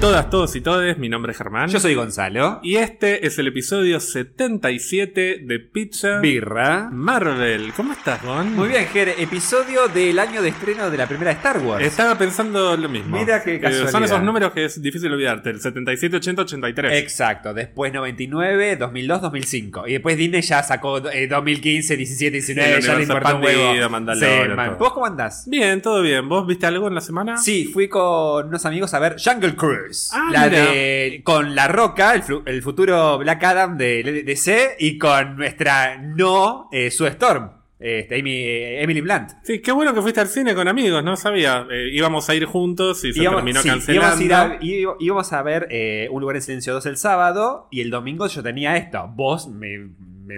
todas, todos y todes, mi nombre es Germán. Yo soy Gonzalo. Y este es el episodio 77 de Pizza Birra. Marvel. ¿Cómo estás, Gon? Muy bien, Ger. Episodio del año de estreno de la primera Star Wars. Estaba pensando lo mismo. Mira qué Eh, casualidad. Son esos números que es difícil olvidarte. El 77, 80, 83. Exacto. Después 99, 2002, 2005. Y después Disney ya sacó eh, 2015, 17, 19. El ya le importó un huevo. Sí. ¿Vos cómo andás? Bien, todo bien. ¿Vos viste algo en la semana? Sí, fui con unos amigos a ver Jungle Cruise. Ah, la mira. de. Con La Roca, el, fu- el futuro Black Adam de DC. Y con nuestra no eh, Sue Storm. Este, Amy- eh, Emily Blunt. Sí, qué bueno que fuiste al cine con amigos, no sabía. Eh, íbamos a ir juntos y se Íbamos- terminó sí, cancelando. Íbamos a, ir a, í- íbamos a ver eh, Un lugar en silencio 2 el sábado y el domingo yo tenía esto. Vos me,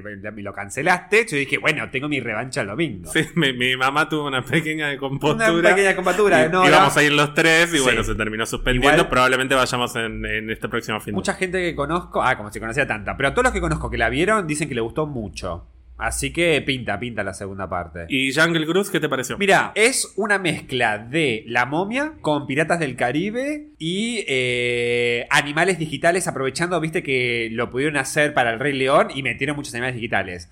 me- me lo cancelaste. Yo dije, bueno, tengo mi revancha el domingo. Sí, mi, mi mamá tuvo una pequeña compostura. Una pequeña compostura. Y- no, íbamos a ir los tres y Sí. bueno, se terminó suspendiendo. Igual- Probablemente vayamos en, en este próximo fin. Mucha gente que conozco, ah, como si conocía tanta, pero a todos los que conozco que la vieron dicen que le gustó mucho. Así que pinta, pinta la segunda parte. ¿Y Jungle Cruise qué te pareció? Mira, es una mezcla de La momia con Piratas del Caribe y eh, animales digitales, aprovechando, viste, que lo pudieron hacer para el Rey León y metieron muchos animales digitales.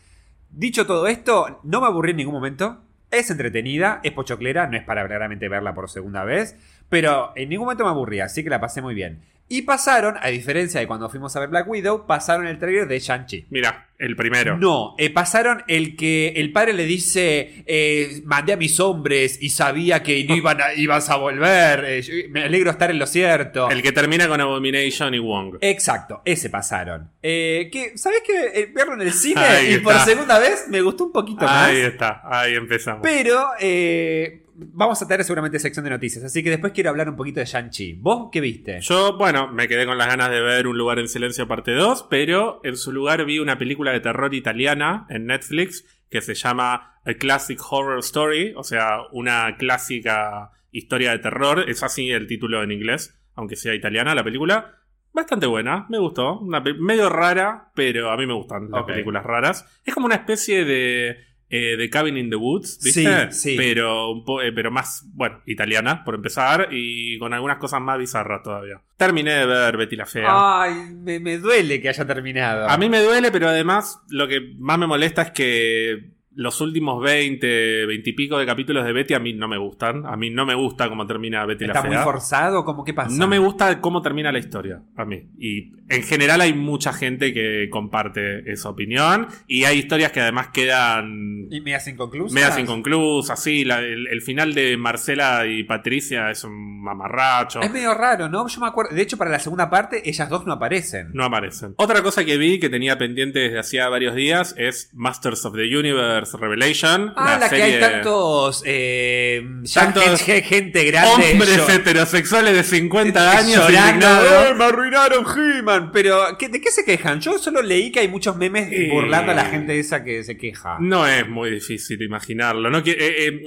Dicho todo esto, no me aburrí en ningún momento. Es entretenida, es pochoclera, no es para verdaderamente verla por segunda vez, pero en ningún momento me aburrí, así que la pasé muy bien. Y pasaron, a diferencia de cuando fuimos a ver Black Widow, pasaron el trailer de Shang-Chi. Mira, el primero. No, eh, pasaron el que el padre le dice, eh, mandé a mis hombres y sabía que no iban a, ibas a volver, eh, me alegro estar en lo cierto. El que termina con Abomination y Wong. Exacto, ese pasaron. Eh, que, ¿Sabes qué? Verlo en el cine Ahí y por segunda vez me gustó un poquito más. Ahí está, ahí empezamos. Pero eh, vamos a tener seguramente sección de noticias, así que después quiero hablar un poquito de Shang-Chi. ¿Vos qué viste? Yo, bueno, me quedé con las ganas de ver Un lugar en silencio parte 2, pero en su lugar vi una película de terror italiana en Netflix que se llama A Classic Horror Story, o sea, una clásica historia de terror, es así el título en inglés, aunque sea italiana la película. Bastante buena, me gustó. Una medio rara, pero a mí me gustan las películas raras. Es como una especie de, eh, de Cabin in the Woods, ¿viste? Sí, sí. Pero, un po- eh, pero más, bueno, italiana, por empezar, y con algunas cosas más bizarras todavía. Terminé de ver Betty la Fea. Ay, me, me duele que haya terminado. A mí me duele, pero además lo que más me molesta es que los últimos 20, 20 y pico de capítulos de Betty a mí no me gustan. A mí no me gusta cómo termina Betty ¿Está la muy Fea. forzado? ¿Cómo qué pasa? No me gusta cómo termina la historia, a mí. Y en general hay mucha gente que comparte esa opinión. Y hay historias que además quedan ¿Y medias inconclusas? medias inconclusas. Sí, la- el, el final de Marcela y Patricia es un mamarracho. Es medio raro, ¿no? Yo me acuerdo. De hecho, para la segunda parte, ellas dos no aparecen. No aparecen. Otra cosa que vi que tenía pendiente desde hacía varios días es Masters of the Universe Revelation. Ah, la, que serie hay tantos. Eh, Tantos gente, grande. Hombres yo- heterosexuales de 50 años llorando. "Eh, me arruinaron He-Man. Pero, ¿qué- ¿de qué se quejan? Yo solo leí que hay muchos memes Eh. burlando a la gente esa que se queja. No es muy difícil imaginarlo. No, eh, eh,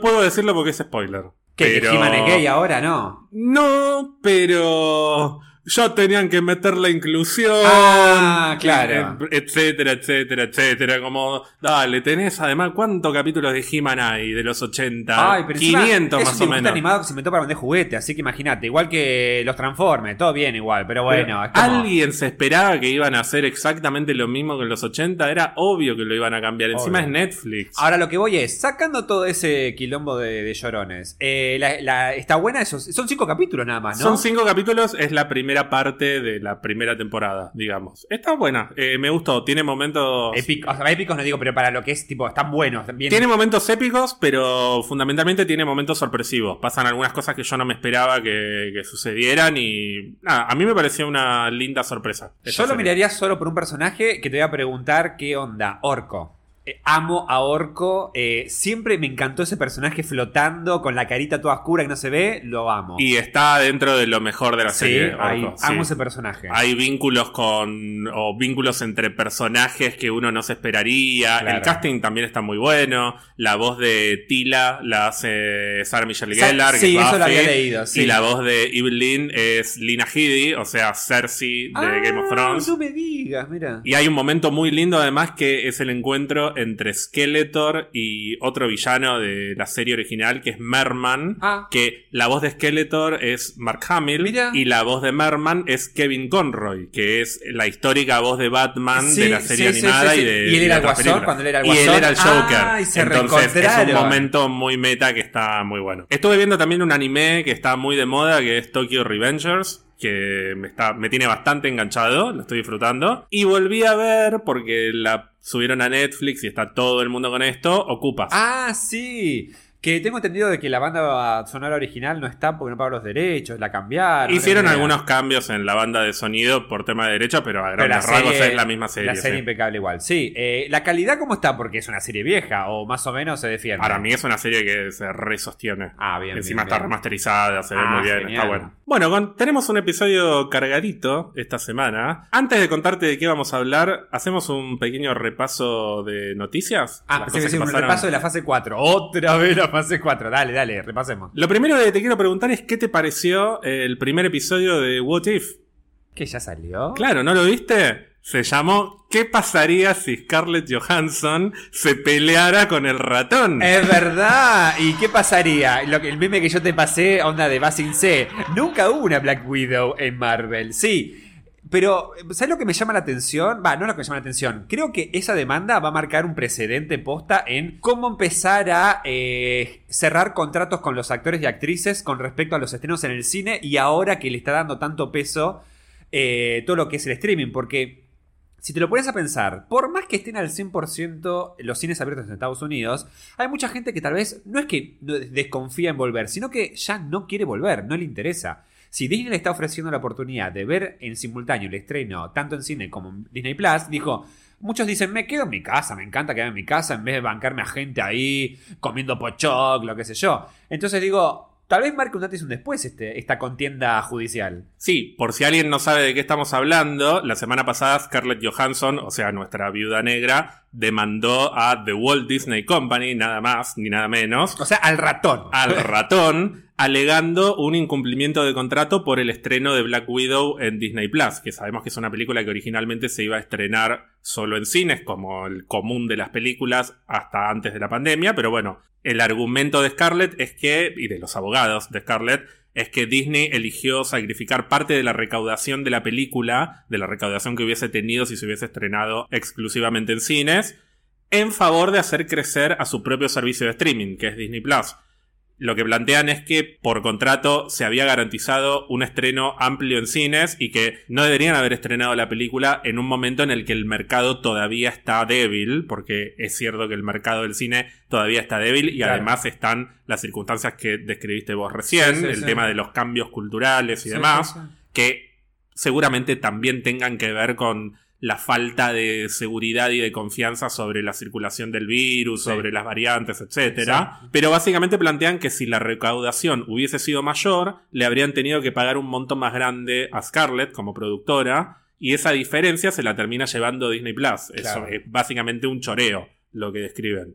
puedo decirlo porque es spoiler. ¿Que pero... que He-Man es gay ahora? No. No, pero ya tenían que meter la inclusión. Ah, claro. eh, Etcétera, etcétera, etcétera. Como, dale, tenés además, ¿cuántos capítulos de He-Man hay de los 80? Ay, pero encima 500 es más un o menos. animado que se inventó para vender juguete, así que imagínate, igual que los Transformers, todo bien igual, pero bueno, Pero es como- ¿Alguien se esperaba que iban a hacer exactamente lo mismo que en los 80? Era obvio que lo iban a cambiar. Encima es Netflix. Ahora lo que voy es, sacando todo ese quilombo de, de llorones, eh, la- la- ¿está buena? Esos, son cinco capítulos nada más, ¿no? Son cinco capítulos, es la primera parte de la primera temporada, digamos. Está buena, eh, me gustó. Tiene momentos. Épicos, o sea, épicos no digo, pero para lo que es, tipo, están buenos. Bien, Tiene momentos épicos, pero fundamentalmente tiene momentos sorpresivos. Pasan algunas cosas que yo no me esperaba que, que sucedieran y nada, a mí me pareció una linda sorpresa. Yo lo miraría solo por un personaje que te voy a preguntar qué onda. Orco. Eh, amo a Orco. eh, siempre me encantó ese personaje flotando con la carita toda oscura que no se ve. Lo amo. Y está dentro de lo mejor de la sí, serie. sí. amo ese personaje. Hay vínculos con. o vínculos entre personajes que uno no se esperaría. Claro. El casting también está muy bueno. La voz de Tila la hace Sarah Michelle Gellar. sí, es eso lo Buffy, había leído, sí. Y la voz de Evelyn es Lina Headey, o sea, Cersei de Ah, Game of Thrones. No me digas, mira. Y hay un momento muy lindo además que es el encuentro entre Skeletor y otro villano de la serie original que es Merman. Ah. Que la voz de Skeletor es Mark Hamill y la voz de Merman es Kevin Conroy, que es la histórica voz de Batman Sí, de la serie sí, animada sí, y de Y él era el Guasón cuando él era el Y él Guasón. era el Joker. Ah, y se Entonces es un momento muy meta que está muy bueno. Estuve viendo también un anime que está muy de moda, que es Tokyo Revengers. Que me, está, me tiene bastante enganchado, lo estoy disfrutando. Y volví a ver, porque la subieron a Netflix y está todo el mundo con esto, Ocupas. Ah, sí. Que tengo entendido de que la banda sonora original no está porque no pagaron los derechos, la cambiaron. Hicieron no algunos cambios en la banda de sonido por tema de derecho, pero a Pero grandes rasgos es la misma serie. La serie sí. impecable igual. Sí, eh, la calidad cómo está porque es una serie vieja o más o menos se defiende. Para mí es una serie que se re sostiene. Ah, bien. Encima bien, está bien. remasterizada, se ve Ah, muy bien, genial. está bueno. Bueno, con- tenemos un episodio cargadito esta semana. Antes de contarte de qué vamos a hablar, hacemos un pequeño repaso de noticias. Ah, cosas decir un repaso de la fase 4. Otra vez la fase 4. Dale, dale, repasemos. Lo primero que te quiero preguntar es qué te pareció el primer episodio de What If. ¿Que ya salió? Claro, ¿no lo viste? Se llamó ¿Qué pasaría si Scarlett Johansson se peleara con el ratón? Es verdad. ¿Y qué pasaría? Lo que, el meme que yo te pasé, onda de Basin C. Nunca hubo una Black Widow en Marvel. Sí. Pero, ¿sabes lo que me llama la atención? Va, no es lo que me llama la atención. Creo que esa demanda va a marcar un precedente posta en cómo empezar a eh, cerrar contratos con los actores y actrices con respecto a los estrenos en el cine y ahora que le está dando tanto peso eh, todo lo que es el streaming. Porque si te lo pones a pensar, por más que estén al 100% los cines abiertos en Estados Unidos, hay mucha gente que tal vez no es que desconfía en volver, sino que ya no quiere volver, no le interesa. Si Disney le está ofreciendo la oportunidad de ver en simultáneo el estreno, tanto en cine como en Disney Plus, dijo. Muchos dicen, me quedo en mi casa, me encanta quedarme en mi casa en vez de bancarme a gente ahí comiendo pochoc, lo que sé yo. Entonces digo, tal vez marque un antes y un después este, esta contienda judicial. Sí, por si alguien no sabe de qué estamos hablando, la semana pasada Scarlett Johansson, o sea, nuestra viuda negra, demandó a The Walt Disney Company, nada más ni nada menos, O sea, al ratón. al ratón, alegando un incumplimiento de contrato por el estreno de Black Widow en Disney Plus, que sabemos que es una película que originalmente se iba a estrenar solo en cines, como el común de las películas hasta antes de la pandemia, pero bueno, el argumento de Scarlett es que, y de los abogados de Scarlett, es que Disney eligió sacrificar parte de la recaudación de la película, de la recaudación que hubiese tenido si se hubiese estrenado exclusivamente en cines, en favor de hacer crecer a su propio servicio de streaming, que es Disney Plus. Lo que plantean es que por contrato se había garantizado un estreno amplio en cines y que no deberían haber estrenado la película en un momento en el que el mercado todavía está débil, porque es cierto que el mercado del cine todavía está débil y Claro. además están las circunstancias que describiste vos recién, Sí, sí, el sí. tema de los cambios culturales y demás, que seguramente también tengan que ver con la falta de seguridad y de confianza sobre la circulación del virus, Sí. sobre las variantes, etcétera. Sí. Pero básicamente plantean que si la recaudación hubiese sido mayor, le habrían tenido que pagar un monto más grande a Scarlett como productora. Y esa diferencia se la termina llevando Disney Plus. Eso es básicamente un choreo lo que describen.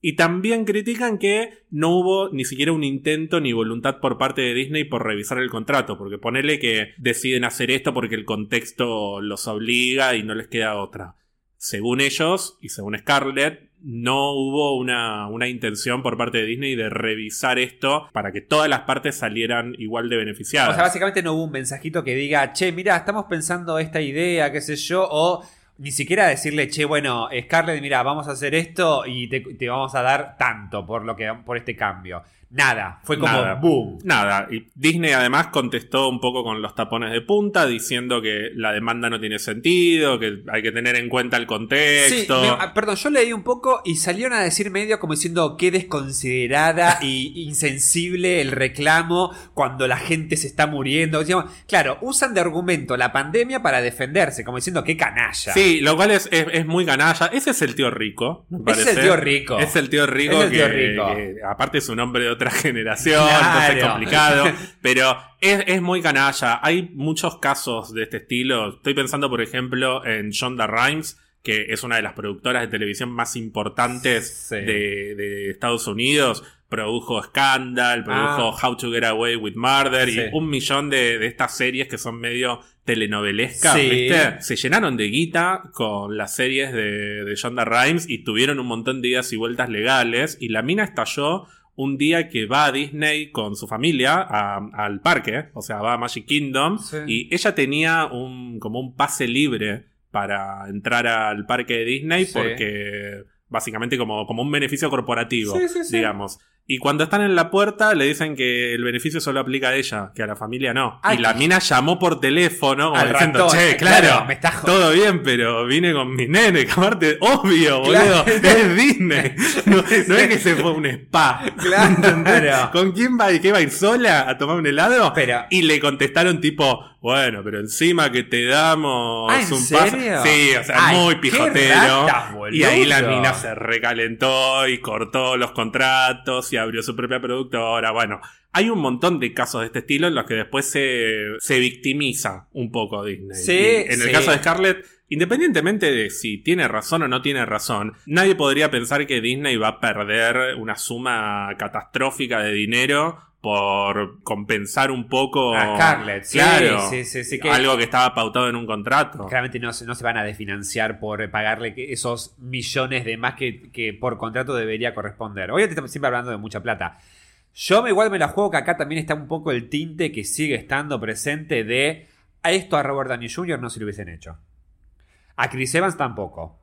Y también critican que no hubo ni siquiera un intento ni voluntad por parte de Disney por revisar el contrato, porque ponele que deciden hacer esto porque el contexto los obliga y no les queda otra. Según ellos, y según Scarlett, no hubo una, una intención por parte de Disney de revisar esto para que todas las partes salieran igual de beneficiadas. O sea, básicamente no hubo un mensajito que diga, che, mira, estamos pensando esta idea, qué sé yo, o ni siquiera decirle, che, bueno, Scarlett, mira, vamos a hacer esto y te, vamos a dar tanto por lo que por este cambio. Nada, fue como Nada. boom. Nada, y Disney además contestó un poco con los tapones de punta, diciendo que la demanda no tiene sentido, que hay que tener en cuenta el Sí, contexto. me- ah, perdón, yo leí un poco y salieron a decir medio como diciendo qué desconsiderada y insensible el reclamo cuando la gente se está muriendo. Claro, usan de argumento la pandemia para defenderse, como diciendo qué canalla. Sí, lo cual es, es, es muy canalla. Ese es el tío rico, me Ese es el tío rico. Es el tío rico, Es el tío rico. que aparte es un hombre de otra generación, Claro. entonces es complicado. pero es, es muy canalla. Hay muchos casos de este estilo. Estoy pensando, por ejemplo, en Shonda Rhimes, que es una de las productoras de televisión más importantes Sí. de, de Estados Unidos. Produjo Scandal, produjo How to Get Away with Murder Ah. Sí. y un millón de, de estas series que son medio telenovelescas, Sí. ¿viste? Se llenaron de guita con las series de, de Shonda Rhimes y tuvieron un montón de idas y vueltas legales. Y la mina estalló un día que va a Disney con su familia a- al parque, o sea, va a Magic Kingdom. Sí. Y ella tenía un, como un pase libre para entrar al parque de Disney Sí. porque básicamente como, como un beneficio corporativo, Sí, digamos. Y cuando están en la puerta le dicen que el beneficio solo aplica a ella, que a la familia no. Ay, y la mina llamó por teléfono como Al diciendo, ratón, che, claro, me todo bien, pero vine con mis nenes, que aparte, obvio, Claro. boludo, es Disney. No, no es que se fue a un spa. Claro. ¿Con quién va? ¿Y qué va a ir sola a tomar un helado? Pero- Y le contestaron tipo, bueno, pero encima que te damos Ah, ¿en un serio? Sí, o sea, Ay, muy pijotero. ratas, y ahí la mina se recalentó y cortó los contratos y abrió su propia productora. Bueno, hay un montón de casos de este estilo en los que después se, se victimiza un poco Disney. Sí, Y en el sí. caso de Scarlett, independientemente de si tiene razón o no tiene razón, nadie podría pensar que Disney va a perder una suma catastrófica de dinero por compensar un poco A Scarlett, claro, sí, sí, sí, que- algo que estaba pautado en un contrato. Claramente no, se- no se van a desfinanciar por pagarle que- esos millones de más que, que por contrato debería corresponder. Obviamente estamos siempre hablando de mucha plata. Yo me, igual me la juego que acá también está un poco el tinte que sigue estando presente de a esto a Robert Downey Jr. no se lo hubiesen hecho. A Chris Evans tampoco.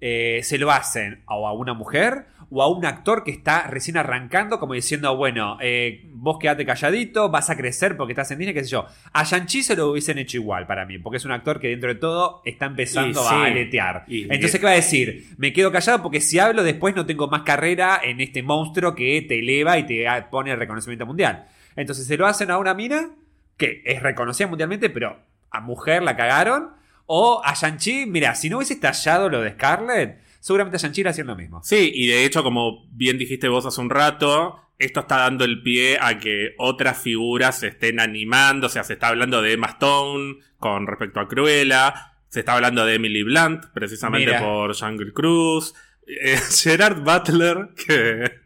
Eh, se lo hacen o a una mujer o a un actor que está recién arrancando como diciendo, bueno, eh, vos quedate calladito, vas a crecer porque estás en Disney, qué sé yo. A Shang-Chi se lo hubiesen hecho igual para mí, porque es un actor que dentro de todo está empezando Y sí. a aletear. Y- Entonces, ¿qué va a decir? Me quedo callado porque si hablo después no tengo más carrera en este monstruo que te eleva y te pone el reconocimiento mundial. Entonces se lo hacen a una mina que es reconocida mundialmente, pero a mujer la cagaron. O a Shang-Chi, mira, si no hubiese estallado lo de Scarlett, seguramente a Shang-Chi le hacían lo mismo. Sí, y de hecho, como bien dijiste vos hace un rato, esto está dando el pie a que otras figuras se estén animando. O sea, se está hablando de Emma Stone con respecto a Cruella. Se está hablando de Emily Blunt, precisamente Mira. por Jungle Cruise. Eh, Gerard Butler, que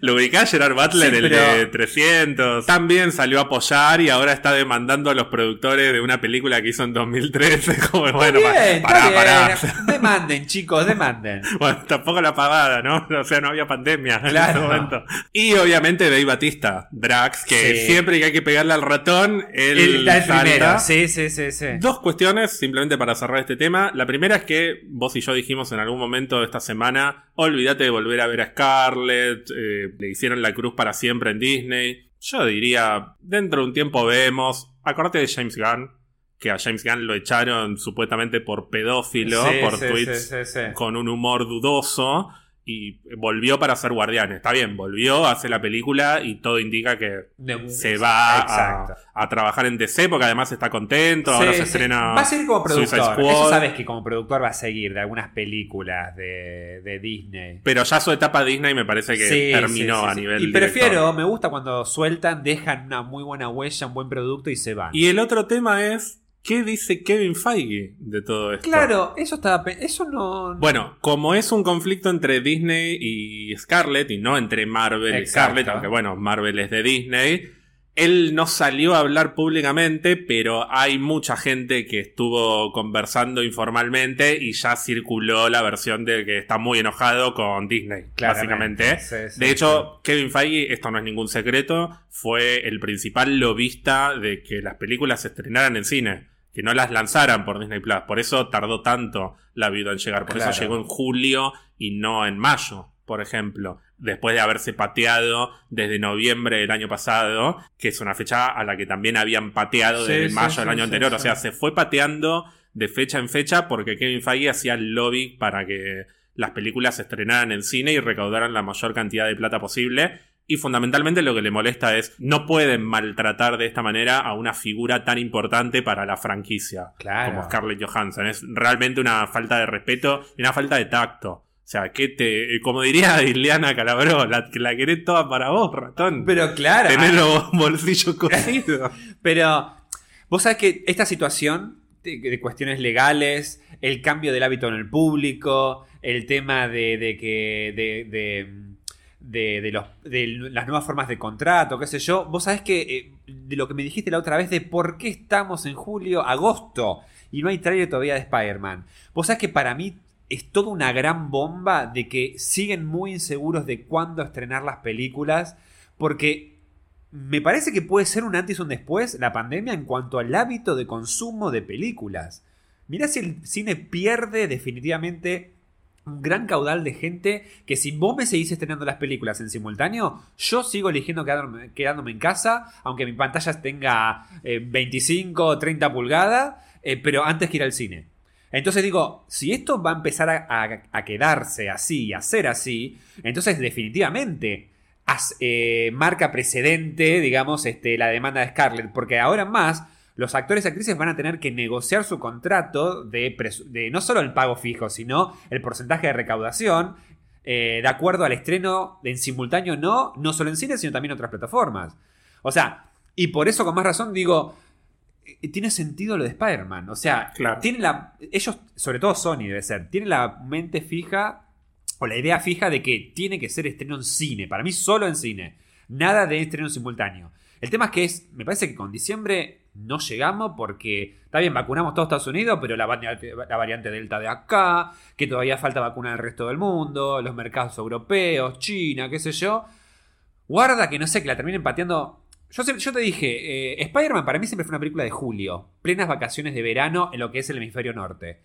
lo ubicás, Gerard Butler, Sí, el de 300. También salió a apoyar y ahora está demandando a los productores de una película que hizo en 2013. Como, bueno, Está pa- bien, pará, está pará. bien. Demanden, chicos, demanden. Bueno, tampoco la pagada, ¿no? O sea, no había pandemia en ese momento. Y obviamente Dave Batista, Drax, que Sí. siempre que hay que pegarle al ratón, él, está el salta. primero. Sí, sí, sí, sí. Dos cuestiones, simplemente para cerrar este tema. La primera es que vos y yo dijimos en algún momento de esta semana, olvídate de volver a ver a Scarlett, eh, le hicieron la cruz para siempre en Disney. Yo diría, dentro de un tiempo vemos, acordate de James Gunn, que a James Gunn lo echaron supuestamente por pedófilo, Sí, por sí, tweets sí, con un humor dudoso y volvió para ser guardianes. Está bien, volvió, hace la película y todo indica que se va a, trabajar en DC porque además está contento, ahora se sí. estrena Va a seguir como productor. Eso sabes que como productor va a seguir de algunas películas de, de Disney. Pero ya su etapa Disney me parece que Sí, terminó sí, sí, a sí. nivel Y prefiero, director. me gusta cuando sueltan, dejan una muy buena huella, un buen producto y se van. Y el otro tema es, ¿qué dice Kevin Feige de todo esto? claro, eso estaba. Eso no. Bueno, como es un conflicto entre Disney y Scarlett y no entre Marvel y. Scarlett, aunque bueno, Marvel es de Disney, él no salió a hablar públicamente, pero hay mucha gente que estuvo conversando informalmente y ya circuló la versión de que está muy enojado con Disney, Claramente. básicamente. Sí, sí, de hecho, Kevin Feige, esto no es ningún secreto, fue el principal lobista de que las películas se estrenaran en cine. Que no las lanzaran por Disney Plus. Por eso tardó tanto la vida en llegar. Por Claro. eso llegó en julio y no en mayo, por ejemplo. Después de haberse pateado desde noviembre del año pasado, que es una fecha a la que también habían pateado Sí, desde sí, mayo sí, del año anterior. O sea, se fue pateando de fecha en fecha porque Kevin Feige hacía el lobby para que las películas se estrenaran en cine y recaudaran la mayor cantidad de plata posible. Y fundamentalmente lo que le molesta es no pueden maltratar de esta manera a una figura tan importante para la franquicia Claro. como Scarlett Johansson. Es realmente una falta de respeto y una falta de tacto. O sea, que te, como diría Ileana Calabró, la, la querés toda para vos, ratón. Pero claro. Tener ah, los bolsillos cosidos. Pero. Vos sabés que esta situación de, de cuestiones legales, el cambio del hábito en el público, el tema de, de que. de, de de, los, de las nuevas formas de contrato, qué sé yo. Vos sabés que eh, de lo que me dijiste la otra vez de por qué estamos en julio, agosto, y no hay trailer todavía de Spider-Man. Vos sabés que para mí es toda una gran bomba de que siguen muy inseguros de cuándo estrenar las películas, porque me parece que puede ser un antes y un después la pandemia en cuanto al hábito de consumo de películas. Mirá si el cine pierde definitivamente un gran caudal de gente que si me seguís estrenando las películas en simultáneo, yo sigo eligiendo quedarme, quedándome en casa, aunque mi pantalla tenga eh, 25 o 30 pulgadas, eh, pero antes que ir al cine. Entonces digo, si esto va a empezar a, quedarse así a ser así, entonces definitivamente eh, marca precedente, digamos, este, la demanda de Scarlett, porque ahora más los actores y actrices van a tener que negociar su contrato de, no solo el pago fijo, sino el porcentaje de recaudación, eh, de acuerdo al estreno en simultáneo, no, no solo en cine, sino también en otras plataformas. O sea, y por eso con más razón digo, eh, tiene sentido lo de Spider-Man. O sea, Claro. tienen la, ellos, sobre todo Sony debe ser, tienen la mente fija o la idea fija de que tiene que ser estreno en cine. Para mí solo en cine. Nada de estreno simultáneo. El tema es que es, me parece que con diciembre no llegamos porque, está bien, vacunamos todo Estados Unidos, pero la variante, la variante Delta de acá, que todavía falta vacunar al resto del mundo, los mercados europeos, China, qué sé yo. Guarda que no sé, que la terminen pateando. Yo, yo te dije, eh, Spider-Man para mí siempre fue una película de julio, plenas vacaciones de verano en lo que es el hemisferio norte.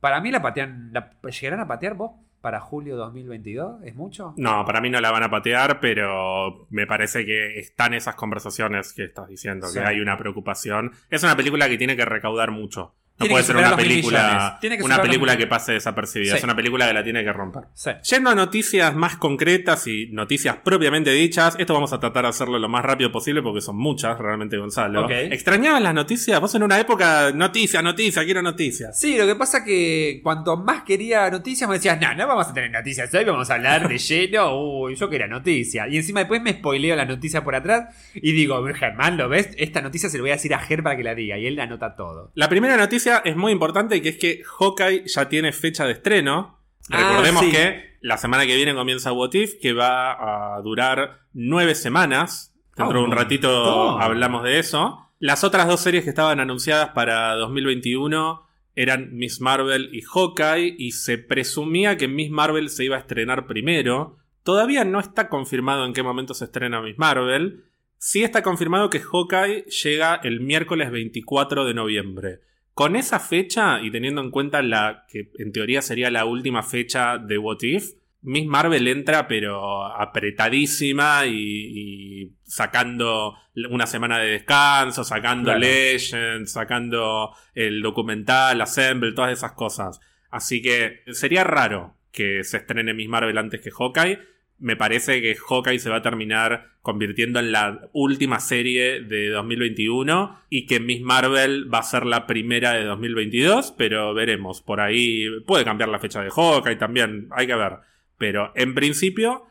Para mí la patean, la, ¿llegarán a patear vos para julio 2022? ¿Es mucho? No, para mí no la van a patear, pero me parece que están esas conversaciones que estás diciendo, Sí. que hay una preocupación. Es una película que tiene que recaudar mucho. No puede ser una película. Tiene que una película que pase desapercibida. Sí. Es una película que la tiene que romper. Sí. Yendo a noticias más concretas y noticias propiamente dichas, esto vamos a tratar de hacerlo lo más rápido posible porque son muchas, realmente, Gonzalo. Ok. ¿Extrañabas las noticias? Vos en una época, noticias, noticias, quiero noticias. Sí, lo que pasa que cuanto más quería noticias, me decías, no, no vamos a tener noticias hoy, vamos a hablar de lleno. Uy, yo quería noticias. Y encima después me spoileo la noticia por atrás y digo, Germán, ¿lo ves? Esta noticia se lo voy a decir a Ger para que la diga. Y él anota todo. La primera noticia es muy importante, que es que Hawkeye ya tiene fecha de estreno. Ah, Recordemos sí. que la semana que viene comienza What If, que va a durar nueve semanas. Dentro Ah, de un un ratito hablamos de eso. Las otras dos series que estaban anunciadas para 2021 eran Miss Marvel y Hawkeye, y se presumía que Miss Marvel se iba a estrenar primero. Todavía no está confirmado en qué momento se estrena Miss Marvel. Sí está confirmado que Hawkeye llega el miércoles 24 de noviembre. Con esa fecha, y teniendo en cuenta la que en teoría sería la última fecha de What If, Miss Marvel entra pero apretadísima y, y sacando una semana de descanso, sacando Claro. Legends, sacando el documental, Assemble, todas esas cosas. Así que sería raro que se estrene Miss Marvel antes que Hawkeye. Me parece que Hawkeye se va a terminar convirtiendo en la última serie de 2021 y que Miss Marvel va a ser la primera de 2022, pero veremos. Por ahí puede cambiar la fecha de Hawkeye también, hay que ver. Pero en principio,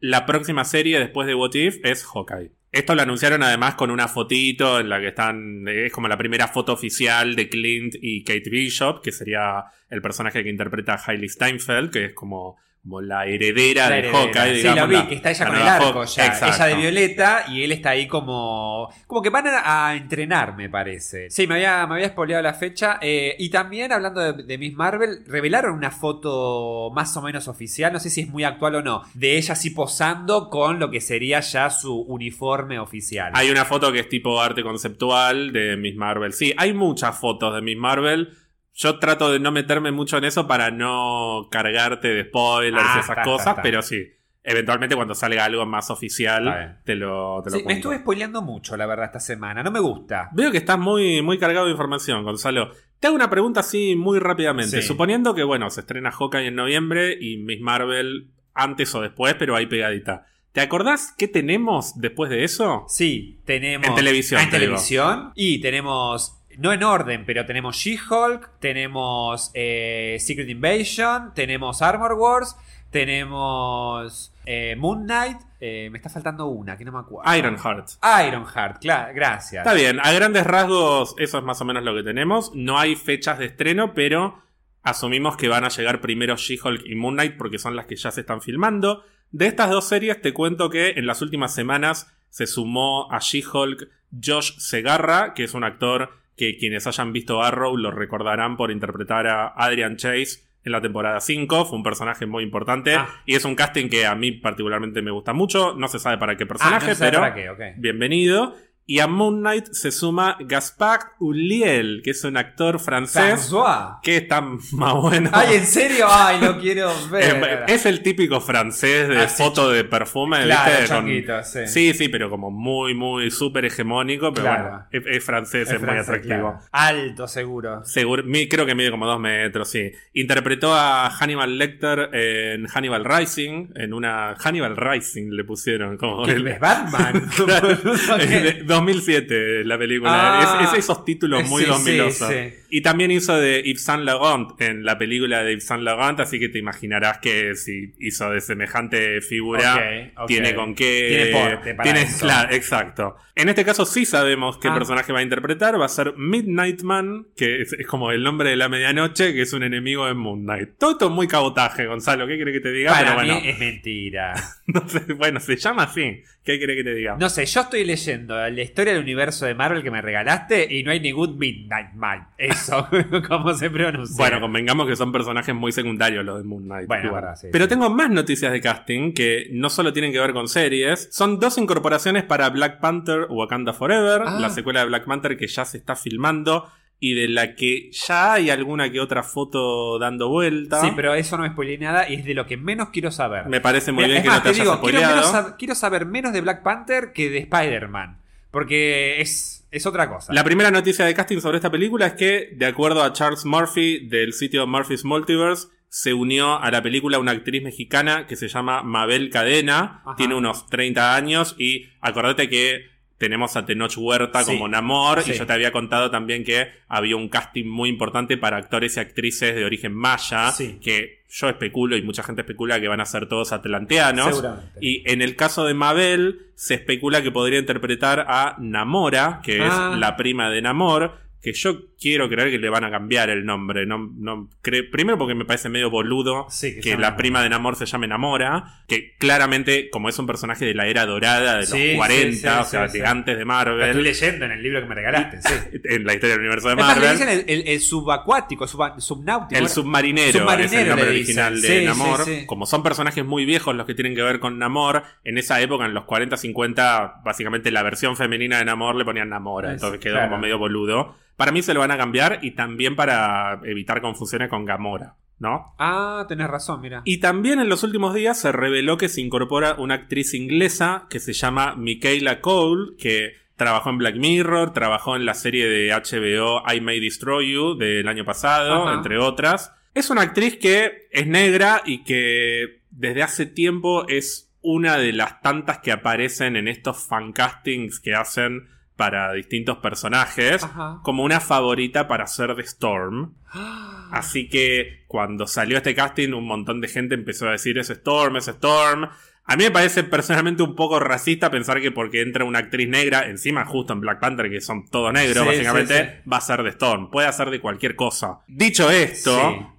la próxima serie después de What If es Hawkeye. Esto lo anunciaron además con una fotito en la que están. Es como la primera foto oficial de Clint y Kate Bishop, que sería el personaje que interpreta a Hailey Steinfeld, que es como, como la heredera La de heredera. Hawkeye. Sí, digamos, la vi, la- que está ella la con el arco ya. Ella de Violeta y él está ahí como. Como que van a, a entrenar, me parece. Sí, me había, me había spoileado la fecha. eh, y también, hablando de, de Miss Marvel, revelaron una foto más o menos oficial, no sé si es muy actual o no, de ella así posando con lo que sería ya su uniforme oficial. Hay una foto que es tipo arte conceptual de Miss Marvel. Sí, hay muchas fotos de Miss Marvel. Yo trato de no meterme mucho en eso para no cargarte de spoilers Ah, y esas está, cosas, está, está. pero sí. Eventualmente cuando salga algo más oficial, te lo, te lo Sí, me estuve spoileando mucho, la verdad, esta semana. No me gusta. Veo que estás muy, muy cargado de información, Gonzalo. Te hago una pregunta así muy rápidamente. Sí. Suponiendo que, bueno, se estrena Hawkeye en noviembre y Miss Marvel antes o después, pero ahí pegadita. ¿Te acordás qué tenemos después de eso? Sí, tenemos. En televisión, Ah, en te digo. televisión. Y tenemos. No en orden, pero tenemos She-Hulk, tenemos eh, Secret Invasion, tenemos Armor Wars, tenemos Eh, Moon Knight, eh, me está faltando una, que no me acuerdo. Ironheart. Ironheart, claro, gracias. Está bien, a grandes rasgos eso es más o menos lo que tenemos. No hay fechas de estreno, pero asumimos que van a llegar primero She-Hulk y Moon Knight porque son las que ya se están filmando. De estas dos series te cuento que en las últimas semanas se sumó a She-Hulk Josh Segarra, que es un actor que quienes hayan visto Arrow lo recordarán por interpretar a Adrian Chase en la temporada 5. Fue un personaje muy importante Ah. y es un casting que a mí particularmente me gusta mucho. No se sabe para qué Ah, personaje, no sé pero qué, ok. bienvenido. Y a Moon Knight se suma Gaspard Ulliel, que es un actor francés François. que está más bueno. Ay, ¿en serio? Ay, no quiero ver. Es el típico francés de Ah, foto de perfume, Claro, ¿viste? Con- sí. sí, sí, pero como muy, muy súper hegemónico, pero Claro. bueno, es, es francés, es, muy francés, atractivo. claro. Alto, seguro. Seguro, creo que mide como dos metros, sí. Interpretó a Hannibal Lecter en Hannibal Rising, en una Hannibal Rising le pusieron como ¿Qué el- es Batman? Claro, Ok. es de 2007 la película. Ah. es, es esos títulos muy Sí, 2000 sí, sí. Y también hizo de Yves Saint Laurent en la película de Yves Saint Laurent, así que te imaginarás que si hizo de semejante figura, tiene con qué. Tiene porte para tiene- eso. Claro, exacto. En este caso sí sabemos qué Ah. personaje va a interpretar. Va a ser Midnight Man, que es, es como el nombre de la medianoche, que es un enemigo de Moon Knight. Todo esto es muy cabotaje, Gonzalo. ¿Qué quiere que te diga? Para Pero mí bueno, es mentira. no sé, bueno, se llama así. ¿Qué quiere que te diga? No sé, yo estoy leyendo la historia del universo de Marvel que me regalaste y no hay ningún Midnight Man. Eso, ¿cómo se pronuncia? Bueno, convengamos que son personajes muy secundarios los de Moon Knight. Bueno, verdad, sí, Pero sí. tengo más noticias de casting que no solo tienen que ver con series. Son dos incorporaciones para Black Panther Wakanda Forever, Ah. la secuela de Black Panther que ya se está filmando y de la que ya hay alguna que otra foto dando vuelta. Sí, pero eso no me spoileé nada y es de lo que menos quiero saber. Me parece muy Mira, bien que más, no te, hayas digo, quiero, menos quiero saber menos de Black Panther que de Spider-Man. Porque es, es otra cosa. La primera noticia de casting sobre esta película es que, de acuerdo a Charles Murphy del sitio Murphy's Multiverse, se unió a la película una actriz mexicana que se llama Mabel Cadena, Ajá. tiene unos 30 años y acordate que tenemos a Tenoch Huerta Sí. como Namor Sí. y yo te había contado también que había un casting muy importante para actores y actrices de origen maya Sí. que yo especulo y mucha gente especula que van a ser todos atlanteanos Seguramente. y en el caso de Mabel, se especula que podría interpretar a Namora, que Ah. es la prima de Namor. Que yo quiero creer que le van a cambiar el nombre. No, no primero porque me parece medio boludo Sí, que la prima de Namor se llame Namora. Que claramente, como es un personaje de la era dorada de Sí, los 40, sí, o sea, de antes de Marvel, estoy leyendo en el libro que me regalaste, sí. en la historia del universo de Es más, le Marvel. dicen el, el- el subacuático, suba- subnáutico. El ¿no? submarinero, es Submarinero el nombre original de Namor. Como son personajes muy viejos los que tienen que ver con Namor, en esa época, en los 40, 50, básicamente la versión femenina de Namor le ponían Namora. Es- entonces quedó claro. como medio boludo. Para mí se lo van a cambiar y también para evitar confusiones con Gamora, ¿no? Ah, tenés razón, mira. Y también en los últimos días se reveló que se incorpora una actriz inglesa que se llama Michaela Cole, que trabajó en Black Mirror, trabajó en la serie de HBO I May Destroy You del año pasado, Ajá. entre otras. Es una actriz que es negra y que desde hace tiempo es una de las tantas que aparecen en estos fancastings que hacen para distintos personajes, Ajá. como una favorita para ser de Storm. Así que cuando salió este casting, un montón de gente empezó a decir es Storm, es Storm. A mí me parece personalmente un poco racista pensar que porque entra una actriz negra, encima justo en Black Panther, que son todos negros, Sí, básicamente, sí, va a ser de Storm. Puede hacer de cualquier cosa. Dicho esto.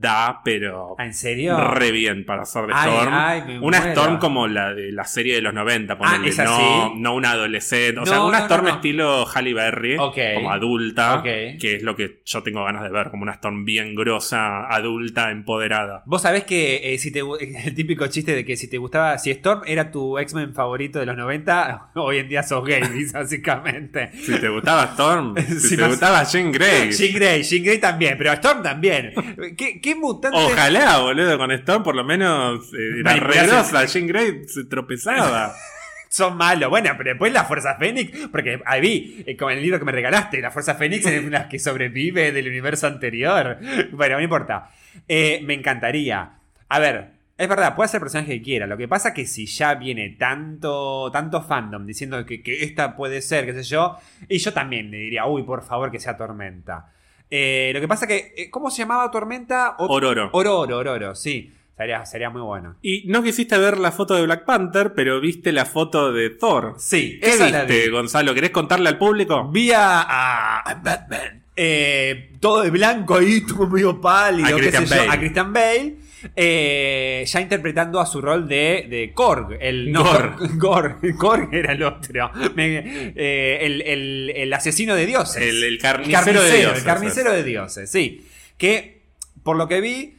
Da, pero Ah, ¿En serio? re bien para ser de Ay, Storm. ay, me una muero. Storm como la de la serie de los 90, ponele, ¿es así? no, no una adolescente. O sea, una no, Storm estilo Halle Berry, Ok. como adulta, Ok. que es lo que yo tengo ganas de ver, como una Storm bien grosa, adulta, empoderada. Vos sabés que eh, si te, el típico chiste de que si te gustaba, si Storm era tu X-Men favorito de los 90, hoy en día sos gay, básicamente. Si te gustaba Storm, si te más- gustaba Jean Grey. Jean Grey, Jean Grey también, pero Storm también. ¿Qué, qué mutante? Ojalá, boludo, con Storm por lo menos eh, era re Manipulación. grosa. Jean Grey se tropezaba. Son malos. Bueno, pero después la Fuerza Fénix, porque ahí vi, eh, como en el libro que me regalaste, la Fuerza Fénix es una que sobrevive del universo anterior. Bueno, no importa. Eh, me encantaría. A ver, es verdad, puede ser el personaje que quiera. Lo que pasa que si ya viene tanto, tanto fandom diciendo que, que esta puede ser, qué sé yo, y yo también le diría, uy, por favor que sea Tormenta. Eh, lo que pasa que, eh, ¿cómo se llamaba Tormenta? O- Ororo. Ororo, Ororo, sí. Sería, sería muy bueno. Y no quisiste ver la foto de Black Panther, pero viste la foto de Thor. Sí, ¿Qué esa la viste, vi. Gonzalo? ¿Querés contarle al público? Vi a, a- Batman. eh, todo de blanco ahí, todo medio pálido, A qué sé Christian yo, Bale. a Christian Bale. Eh, ya interpretando a su rol de, de Korg. El, Gorg. Gorg. Gorg era el otro. Me- eh, el, el- el asesino de dioses. El- el carnicero de dioses, El carnicero de dioses, sí. Que, por lo que vi,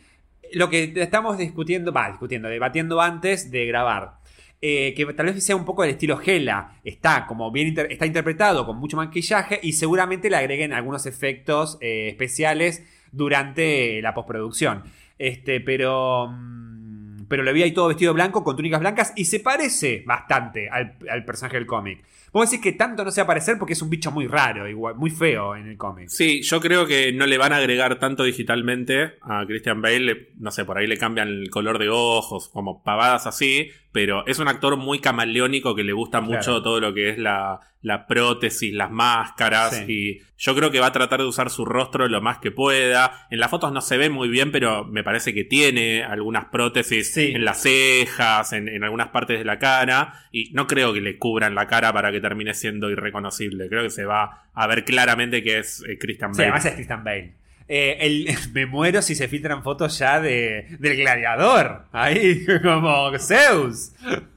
lo que estamos discutiendo, va, discutiendo, debatiendo antes de grabar. eh, que tal vez sea un poco del estilo Hela. Está como bien inter- está interpretado con mucho maquillaje y seguramente le agreguen algunos efectos eh, especiales durante la postproducción. Este, pero. mm, Pero lo vi ahí todo vestido blanco con túnicas blancas y se parece bastante al, al personaje del cómic. Puedo decir que tanto no se va a parecer porque es un bicho muy raro, igual, muy feo en el cómic. Sí, yo creo que no le van a agregar tanto digitalmente a Christian Bale. le- no sé, por ahí le cambian el color de ojos, como pavadas así. Pero es un actor muy camaleónico que le gusta Claro. mucho todo lo que es la, la prótesis, las máscaras. Sí. Y yo creo que va a tratar de usar su rostro lo más que pueda. En las fotos no se ve muy bien, pero me parece que tiene algunas prótesis Sí. en las cejas, en, en algunas partes de la cara. Y no creo que le cubran la cara para que termine siendo irreconocible. Creo que se va a ver claramente que es eh, Christian Sí, Bale. además es Christian Bale. Eh, el- me muero si se filtran fotos ya de, del gladiador. Ahí, como Zeus.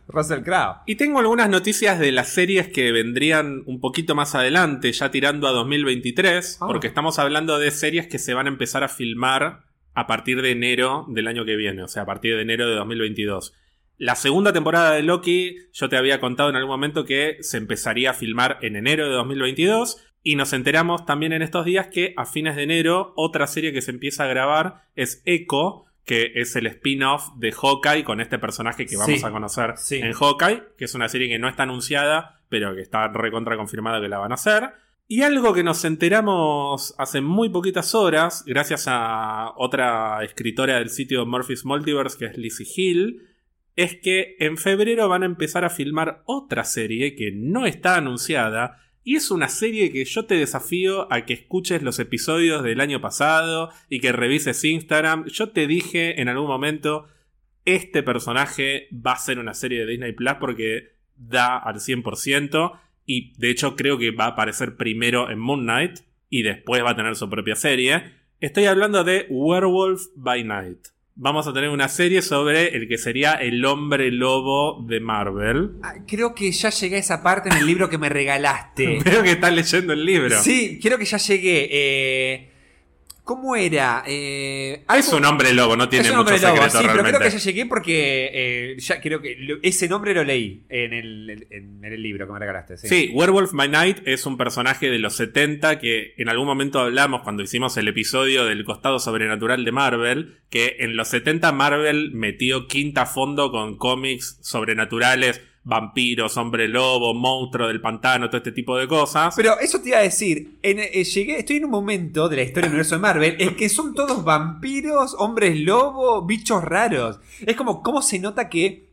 Russell Crowe. Y tengo algunas noticias de las series que vendrían un poquito más adelante, ya tirando a 2023, Ah. porque estamos hablando de series que se van a empezar a filmar a partir de enero del año que viene, o sea, a partir de enero de 2022. La segunda temporada de Loki, yo te había contado en algún momento que se empezaría a filmar en enero de 2022. Y nos enteramos también en estos días que a fines de enero otra serie que se empieza a grabar es Echo, que es el spin-off de Hawkeye con este personaje que vamos Sí. a conocer Sí. en Hawkeye, que es una serie que no está anunciada, pero que está recontra confirmada que la van a hacer. Y algo que nos enteramos hace muy poquitas horas, gracias a otra escritora del sitio Murphy's Multiverse, que es Lizzie Hill, es que en febrero van a empezar a filmar otra serie que no está anunciada. Y es una serie que yo te desafío a que escuches los episodios del año pasado y que revises Instagram. Yo te dije en algún momento, este personaje va a ser una serie de Disney Plus porque da al 100%. Y de hecho creo que va a aparecer primero en Moon Knight y después va a tener su propia serie. Estoy hablando de Werewolf by Night. Vamos a tener una serie sobre el que sería el hombre lobo de Marvel. Ah, Creo que ya llegué a esa parte en el libro que me regalaste. Veo que estás leyendo el libro. Sí, creo que ya llegué. Eh, ¿Cómo era? Eh, Es un hombre lobo, no tiene es un mucho hombre lobo, secreto sí, pero realmente. creo que ya llegué porque eh, ya creo que lo- ese nombre lo leí en el, en el libro que me regalaste. Sí. Sí, Werewolf by Night es un personaje de los 70 que en algún momento hablamos cuando hicimos el episodio del costado sobrenatural de Marvel, que en los 70 Marvel metió quinta fondo con cómics sobrenaturales, vampiros, hombre lobo, monstruo del pantano, todo este tipo de cosas. Pero eso te iba a decir, en- eh, llegué, estoy en un momento de la historia del universo de Marvel en que son todos vampiros, hombres lobo, bichos raros. Es como, ¿cómo se nota que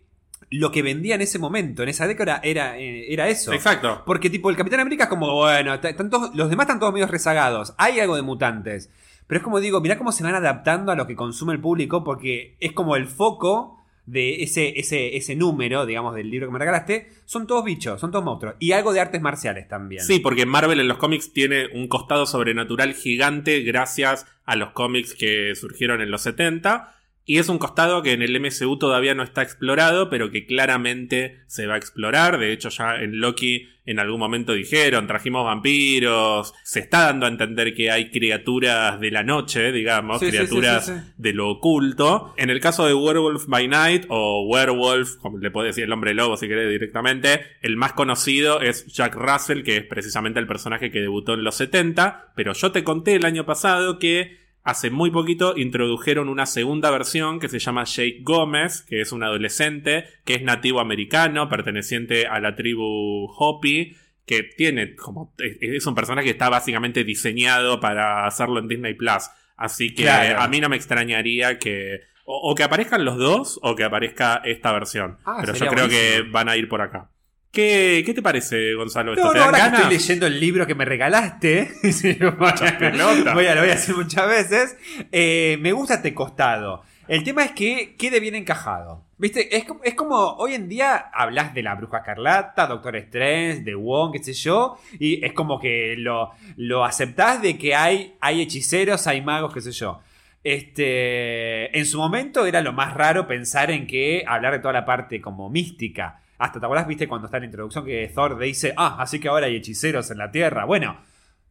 lo que vendía en ese momento, en esa década, era, eh, era eso? Exacto. Porque tipo, el Capitán América es como, bueno, t- están todos- los demás están todos medio rezagados. Hay algo de mutantes. Pero es como digo, mirá cómo se van adaptando a lo que consume el público, porque es como el foco de ese, ese, ese número, digamos, del libro que me regalaste. Son todos bichos, son todos monstruos. Y algo de artes marciales también. Sí, porque Marvel en los cómics tiene un costado sobrenatural gigante gracias a los cómics que surgieron en los 70. Y es un costado que en el MCU todavía no está explorado, pero que claramente se va a explorar. De hecho, ya en Loki en algún momento dijeron, trajimos vampiros. Se está dando a entender que hay criaturas de la noche, digamos, Sí, criaturas sí, sí, sí. de lo oculto. En el caso de Werewolf by Night o Werewolf, como le puede decir el hombre lobo si querés directamente, el más conocido es Jack Russell, que es precisamente el personaje que debutó en los 70. Pero yo te conté el año pasado que hace muy poquito introdujeron una segunda versión que se llama Jake Gómez, que es un adolescente que es nativo americano, perteneciente a la tribu Hopi que tiene como es- un personaje que está básicamente diseñado para hacerlo en Disney Plus. Así que Claro. a mí no me extrañaría que o, o que aparezcan los dos o que aparezca esta versión. Ah, Pero yo creo buenísimo. que van a ir por acá. ¿Qué, qué te parece, Gonzalo? ¿Esto No, te no, dan ahora que estoy leyendo el libro que me regalaste, voy, a, voy a- lo voy a hacer muchas veces. eh, me gusta este costado. El tema es que quede bien encajado. ¿Viste? Es, como- es como hoy en día hablas de la Bruja Escarlata, Doctor Strange, de Wong, qué sé yo, y es como que lo, lo aceptás de que hay, hay hechiceros, hay magos, qué sé yo. Este, en su momento era lo más raro pensar en que hablar de toda la parte como mística. Hasta te acuerdas, viste, cuando está en la introducción que Thor dice, ah, así que ahora hay hechiceros en la Tierra. Bueno,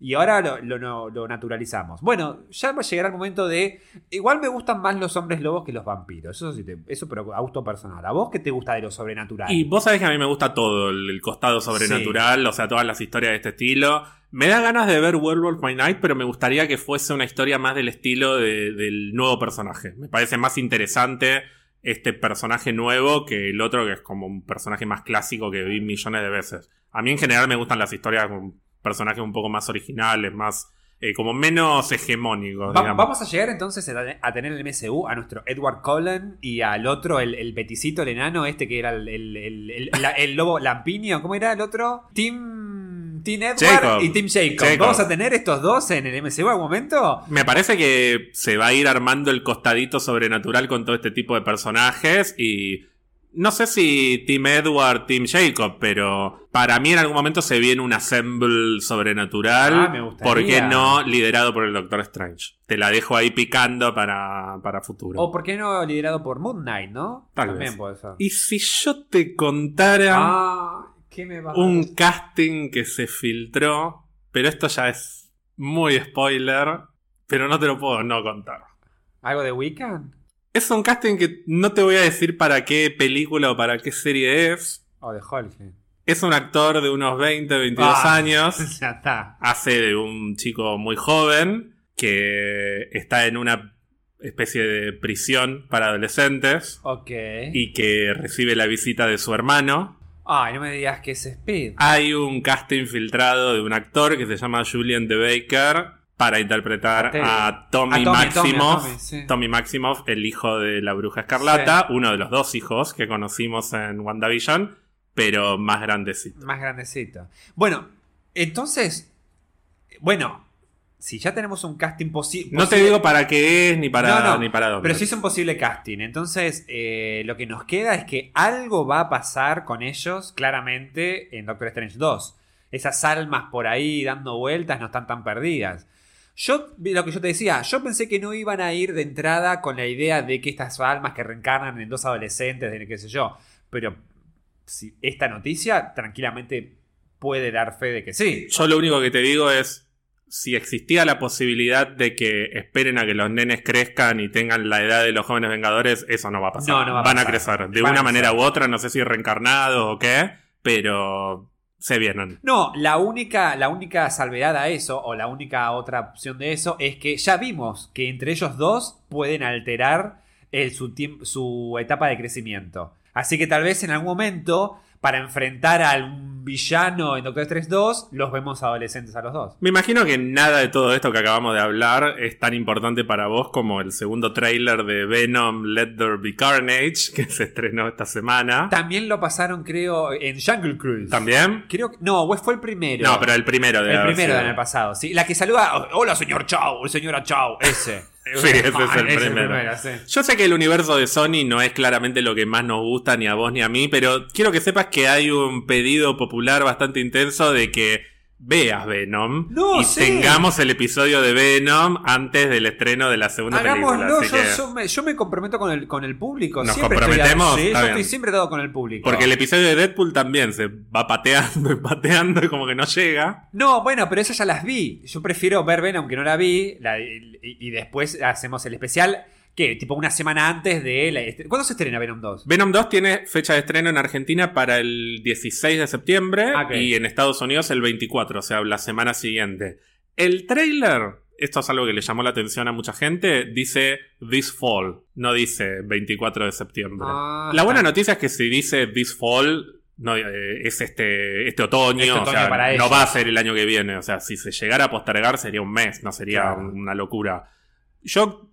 y ahora lo, lo- naturalizamos. Bueno, ya va a llegar el momento de. Igual me gustan más los hombres lobos que los vampiros. Eso sí, te- eso pero a gusto personal. ¿A vos qué te gusta de lo sobrenatural? Y vos sabés que a mí me gusta todo, el, costado sobrenatural, o sea, todas las historias de este estilo. Me da ganas de ver Werewolf by Night, pero me gustaría que fuese una historia más del estilo de- del nuevo personaje. Me parece más interesante este personaje nuevo que el otro, que es como un personaje más clásico que vi millones de veces. A mí en general me gustan las historias con personajes un poco más originales, más... eh, como menos hegemónicos, Va- digamos. vamos a llegar entonces a, tener en el MCU a nuestro Edward Cullen y al otro, el, el peticito, el enano, este que era el, el- el- el- la- el lobo lampiño. ¿Cómo era el otro? Tim, Tim Edward Jacob. y Tim Jacob. Jacob. ¿Vamos a tener estos dos en el MCU algún momento? Me parece que se va a ir armando el costadito sobrenatural con todo este tipo de personajes y no sé si Team Edward, Team Jacob, pero para mí en algún momento se viene un assemble sobrenatural. Ah, me gustaría. ¿Por qué no liderado por el Doctor Strange? Te la dejo ahí picando para, para futuro. O por qué no liderado por Moon Knight, ¿no? Tal También vez. puede ser. Y si yo te contara Ah, ¿qué me va a un casting que se filtró, pero esto ya es muy spoiler, pero no te lo puedo no contar. ¿Algo de Wiccan? Es un casting que no te voy a decir para qué película o para qué serie es. O de Hulk. Es un actor de unos 20, 22 Ah. años. ya está. Hace de un chico muy joven que está en una especie de prisión para adolescentes Ok. y que recibe la visita de su hermano. Ay, no me digas que es Speed. Hay un casting filtrado de un actor que se llama Julian De Baker para interpretar A Teddy. a Tommy, A Tommy, a Maximoff. Tommy, sí. Tommy Maximoff, el hijo de la bruja escarlata, uno de los dos hijos que conocimos en WandaVision, pero más grandecito. Más grandecito. Bueno, entonces. Bueno, si ya tenemos un casting posi- posible. No te digo para qué es ni para, No, no, ni para dónde. Pero sí es un posible casting. Entonces, eh, lo que nos queda es que algo va a pasar con ellos, claramente, en Doctor Strange 2. Esas almas por ahí dando vueltas no están tan perdidas. Yo, lo que yo te decía, yo pensé que no iban a ir de entrada con la idea de que estas almas que reencarnan en dos adolescentes, de qué sé yo. Pero si esta noticia tranquilamente puede dar fe de que sí. Yo lo único que te digo es, si existía la posibilidad de que esperen a que los nenes crezcan y tengan la edad de los jóvenes vengadores, eso no va a pasar. No, no va a Van pasar. a crecer, de Van una manera u otra, no sé si reencarnados o qué, pero se vienen. No, la única, la única salvedad a eso, o la única otra opción de eso, es que ya vimos que entre ellos dos pueden alterar el- su, tiemp- su etapa de crecimiento. Así que tal vez en algún momento, para enfrentar a un villano en Doctor Strange 2, los vemos adolescentes a los dos. Me imagino que nada de todo esto que acabamos de hablar es tan importante para vos como el segundo tráiler de Venom Let There Be Carnage, que se estrenó esta semana. También lo pasaron, creo, en Jungle Cruise. ¿También? Creo que. No, fue el primero. No, pero el primero de El primero del año pasado, sí. La que saluda. Hola, señor Chao, señora Chao. Ese. Sí, ese es el Ese primero. sí. Yo sé que el universo de Sony no es claramente lo que más nos gusta ni a vos ni a mí, pero quiero que sepas que hay un pedido popular bastante intenso de que veas Venom No, y sí. tengamos el episodio de Venom antes del estreno de la segunda película. Hagámoslo, así yo, que- yo me, yo me comprometo con el, con el público. ¿Nos siempre comprometemos? Estoy, yo estoy siempre dado con el público. Porque el episodio de Deadpool también se va pateando y pateando y como que no llega. No, bueno, pero esas ya las vi. Yo prefiero ver Venom que no la vi. la- y, y después hacemos el especial. ¿Qué? Tipo una semana antes de la. ¿Cuándo se estrena Venom 2? Venom 2 tiene fecha de estreno en Argentina para el 16 de septiembre Ah, y en Estados Unidos el 24, o sea, la semana siguiente. El trailer, esto es algo que le llamó la atención a mucha gente, dice This Fall, no dice 24 de septiembre. Ah, la buena noticia es que si dice This Fall, no, eh, es este, este otoño, Este o otoño sea, para no ellos. va a ser el año que viene, o sea, si se llegara a postergar sería un mes, no sería Claro. una locura. Yo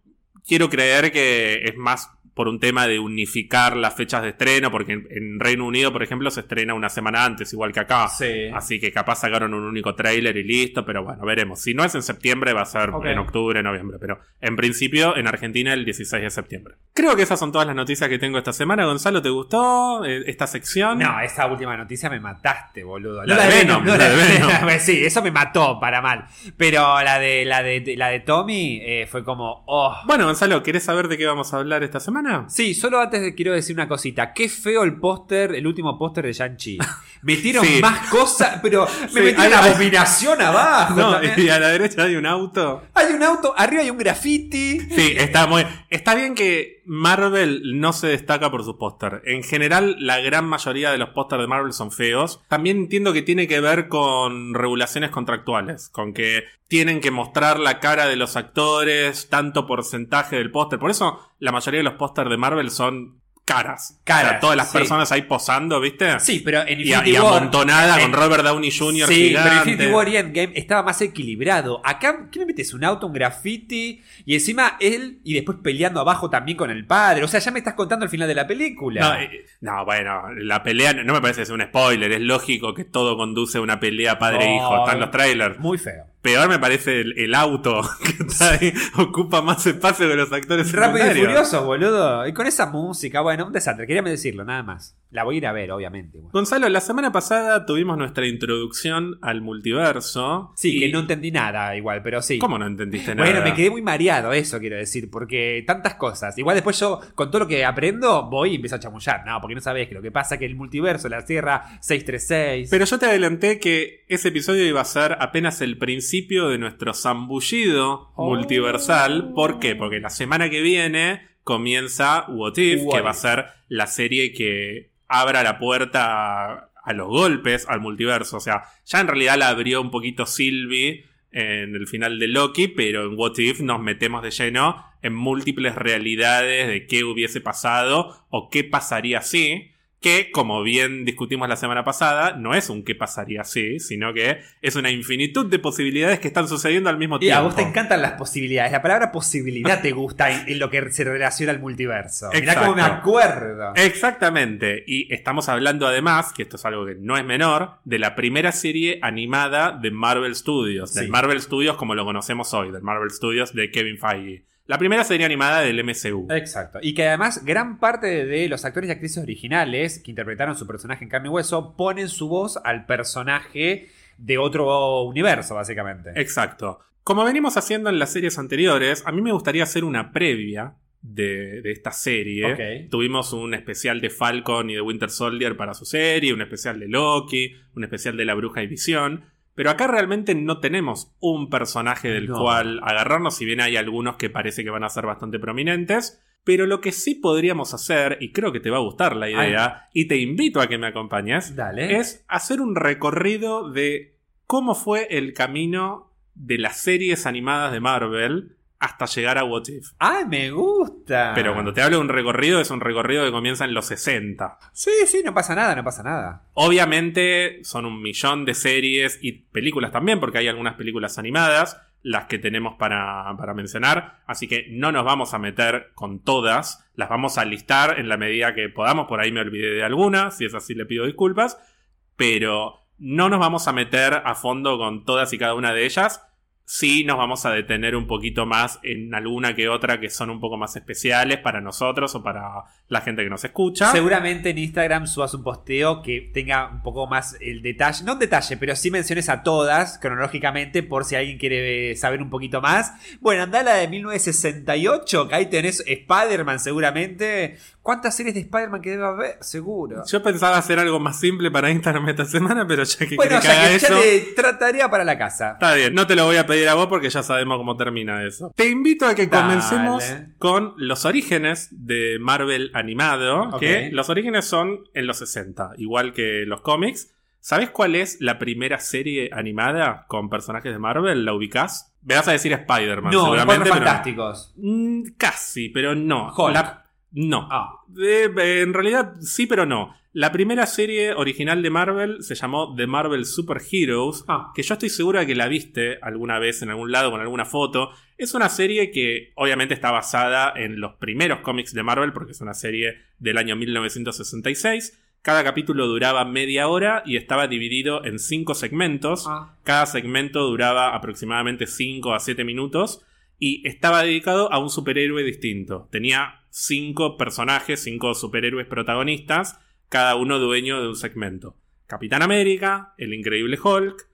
quiero creer que es más por un tema de unificar las fechas de estreno, porque en, en Reino Unido, por ejemplo, se estrena una semana antes, igual que acá. Sí. Así que capaz sacaron un único tráiler y listo, pero bueno, veremos. Si no es en septiembre, va a ser en octubre, noviembre, pero en principio en Argentina el 16 de septiembre. Creo que esas son todas las noticias que tengo esta semana. Gonzalo, ¿te gustó eh, esta sección? No, esa última noticia me mataste, boludo. La No de Venom, no la de Venom. sí, eso me mató para mal. Pero la de la de, la de Tommy eh, fue como, oh. Bueno, Gonzalo, ¿querés saber de qué vamos a hablar esta semana? Sí, solo antes de- quiero decir una cosita. Qué feo el póster, el último póster de Shang-Chi. Metieron Sí. más cosas, pero me metieron una abominación abajo. No, y a la derecha hay un auto. Hay un auto, arriba hay un graffiti. Sí, está muy. Está bien que Marvel no se destaca por sus póster. En general, la gran mayoría de los pósters de Marvel son feos. También entiendo que tiene que ver con regulaciones contractuales, con que tienen que mostrar la cara de los actores, tanto porcentaje del póster. Por eso, la mayoría de los pósters de Marvel son caras. Caras, O sea, todas las sí. personas ahí posando, ¿viste? Sí, pero en Y, Infinity y War- amontonada en- con Robert Downey Jr. Sí, gigante. pero Infinity War y Endgame estaba más equilibrado. Acá, ¿qué me metes? Un auto, un graffiti y encima él y después peleando abajo también con el padre. O sea, ya me estás contando el final de la película. No, eh, no, bueno, la pelea no me parece que sea un spoiler, es lógico que todo conduce a una pelea padre-hijo, No, están los trailers. Muy feo. Peor me parece el, el auto que está ahí, ocupa más espacio que los actores Rápido y furioso, boludo. Y con esa música, bueno, un desastre. Quería decirlo, nada más. La voy a ir a ver, obviamente. Gonzalo, la semana pasada tuvimos nuestra introducción al multiverso. Sí, y- que no entendí nada igual, pero sí. ¿Cómo no entendiste nada? Bueno, me quedé muy mareado, eso quiero decir, porque tantas cosas. Igual después yo, con todo lo que aprendo, voy y empiezo a chamullar. No, porque no sabés que lo que pasa es que el multiverso, la Tierra 636. Pero yo te adelanté que ese episodio iba a ser apenas el principio de nuestro zambullido Oh. multiversal. ¿Por qué? Porque la semana que viene comienza What If, What que va a ser la serie que abra la puerta a, los golpes al multiverso. O sea, ya en realidad la abrió un poquito Sylvie en el final de Loki, pero en What If nos metemos de lleno en múltiples realidades de qué hubiese pasado o qué pasaría si. Que, como bien discutimos la semana pasada, no es un qué pasaría si, sino que es una infinitud de posibilidades que están sucediendo al mismo Y tiempo. a vos te encantan las posibilidades. La palabra posibilidad te gusta en, en lo que se relaciona al multiverso. Mirá Exacto. cómo me acuerdo. Exactamente. Y estamos hablando además, que esto es algo que no es menor, de la primera serie animada de Marvel Studios. Del. Marvel Studios como lo conocemos hoy, del Marvel Studios de Kevin Feige. La primera serie animada del MCU. Exacto. Y que además gran parte de, los actores y actrices originales que interpretaron su personaje en carne y hueso ponen su voz al personaje de otro universo, básicamente. Exacto. Como venimos haciendo en las series anteriores, a mí me gustaría hacer una previa de, de esta serie. Tuvimos un especial de Falcon y de Winter Soldier para su serie, un especial de Loki, un especial de La Bruja y Visión. Pero acá realmente no tenemos un personaje del No. cual agarrarnos, si bien hay algunos que parece que van a ser bastante prominentes. Pero lo que sí podríamos hacer, y creo que te va a gustar la idea, y te invito a que me acompañes, Dale. es hacer un recorrido de cómo fue el camino de las series animadas de Marvel hasta llegar a What If. ¡Ay, me gusta! Pero cuando te hablo de un recorrido, es un recorrido que comienza en los 60. Sí, sí, no pasa nada, no pasa nada. Obviamente son un millón de series y películas también, porque hay algunas películas animadas, las que tenemos para, para mencionar, así que no nos vamos a meter con todas, las vamos a listar en la medida que podamos, por ahí me olvidé de alguna, si es así le pido disculpas, pero no nos vamos a meter a fondo con todas y cada una de ellas. Sí nos vamos a detener un poquito más en alguna que otra que son un poco más especiales para nosotros o para la gente que nos escucha. Seguramente en Instagram subas un posteo que tenga un poco más el detalle, no un detalle, pero sí menciones a todas cronológicamente por si alguien quiere saber un poquito más. Bueno, anda la de 1968, que ahí tenés Spider-Man seguramente. ¿Cuántas series de Spider-Man que debe haber? Seguro. Yo pensaba hacer algo más simple para Instagram esta semana, pero ya que Bueno, o sea que ya eso. le trataría para la casa. Está bien, no te lo voy a pedir a vos porque ya sabemos cómo termina eso. Te invito a que Dale. comencemos con los orígenes de Marvel animado, Ok. que los orígenes son en los 60, igual que los cómics. ¿Sabes cuál es la primera serie animada con personajes de Marvel? ¿La ubicás? Me vas a decir Spider-Man, No, seguramente. Cuatro pero- Fantásticos. Mm, casi, pero no. Hulk. La- No. Ah. Eh, eh, en realidad sí, pero no. La primera serie original de Marvel se llamó The Marvel Super Heroes, Ah. que yo estoy segura de que la viste alguna vez en algún lado con alguna foto. Es una serie que obviamente está basada en los primeros cómics de Marvel, porque es una serie del año 1966. Cada capítulo duraba media hora y estaba dividido en cinco segmentos. Ah. Cada segmento duraba aproximadamente 5 a 7 minutos y estaba dedicado a un superhéroe distinto. Tenía cinco personajes, cinco superhéroes protagonistas, cada uno dueño de un segmento. Capitán América, el Increíble Hulk,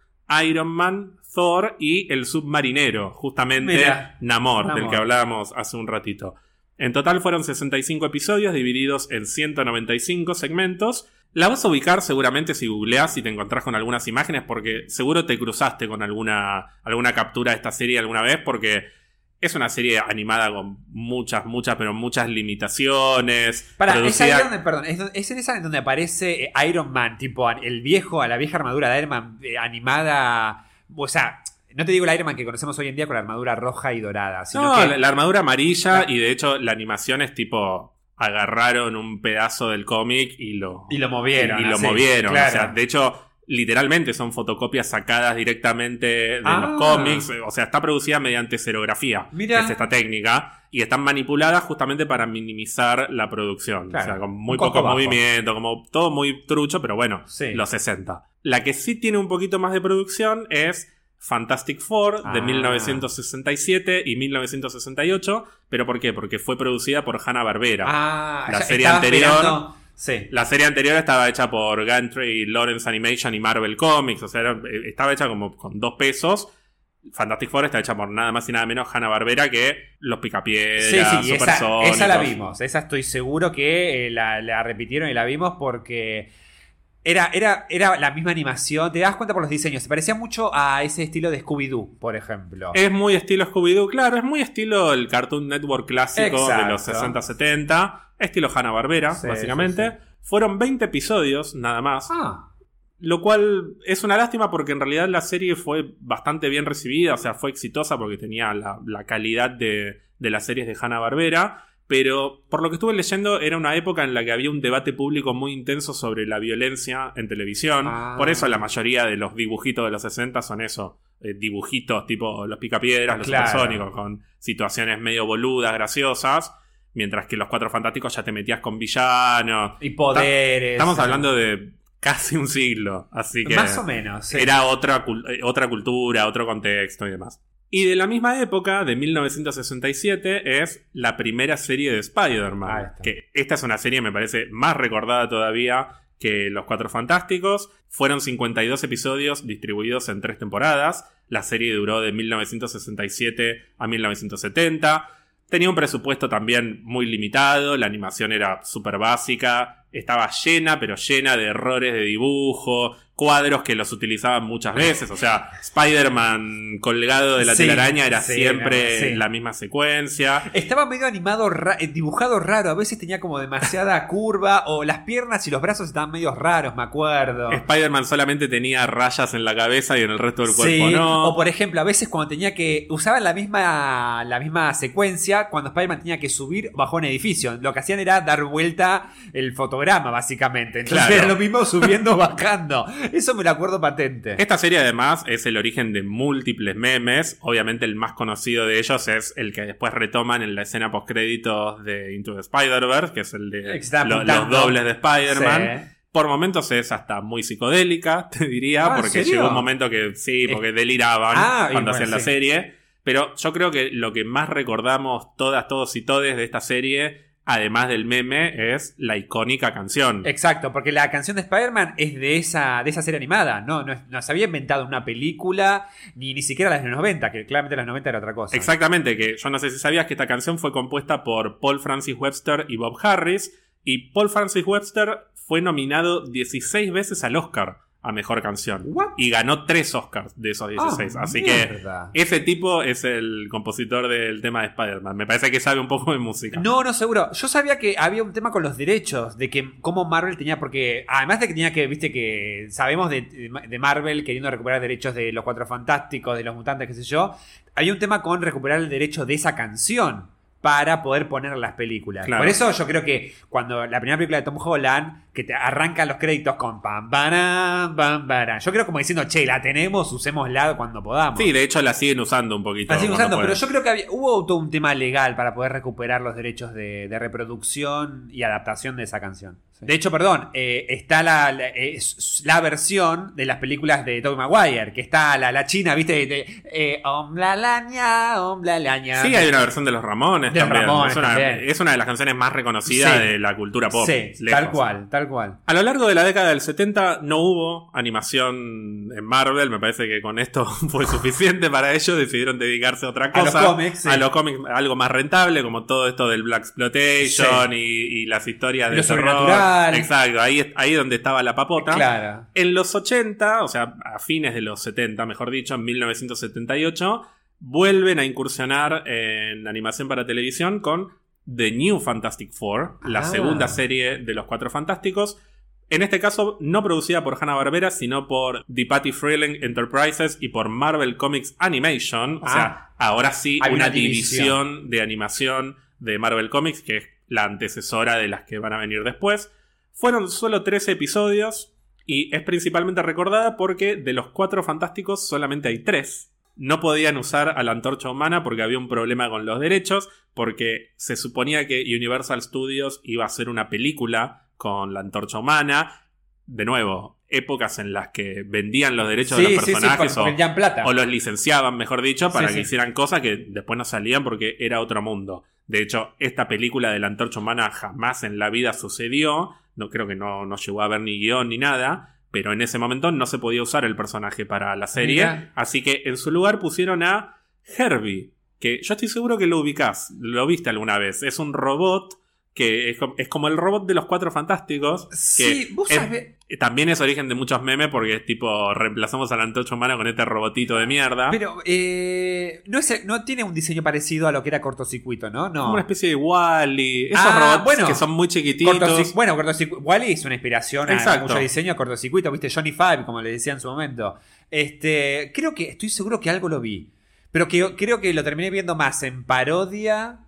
Iron Man, Thor y el submarinero, justamente Mira. Namor, del que hablábamos hace un ratito. En total fueron 65 episodios divididos en 195 segmentos. La vas a ubicar seguramente si googleás y te encontrás con algunas imágenes porque seguro te cruzaste con alguna, alguna captura de esta serie alguna vez porque es una serie animada con muchas, muchas, pero muchas limitaciones. Para, es ahí donde, perdón, es, es en esa en donde aparece eh, Iron Man, tipo el viejo, a la vieja armadura de Iron Man eh, animada. O sea, no te digo el Iron Man que conocemos hoy en día con la armadura roja y dorada, sino No, que la, la armadura amarilla y de hecho la animación es tipo agarraron un pedazo del cómic y lo y lo movieron. y lo movieron. claro. O sea, de hecho, literalmente son fotocopias sacadas directamente de Ah. los cómics. O sea, está producida mediante serografía, Mira. que es esta técnica. Y están manipuladas justamente para minimizar la producción. Claro. O sea, con muy poco bajo. movimiento, como todo muy trucho, pero bueno, Sí. los 60. La que sí tiene un poquito más de producción es Fantastic Four de Ah. 1967 y 1968. ¿Pero por qué? Porque fue producida por Hanna-Barbera. Ah, La serie anterior- Sí. La serie anterior estaba hecha por Gantry, Lawrence Animation y Marvel Comics. O sea, era- eh, estaba hecha como con dos pesos. Fantastic Four está hecha por nada más y nada menos Hanna Barbera que Los Picapiedras, Sí, sí, esa, esa la vimos. Esa estoy seguro que eh, la, la repitieron y la vimos porque era, era, era la misma animación. Te das cuenta por los diseños. Se parecía mucho a ese estilo de Scooby-Doo, por ejemplo. Es muy estilo Scooby-Doo, claro, es muy estilo el Cartoon Network clásico Exacto. de los 60-70. Estilo Hanna Barbera, Sí, básicamente. sí, Fueron 20 episodios, nada más. Ah, Lo cual es una lástima porque en realidad la serie fue bastante bien recibida, o sea, fue exitosa porque tenía la, la calidad de, de las series de Hanna-Barbera. Pero por lo que estuve leyendo, era una época en la que había un debate público muy intenso sobre la violencia en televisión. Ah. Por eso la mayoría de los dibujitos de los 60 son eso. eh, dibujitos tipo los picapiedras, los Claro. supersónicos, con situaciones medio boludas, graciosas. Mientras que los cuatro fantásticos ya te metías con villanos. y poderes. Estamos hablando de casi un siglo, así que Más o menos. sí. era otra, eh, otra cultura, otro contexto y demás. Y de la misma época, de 1967, es la primera serie de Spider-Man. Que esta es una serie me parece más recordada todavía que Los Cuatro Fantásticos. Fueron 52 episodios distribuidos en tres temporadas. La serie duró de 1967 a 1970. Tenía un presupuesto también muy limitado, la animación era súper básica, estaba llena, pero llena de errores de dibujo, cuadros que los utilizaban muchas veces, o sea, Spider-Man colgado de la Sí, telaraña era sí, siempre sí. la misma secuencia. Estaba medio animado, ra- eh, dibujado raro. A veces tenía como demasiada curva. O las piernas y los brazos estaban medio raros, me acuerdo. Spider-Man solamente tenía rayas en la cabeza y en el resto del cuerpo no. o por ejemplo, a veces cuando tenía que. Usaban la misma, la misma secuencia cuando Spider-Man tenía que subir bajo un edificio. Lo que hacían era dar vuelta el fotograma, básicamente. Entonces Claro. era lo mismo subiendo, bajando. Eso me lo acuerdo patente. Esta serie además es el origen de múltiples memes. Obviamente el más conocido de ellos es el que después retoman en la escena postcréditos de Into the Spider-Verse, que es el de lo- los dobles de Spider-Man. Sí. Por momentos es hasta muy psicodélica, te diría, Ah, ¿en porque llegó un momento que sí, porque deliraban Ah, cuando bueno, hacían la serie. Pero yo creo que lo que más recordamos todas, todos y todes de esta serie, además del meme, es la icónica canción. Exacto, porque la canción de Spider-Man es de esa, de esa serie animada. No, no, no se había inventado una película, ni, ni siquiera las de los 90, que claramente las 90 era otra cosa. Exactamente, que yo no sé si sabías que esta canción fue compuesta por Paul Francis Webster y Bob Harris. Y Paul Francis Webster fue nominado 16 veces al Oscar a Mejor Canción. What? Y ganó 3 Oscars de esos 16. Ah, Así que ese tipo es el compositor del tema de Spider-Man. Me parece que sabe un poco de música. No, no, seguro. Yo sabía que había un tema con los derechos, de que cómo Marvel tenía, porque además de que tenía que, viste, que sabemos de, de Marvel queriendo recuperar derechos de los Cuatro Fantásticos, de los mutantes, qué sé yo, había un tema con recuperar el derecho de esa canción. para poder poner las películas. Claro. Por eso yo creo que cuando la primera película de Tom Holland, que te arrancan los créditos con pam, param, pam, param. Yo creo como diciendo, che, la tenemos, usémosla cuando podamos. Sí, de hecho la siguen usando un poquito. La siguen usando, pero yo creo que había- hubo todo un tema legal para poder recuperar los derechos de, de reproducción y adaptación de esa canción. De hecho, perdón, eh, está la, la, versión de las películas de Tobey Maguire, que está la, la china, ¿viste? De, eh, om la laña, om la laña. Sí, hay una versión de los Ramones De los también. Ramones es, una, también. es una de las canciones más reconocidas Sí. de la cultura pop. Sí, lejos. tal cual, tal cual. A lo largo de la década del 70 no hubo animación en Marvel, me parece que con esto fue suficiente para ellos, decidieron dedicarse a otra A los cosa, cómics, sí. a los cómics, algo más rentable, como todo esto del Black Exploitation y, y las historias de terror. Exacto, ahí, ahí donde estaba la papota. Claro. En los 80, o sea, a fines de los 70, mejor dicho, en 1978, vuelven a incursionar en animación para televisión con The New Fantastic Four, la Ah. segunda serie de los Cuatro Fantásticos. En este caso, no producida por Hanna-Barbera, sino por The Patty Freeling Enterprises y por Marvel Comics Animation. O Ah. sea, ahora sí, Hay una, una división. división de animación de Marvel Comics, que es la antecesora de las que van a venir después. Fueron solo 13 episodios y es principalmente recordada porque de los cuatro fantásticos solamente hay tres. No podían usar a la antorcha humana porque había un problema con los derechos, porque se suponía que Universal Studios iba a hacer una película con la antorcha humana. De nuevo, épocas en las que vendían los derechos de los personajes por- o, vendían plata. o los licenciaban, mejor dicho, para Sí, que sí. hicieran cosas que después no salían porque era otro mundo. De hecho, esta película de la antorcha humana jamás en la vida sucedió. No creo que no, no llegó a ver ni guion ni nada. Pero en ese momento no se podía usar el personaje para la serie. Mira. Así que en su lugar pusieron a Herbie. Que yo estoy seguro que lo ubicás. Lo viste alguna vez. Es un robot que es, es como el robot de los cuatro fantásticos. que Sí, vos es- sabés. también es origen de muchos memes porque es tipo, reemplazamos a la antorcha humana con este robotito de mierda. Pero eh, no, es, no tiene un diseño parecido a lo que era cortocircuito, ¿no? No. Como una especie de Wally. Esos Ah, robots bueno. que son muy chiquititos. Bueno, cortocircuito. Wally es una inspiración a Exacto. mucho diseño cortocircuito, ¿viste? Johnny Five, como le decía en su momento. Este, creo que, estoy seguro que algo lo vi. Pero que, creo que lo terminé viendo más en parodia.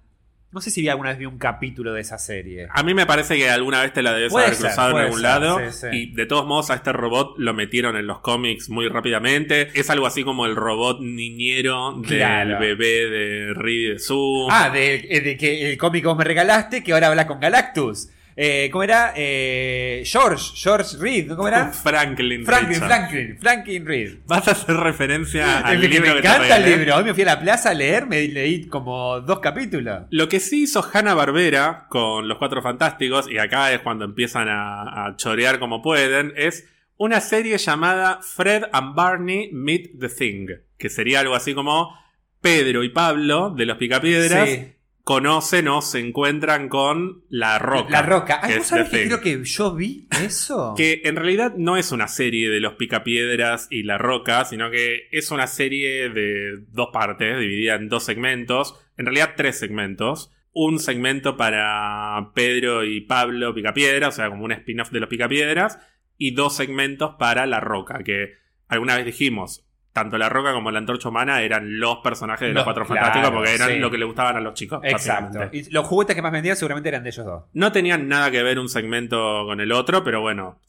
No sé si vi alguna vez vi un capítulo de esa serie. A mí me parece que alguna vez te la debes Puede haber ser, cruzado en algún ser, lado. sí, sí. Y de todos modos a este robot lo metieron en los cómics muy rápidamente. Es algo así como el robot niñero del Claro. bebé de Reed de Sue. Ah, de, eh, de que el cómic que vos me regalaste, que ahora habla con Galactus. Eh, ¿Cómo era? Eh, George, George Reed, ¿cómo era? Franklin. Franklin, Richard. Franklin, Franklin Reed. Vas a hacer referencia al libro me que encanta el libro. Hoy me fui a la plaza a leer, me leí como dos capítulos. Lo que sí hizo Hanna Barbera con los Cuatro Fantásticos, y acá es cuando empiezan a, a chorear como pueden, es una serie llamada Fred and Barney Meet the Thing, que sería algo así como Pedro y Pablo de los Picapiedras Sí. Conocen o se encuentran con La Roca. La Roca. Ay, ¿vos sabés que creo que yo vi eso? Que en realidad no es una serie de los Picapiedras y La Roca, sino que es una serie de dos partes, dividida en dos segmentos, en realidad tres segmentos. Un segmento para Pedro y Pablo Picapiedra, o sea, como un spin-off de los Picapiedras, y dos segmentos para La Roca, que alguna vez dijimos, tanto La Roca como la Antorcha Humana eran los personajes de los, Los- Cuatro claro, Fantásticos porque eran sí. lo que le gustaban a los chicos. Exacto. Y los juguetes que más vendían seguramente eran de ellos dos. No tenían nada que ver un segmento con el otro, pero bueno,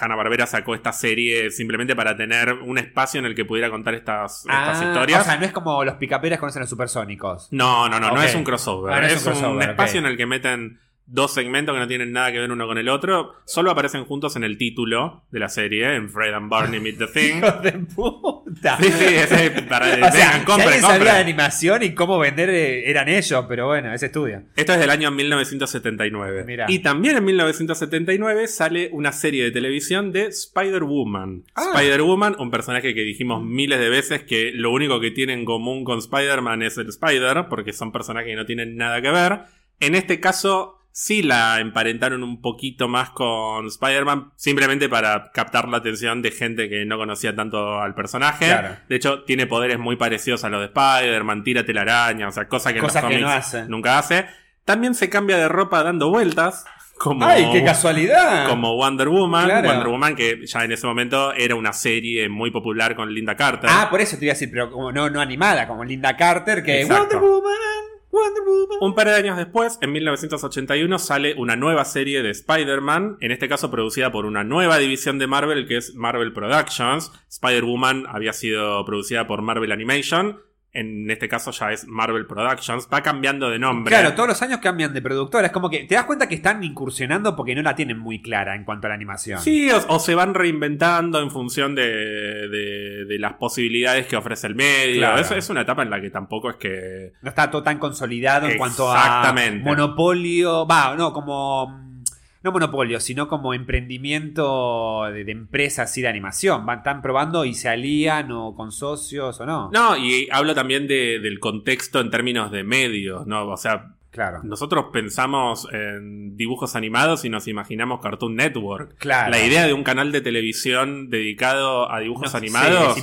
Hanna Barbera sacó esta serie simplemente para tener un espacio en el que pudiera contar estas, estas Ah, historias. O sea, no es como los picaperas conocen a los supersónicos. no, no, no, no es un crossover. Ah, no es es un espacio en el que meten dos segmentos que no tienen nada que ver uno con el otro. Solo aparecen juntos en el título de la serie, en Fred and Barney Meet the Thing. ¡Hijos de puta! Sí, sí, ese, para, o vengan, sea, si compren, sabía de animación y cómo vender eh, eran ellos, pero bueno, ese estudio. Esto es del año 1979. Mirá. Y también en 1979 sale una serie de televisión de Spider-Woman. Ah. Spider-Woman, un personaje que dijimos miles de veces que lo único que tiene en común con Spider-Man es el Spider, porque son personajes que no tienen nada que ver. En este caso, sí la emparentaron un poquito más con Spider-Man, simplemente para captar la atención de gente que no conocía tanto al personaje. Claro. De hecho, tiene poderes muy parecidos a los de Spider-Man, tira telaraña, o sea, cosa que en Cosas los que cómics no hace. nunca hace. También se cambia de ropa dando vueltas. Como, ¡Ay, qué casualidad! como Wonder Woman. Claro. Wonder Woman, que ya en ese momento era una serie muy popular con Linda Carter. Ah, por eso te iba a decir, pero como no, no animada, como Linda Carter, que Exacto. Wonder Woman, Un par de años después, en 1981, sale una nueva serie de Spider-Man, en este caso producida por una nueva división de Marvel que es Marvel Productions. Spider-Woman había sido producida por Marvel Animation, en este caso ya es Marvel Productions, va cambiando de nombre. Claro, todos los años cambian de productora. Es como que te das cuenta que están incursionando porque no la tienen muy clara en cuanto a la animación. Sí, o, o se van reinventando en función de, de- de las posibilidades que ofrece el medio. Claro. Es, es una etapa en la que tampoco es que... No está todo tan consolidado en cuanto a monopolio. Va, no, como. No monopolio, sino como emprendimiento de, de empresas y de animación. Van, están probando y se alían o con socios o no. No, y hablo también de- del contexto en términos de medios, ¿no? O sea, Claro. nosotros pensamos en dibujos animados y nos imaginamos Cartoon Network. Claro. La idea de un canal de televisión dedicado a dibujos No, animados sí,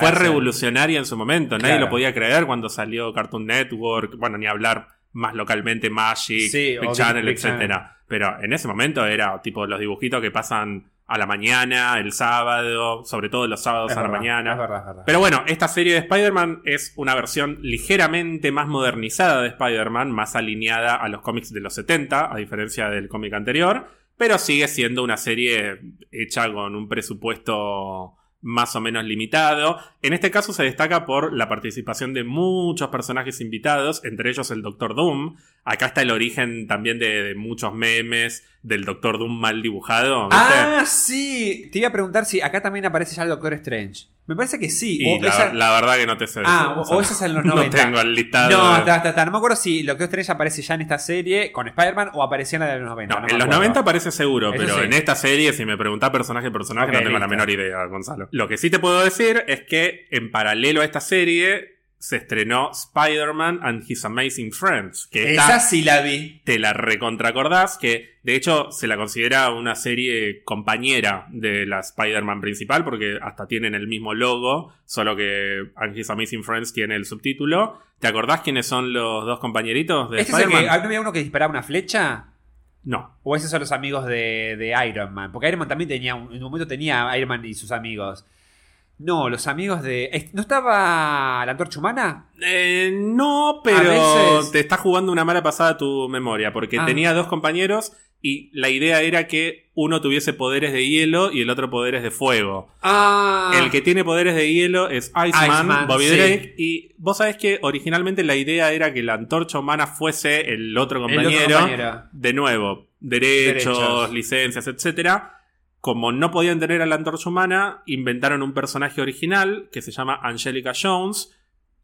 fue revolucionaria en su momento. Nadie lo podía creer cuando salió Cartoon Network, bueno, ni hablar más localmente Magic, Sí, Big Channel, Big etcétera. Pero en ese momento era tipo los dibujitos que pasan a la mañana, el sábado, sobre todo los sábados Es a la mañana. Es verdad, es verdad. Pero bueno, esta serie de Spider-Man es una versión ligeramente más modernizada de Spider-Man, más alineada a los cómics de los 70, a diferencia del cómic anterior, pero sigue siendo una serie hecha con un presupuesto más o menos limitado. En este caso se destaca por la participación de muchos personajes invitados, entre ellos el Doctor Doom. Acá está el origen también de, de muchos memes del Doctor Doom mal dibujado. ¿viste? Ah, sí. Te iba a preguntar si acá también aparece ya el Doctor Strange. Me parece que sí. Y O la, esa- la verdad que no te sé. Ah, o- o es en los No 90. tengo el listado. No, está, está, está. No me acuerdo si el Doctor Strange aparece ya en esta serie con Spider-Man o aparecía en la de los 90. No, no en los acuerdo. 90 parece seguro, Eso pero sí. en esta serie, si me preguntás personaje por personaje, no tengo la menor idea, Gonzalo. Lo que sí te puedo decir es que en paralelo a esta serie se estrenó Spider-Man and His Amazing Friends, que Esa sí la vi. te la recontracordás, que de hecho se la considera una serie compañera de la Spider-Man principal, porque hasta tienen el mismo logo, solo que and His Amazing Friends tiene el subtítulo. ¿Te acordás quiénes son los dos compañeritos de ¿Este Spider-Man? ¿No había uno que disparaba una flecha? No. ¿O esos son los amigos de, de Iron Man? Porque Iron Man también tenía, en un momento tenía Iron Man y sus amigos. No, los amigos de... ¿No estaba la antorcha humana? Eh, no, pero veces- te está jugando una mala pasada tu memoria, porque Ah. tenía dos compañeros y la idea era que uno tuviese poderes de hielo y el otro poderes de fuego. Ah. El que tiene poderes de hielo es Iceman, Iceman, Bobby sí. Drake, y vos sabés que originalmente la idea era que la antorcha humana fuese el otro El otro compañero. compañero. De nuevo, derechos, Derechos. licencias, etcétera. Como no podían tener a la antorcha humana, inventaron un personaje original que se llama Angelica Jones.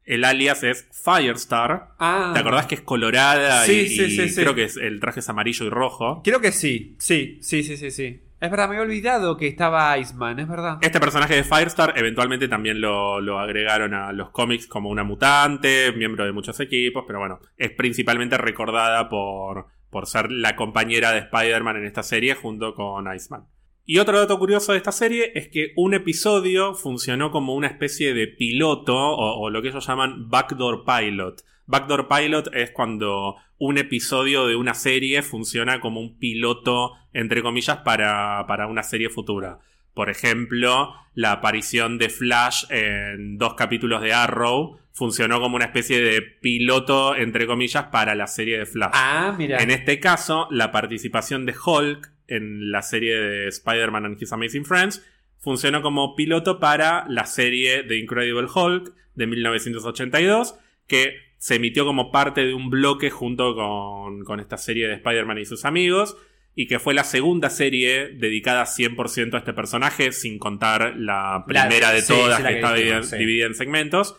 El alias es Firestar. Ah. ¿Te acordás que es colorada Sí, y, sí, y sí, sí. creo que es, el traje es amarillo y rojo? Creo que sí. Sí, sí, sí, sí, sí. Es verdad, me había olvidado que estaba Iceman, es verdad. Este personaje de Firestar eventualmente también lo, lo agregaron a los cómics como una mutante, miembro de muchos equipos, pero bueno, es principalmente recordada por, por ser la compañera de Spider-Man en esta serie junto con Iceman. Y otro dato curioso de esta serie es que un episodio funcionó como una especie de piloto o, o lo que ellos llaman backdoor pilot. Backdoor pilot es cuando un episodio de una serie funciona como un piloto, entre comillas, para, para una serie futura. Por ejemplo, la aparición de Flash en dos capítulos de Arrow funcionó como una especie de piloto, entre comillas, para la serie de Flash. Ah, mira. En este caso, la participación de Hulk en la serie de Spider-Man and His Amazing Friends funcionó como piloto para la serie The Incredible Hulk de 1982, que se emitió como parte de un bloque junto con, con esta serie de Spider-Man y sus amigos, y que fue la segunda serie dedicada 100% a este personaje, sin contar la primera de todas sí, que que estaba dijimos, dividida, sí. dividida en segmentos.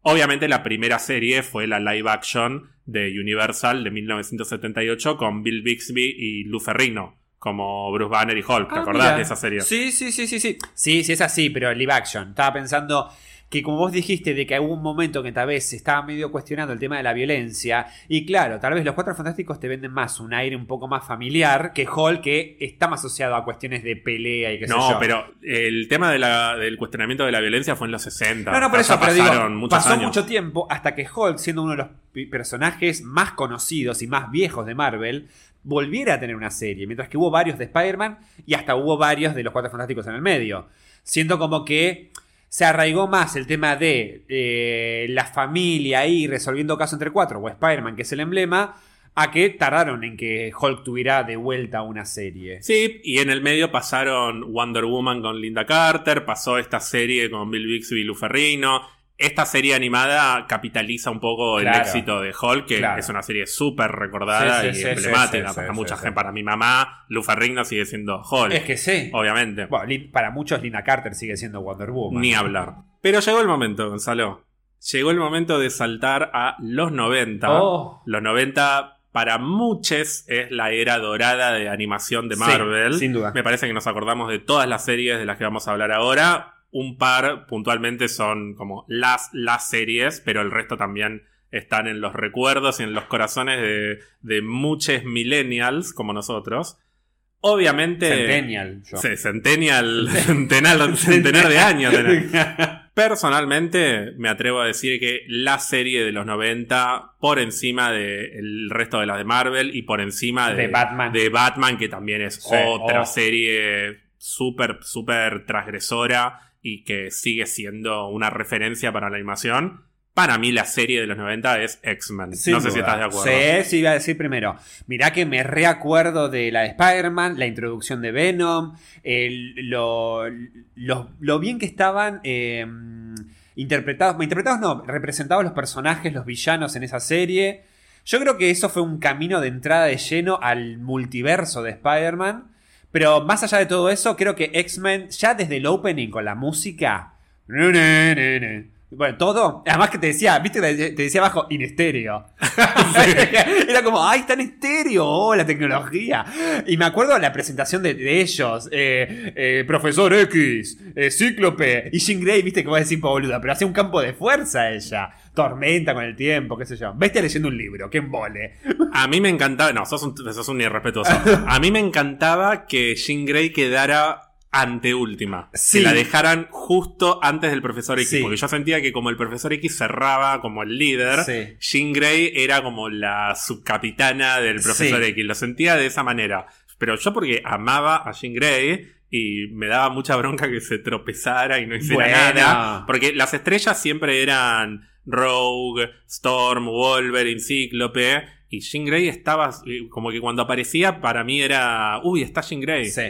Obviamente la primera serie fue la live action de Universal de 1978 con Bill Bixby y Lou Ferrigno como Bruce Banner y Hulk. ¿Te Ah, acordás mira. de esa serie? Sí, sí, sí, sí, sí. Sí, sí, es así, pero live action. Estaba pensando que como vos dijiste de que hubo un momento que tal vez se estaba medio cuestionando el tema de la violencia y claro, tal vez los Cuatro Fantásticos te venden más un aire un poco más familiar que Hulk que está más asociado a cuestiones de pelea y sé No, yo. pero el tema de la- del cuestionamiento de la violencia fue en los 60. No, no, por eso, pero digo, pasó años. mucho tiempo hasta que Hulk, siendo uno de los personajes más conocidos y más viejos de Marvel, volviera a tener una serie, mientras que hubo varios de Spider-Man y hasta hubo varios de los Cuatro Fantásticos en el medio. Siento como que se arraigó más el tema de eh, la familia ahí resolviendo caso entre cuatro, o Spider-Man, que es el emblema, a que tardaron en que Hulk tuviera de vuelta una serie. Sí, y en el medio pasaron Wonder Woman con Linda Carter, pasó esta serie con Bill Bixby y Lou Ferrigno. Esta serie animada capitaliza un poco el Claro. éxito de Hulk, que Claro. es una serie súper recordada Sí, sí, y sí, emblemática para mucha gente. Para mi mamá, Lou Ferrigno sigue siendo Hulk. Es que sí. Obviamente. Bueno, para muchos Lina Carter sigue siendo Wonder Woman. Ni hablar. Pero llegó el momento, Gonzalo. Llegó el momento de saltar a los 90. Oh. Los 90 para muchos es la era dorada de animación de Sí, Marvel. sin duda. Me parece que nos acordamos de todas las series de las que vamos a hablar ahora. Un par puntualmente son como las, las series, pero el resto también están en los recuerdos y en los corazones de, de muchos millennials como nosotros. Obviamente... Centennial. yo. Sí, centennial, centenar, centenar de años. Personalmente, me atrevo a decir que la serie de los 90, por encima del resto de las de Marvel y por encima de, De Batman. de Batman, que también es Sí, otra oh. serie súper, súper transgresora y que sigue siendo una referencia para la animación. Para mí, la serie de los 90 es X-Men. No sé si estás de acuerdo. Sí, sí, iba a decir primero. Mirá que me reacuerdo de la de Spider-Man, la introducción de Venom, el- lo, lo- lo bien que estaban eh, interpretados, interpretados no, representados los personajes, los villanos en esa serie. Yo creo que eso fue un camino de entrada de lleno al multiverso de Spider-Man. Pero más allá de todo eso, creo que X-Men, ya desde el opening con la música. Bueno, todo. Además que te decía, viste, te decía abajo, in estéreo. Era como, ¡ay, está en estéreo! ¡Oh, la tecnología! Y me acuerdo la presentación de, de ellos: eh, eh, Profesor X, eh, Cíclope y Jean Grey, viste que vos decís, "Po, boluda, pero hace un campo de fuerza ella. Tormenta con el tiempo, qué sé yo. Bestia leyendo un libro, qué embole. A mí me encantaba. No, sos un, sos un irrespetuoso. A mí me encantaba que Jean Grey quedara anteúltima. Sí. Que la dejaran justo antes del profesor X. Sí. Porque yo sentía que como el profesor X cerraba como el líder, Sí. Jean Grey era como la subcapitana del profesor. X. Lo sentía de esa manera. Pero yo porque amaba a Jean Grey. Y me daba mucha bronca que se tropezara y no hiciera Bueno. nada. Porque las estrellas siempre eran Rogue, Storm, Wolverine, Cíclope. Y Jean Grey estaba como que cuando aparecía para mí era, uy, está Jean Grey. Sí.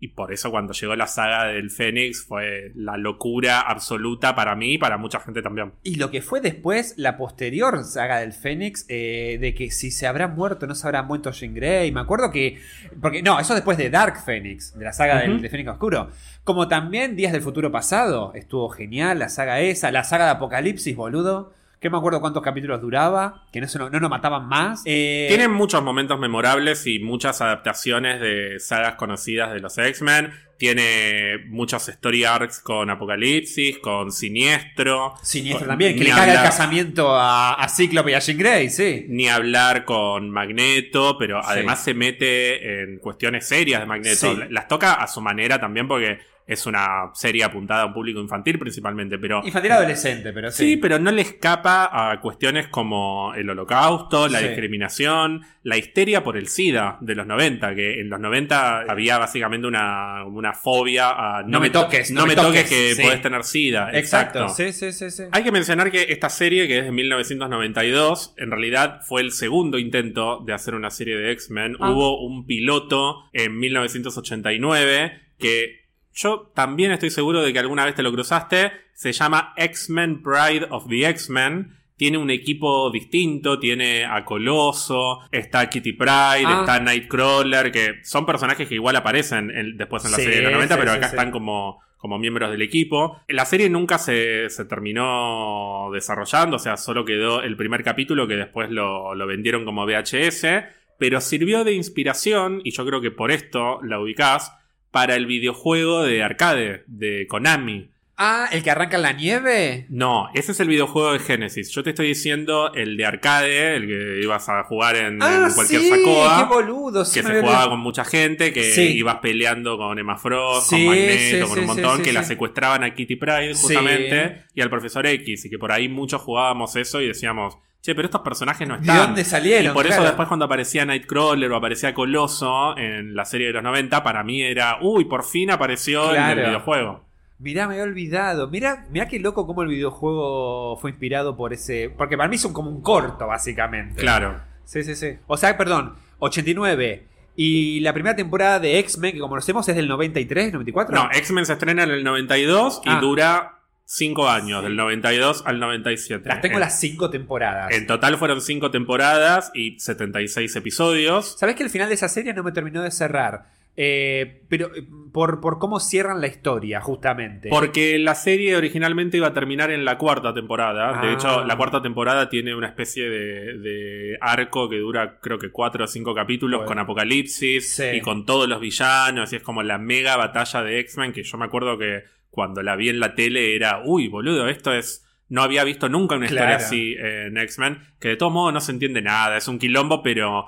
Y por eso cuando llegó la saga del Fénix fue la locura absoluta para mí y para mucha gente también. Y lo que fue después, la posterior saga del Fénix, eh, de que si se habrá muerto, no se habrá muerto Jean Grey. Me acuerdo que. Porque, no, eso después de Dark Phoenix, de la saga del, Ujú. de Fénix Oscuro. Como también Días del Futuro Pasado, estuvo genial la saga esa, la saga de Apocalipsis, boludo. Que me acuerdo cuántos capítulos duraba, que no, no, no nos mataban más. Eh, Tienen muchos momentos memorables y muchas adaptaciones de sagas conocidas de los X-Men. Tiene muchos story arcs con Apocalipsis, con Siniestro. Siniestro Con- también, que le caga el casamiento a, a Cíclope y a Jean Grey, sí. Ni hablar con Magneto, pero Sí. además se mete en cuestiones serias de Magneto. Sí. Las toca a su manera también porque es una serie apuntada a un público infantil principalmente, pero... Infantil adolescente, pero sí. Sí, pero no le escapa a cuestiones como el holocausto, la Sí. discriminación, la histeria por el SIDA de los 90, que en los 90 había básicamente una, una fobia a No me toques, no, no me me toques, toques, que sí. podés tener SIDA. Exacto. Exacto. Sí, sí, sí, sí. Hay que mencionar que esta serie, que es de 1992, en realidad fue el segundo intento de hacer una serie de X-Men. Ah. Hubo un piloto en 1989 que yo también estoy seguro de que alguna vez te lo cruzaste. Se llama X-Men Pride of the X-Men. Tiene un equipo distinto, tiene a Coloso, está Kitty Pride, Ah. está Nightcrawler, que son personajes que igual aparecen en- después en la Sí, serie de los 90, sí, pero acá sí. están como, como miembros del equipo. La serie nunca se, se terminó desarrollando, o sea, solo quedó el primer capítulo que después lo, lo vendieron como VHS, pero sirvió de inspiración, y yo creo que por esto la ubicás, para el videojuego de arcade de Konami. Ah, el que arranca en la nieve. No, ese es el videojuego de Genesis. Yo te estoy diciendo el de arcade, el que ibas a jugar en, Ah, en cualquier sí, sacoa. qué boludo. sí que se jugaba con mucha gente, que Sí. ibas peleando con Emma Frost, con Magneto, con un montón, que la secuestraban a Kitty Pride Sí. justamente y al profesor X, y que por ahí muchos jugábamos eso y decíamos, che, pero estos personajes no ¿De están. dónde salieron? Y por eso después cuando aparecía Nightcrawler o aparecía Coloso en la serie de los 90, para mí era, uy, por fin apareció el Claro. del videojuego. Mirá, me había olvidado. Mirá, mirá qué loco cómo el videojuego fue inspirado por ese. Porque para mí son como un corto, básicamente. Claro. Sí, sí, sí. O sea, perdón, 89. Y la primera temporada de X-Men, que como conocemos, es del 93, 94. No, X-Men se estrena en el 92 y Ah. dura 5 años, del 92 al 97. Las tengo en, las cinco temporadas. en total fueron 5 temporadas y 76 episodios. ¿Sabés que el final de esa serie no me terminó de cerrar? Eh, pero eh, por, por cómo cierran la historia, justamente. Porque la serie originalmente iba a terminar en la cuarta temporada. De Ah. hecho, la cuarta temporada tiene una especie de, de arco que dura creo que cuatro o cinco capítulos Bueno. con Apocalipsis Sí. y con todos los villanos. Y es como la mega batalla de X-Men que yo me acuerdo que cuando la vi en la tele era, uy, boludo, esto es... No había visto nunca una historia así en X-Men, que de todos modos no se entiende nada, es un quilombo, pero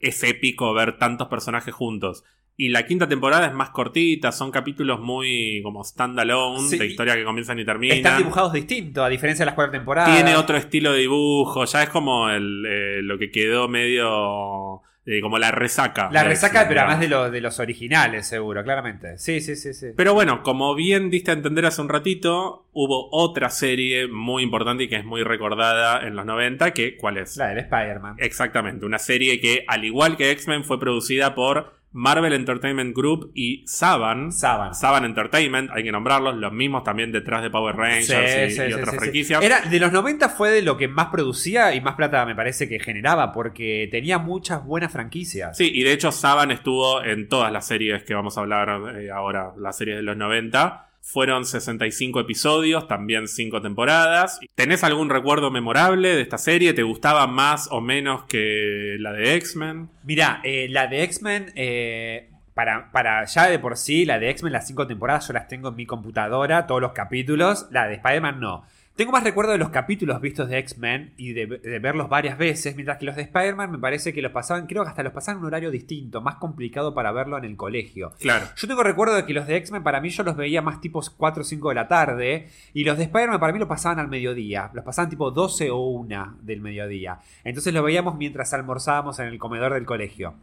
es épico ver tantos personajes juntos. Y la quinta temporada es más cortita, son capítulos muy como standalone, Sí. de historia que comienzan y terminan. Están dibujados distintos, a diferencia de las cuatro temporadas. Tiene otro estilo de dibujo, ya es como el, eh, lo que quedó medio eh, como la resaca. La resaca, pero además de, lo- de los originales, seguro, claramente. Sí, sí, sí, sí. Pero bueno, como bien diste a entender hace un ratito, hubo otra serie muy importante y que es muy recordada en los 90, que ¿cuál es? La del Spider-Man. Exactamente, una serie que al igual que X-Men fue producida por Marvel Entertainment Group y Saban. Saban. Saban Entertainment, hay que nombrarlos, los mismos también detrás de Power Rangers y, Sí, y sí, otras franquicias. Era, de los 90 fue de lo que más producía y más plata me parece que generaba, porque tenía muchas buenas franquicias. Sí, y de hecho Saban estuvo en todas las series que vamos a hablar eh, ahora, las series de los 90. Fueron 65 episodios, también 5 temporadas. ¿Tenés algún recuerdo memorable de esta serie? ¿Te gustaba más o menos que la de X-Men? Mirá, eh, la de X-Men, eh, para, para ya de por sí, la de X-Men, las cinco temporadas, yo las tengo en mi computadora, todos los capítulos. La de Spider-Man no. Tengo más recuerdo de los capítulos vistos de X-Men y de, de verlos varias veces, mientras que los de Spider-Man me parece que los pasaban, creo que hasta los pasaban en un horario distinto, más complicado para verlo en el colegio. Claro. Yo tengo recuerdo de que los de X-Men para mí yo los veía más tipos 4 o 5 de la tarde y los de Spider-Man para mí los pasaban al mediodía, los pasaban tipo 12 o 1 del mediodía. Entonces los veíamos mientras almorzábamos en el comedor del colegio.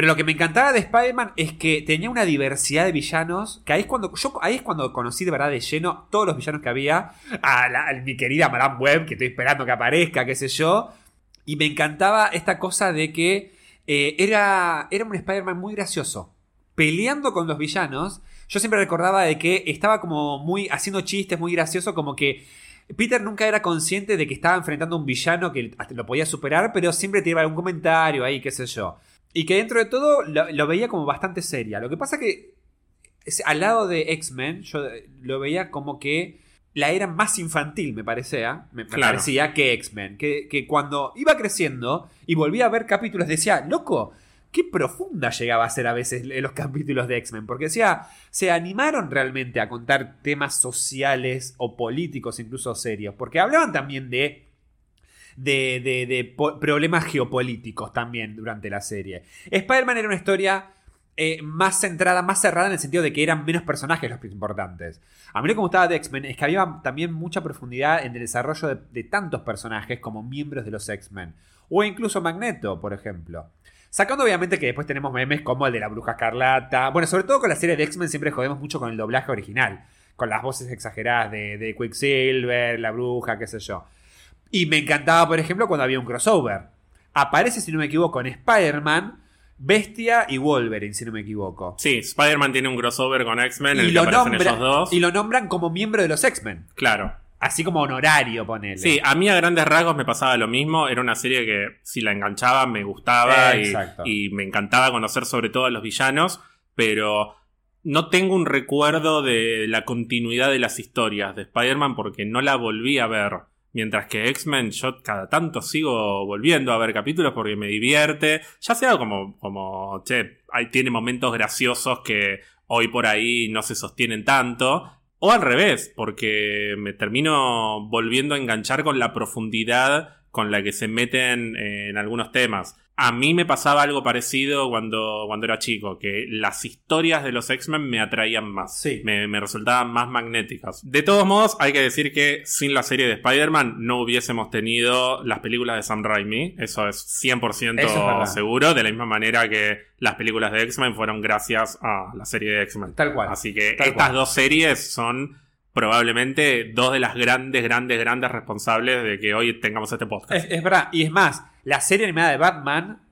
Pero lo que me encantaba de Spider-Man es que tenía una diversidad de villanos. Que ahí es cuando. Yo ahí es cuando conocí de verdad de lleno todos los villanos que había. A, mi querida Madame Web, que estoy esperando que aparezca, qué sé yo. Y me encantaba esta cosa de que eh, era, era un Spider-Man muy gracioso. Peleando con los villanos. Yo siempre recordaba de que estaba como muy haciendo chistes, muy gracioso, como que Peter nunca era consciente de que estaba enfrentando a un villano que lo podía superar, pero siempre tiraba algún comentario ahí, qué sé yo. Y que dentro de todo lo, lo veía como bastante seria. Lo que pasa que al lado de X-Men, yo eh, lo veía como que la era más infantil, me parecía, me, me Claro. parecía que X-Men. Que, que cuando iba creciendo y volvía a ver capítulos, decía, loco, qué profunda llegaba a ser a veces los capítulos de X-Men. Porque decía, se animaron realmente a contar temas sociales o políticos, incluso serios. Porque hablaban también de de, de- de problemas geopolíticos también durante la serie. Spider-Man era una historia eh, más centrada, más cerrada en el sentido de que eran menos personajes los importantes. A mí lo que me gustaba de X-Men es que había también mucha profundidad en el desarrollo de, de tantos personajes como miembros de los X-Men. O incluso Magneto, por ejemplo. Sacando obviamente que después tenemos memes como el de la Bruja Escarlata. Bueno, sobre todo con la serie de X-Men siempre jodemos mucho con el doblaje original. Con las voces exageradas de, de Quicksilver, la bruja, qué sé yo. Y me encantaba, por ejemplo, cuando había un crossover. Aparece, si no me equivoco, en Spider-Man, Bestia y Wolverine, si no me equivoco. Sí, Spider-Man tiene un crossover con X-Men en el que lo, aparecen nombra- ellos dos. y lo nombran como miembro de los X-Men. Claro. Así como honorario, ponele. Sí, a mí a grandes rasgos me pasaba lo mismo. Era una serie que si la enganchaba me gustaba y, y me encantaba conocer sobre todo a los villanos, pero no tengo un recuerdo de la continuidad de las historias de Spider-Man porque no la volví a ver. Mientras que X-Men yo cada tanto sigo volviendo a ver capítulos porque me divierte. Ya sea como, como che, ahí tiene momentos graciosos que hoy por ahí no se sostienen tanto. O al revés, porque me termino volviendo a enganchar con la profundidad con la que se meten en algunos temas. A mí me pasaba algo parecido cuando, cuando era chico, que las historias de los X-Men me atraían más. Sí. Me, me resultaban más magnéticas. De todos modos, hay que decir que sin la serie de Spider-Man no hubiésemos tenido las películas de Sam Raimi. Eso es 100% Eso es verdad. seguro. De la misma manera que las películas de X-Men fueron gracias a la serie de X-Men. Tal cual. Así que estas cual. dos series son probablemente dos de las grandes, grandes, grandes responsables de que hoy tengamos este podcast. Es, es verdad. Y es más, la serie animada de Batman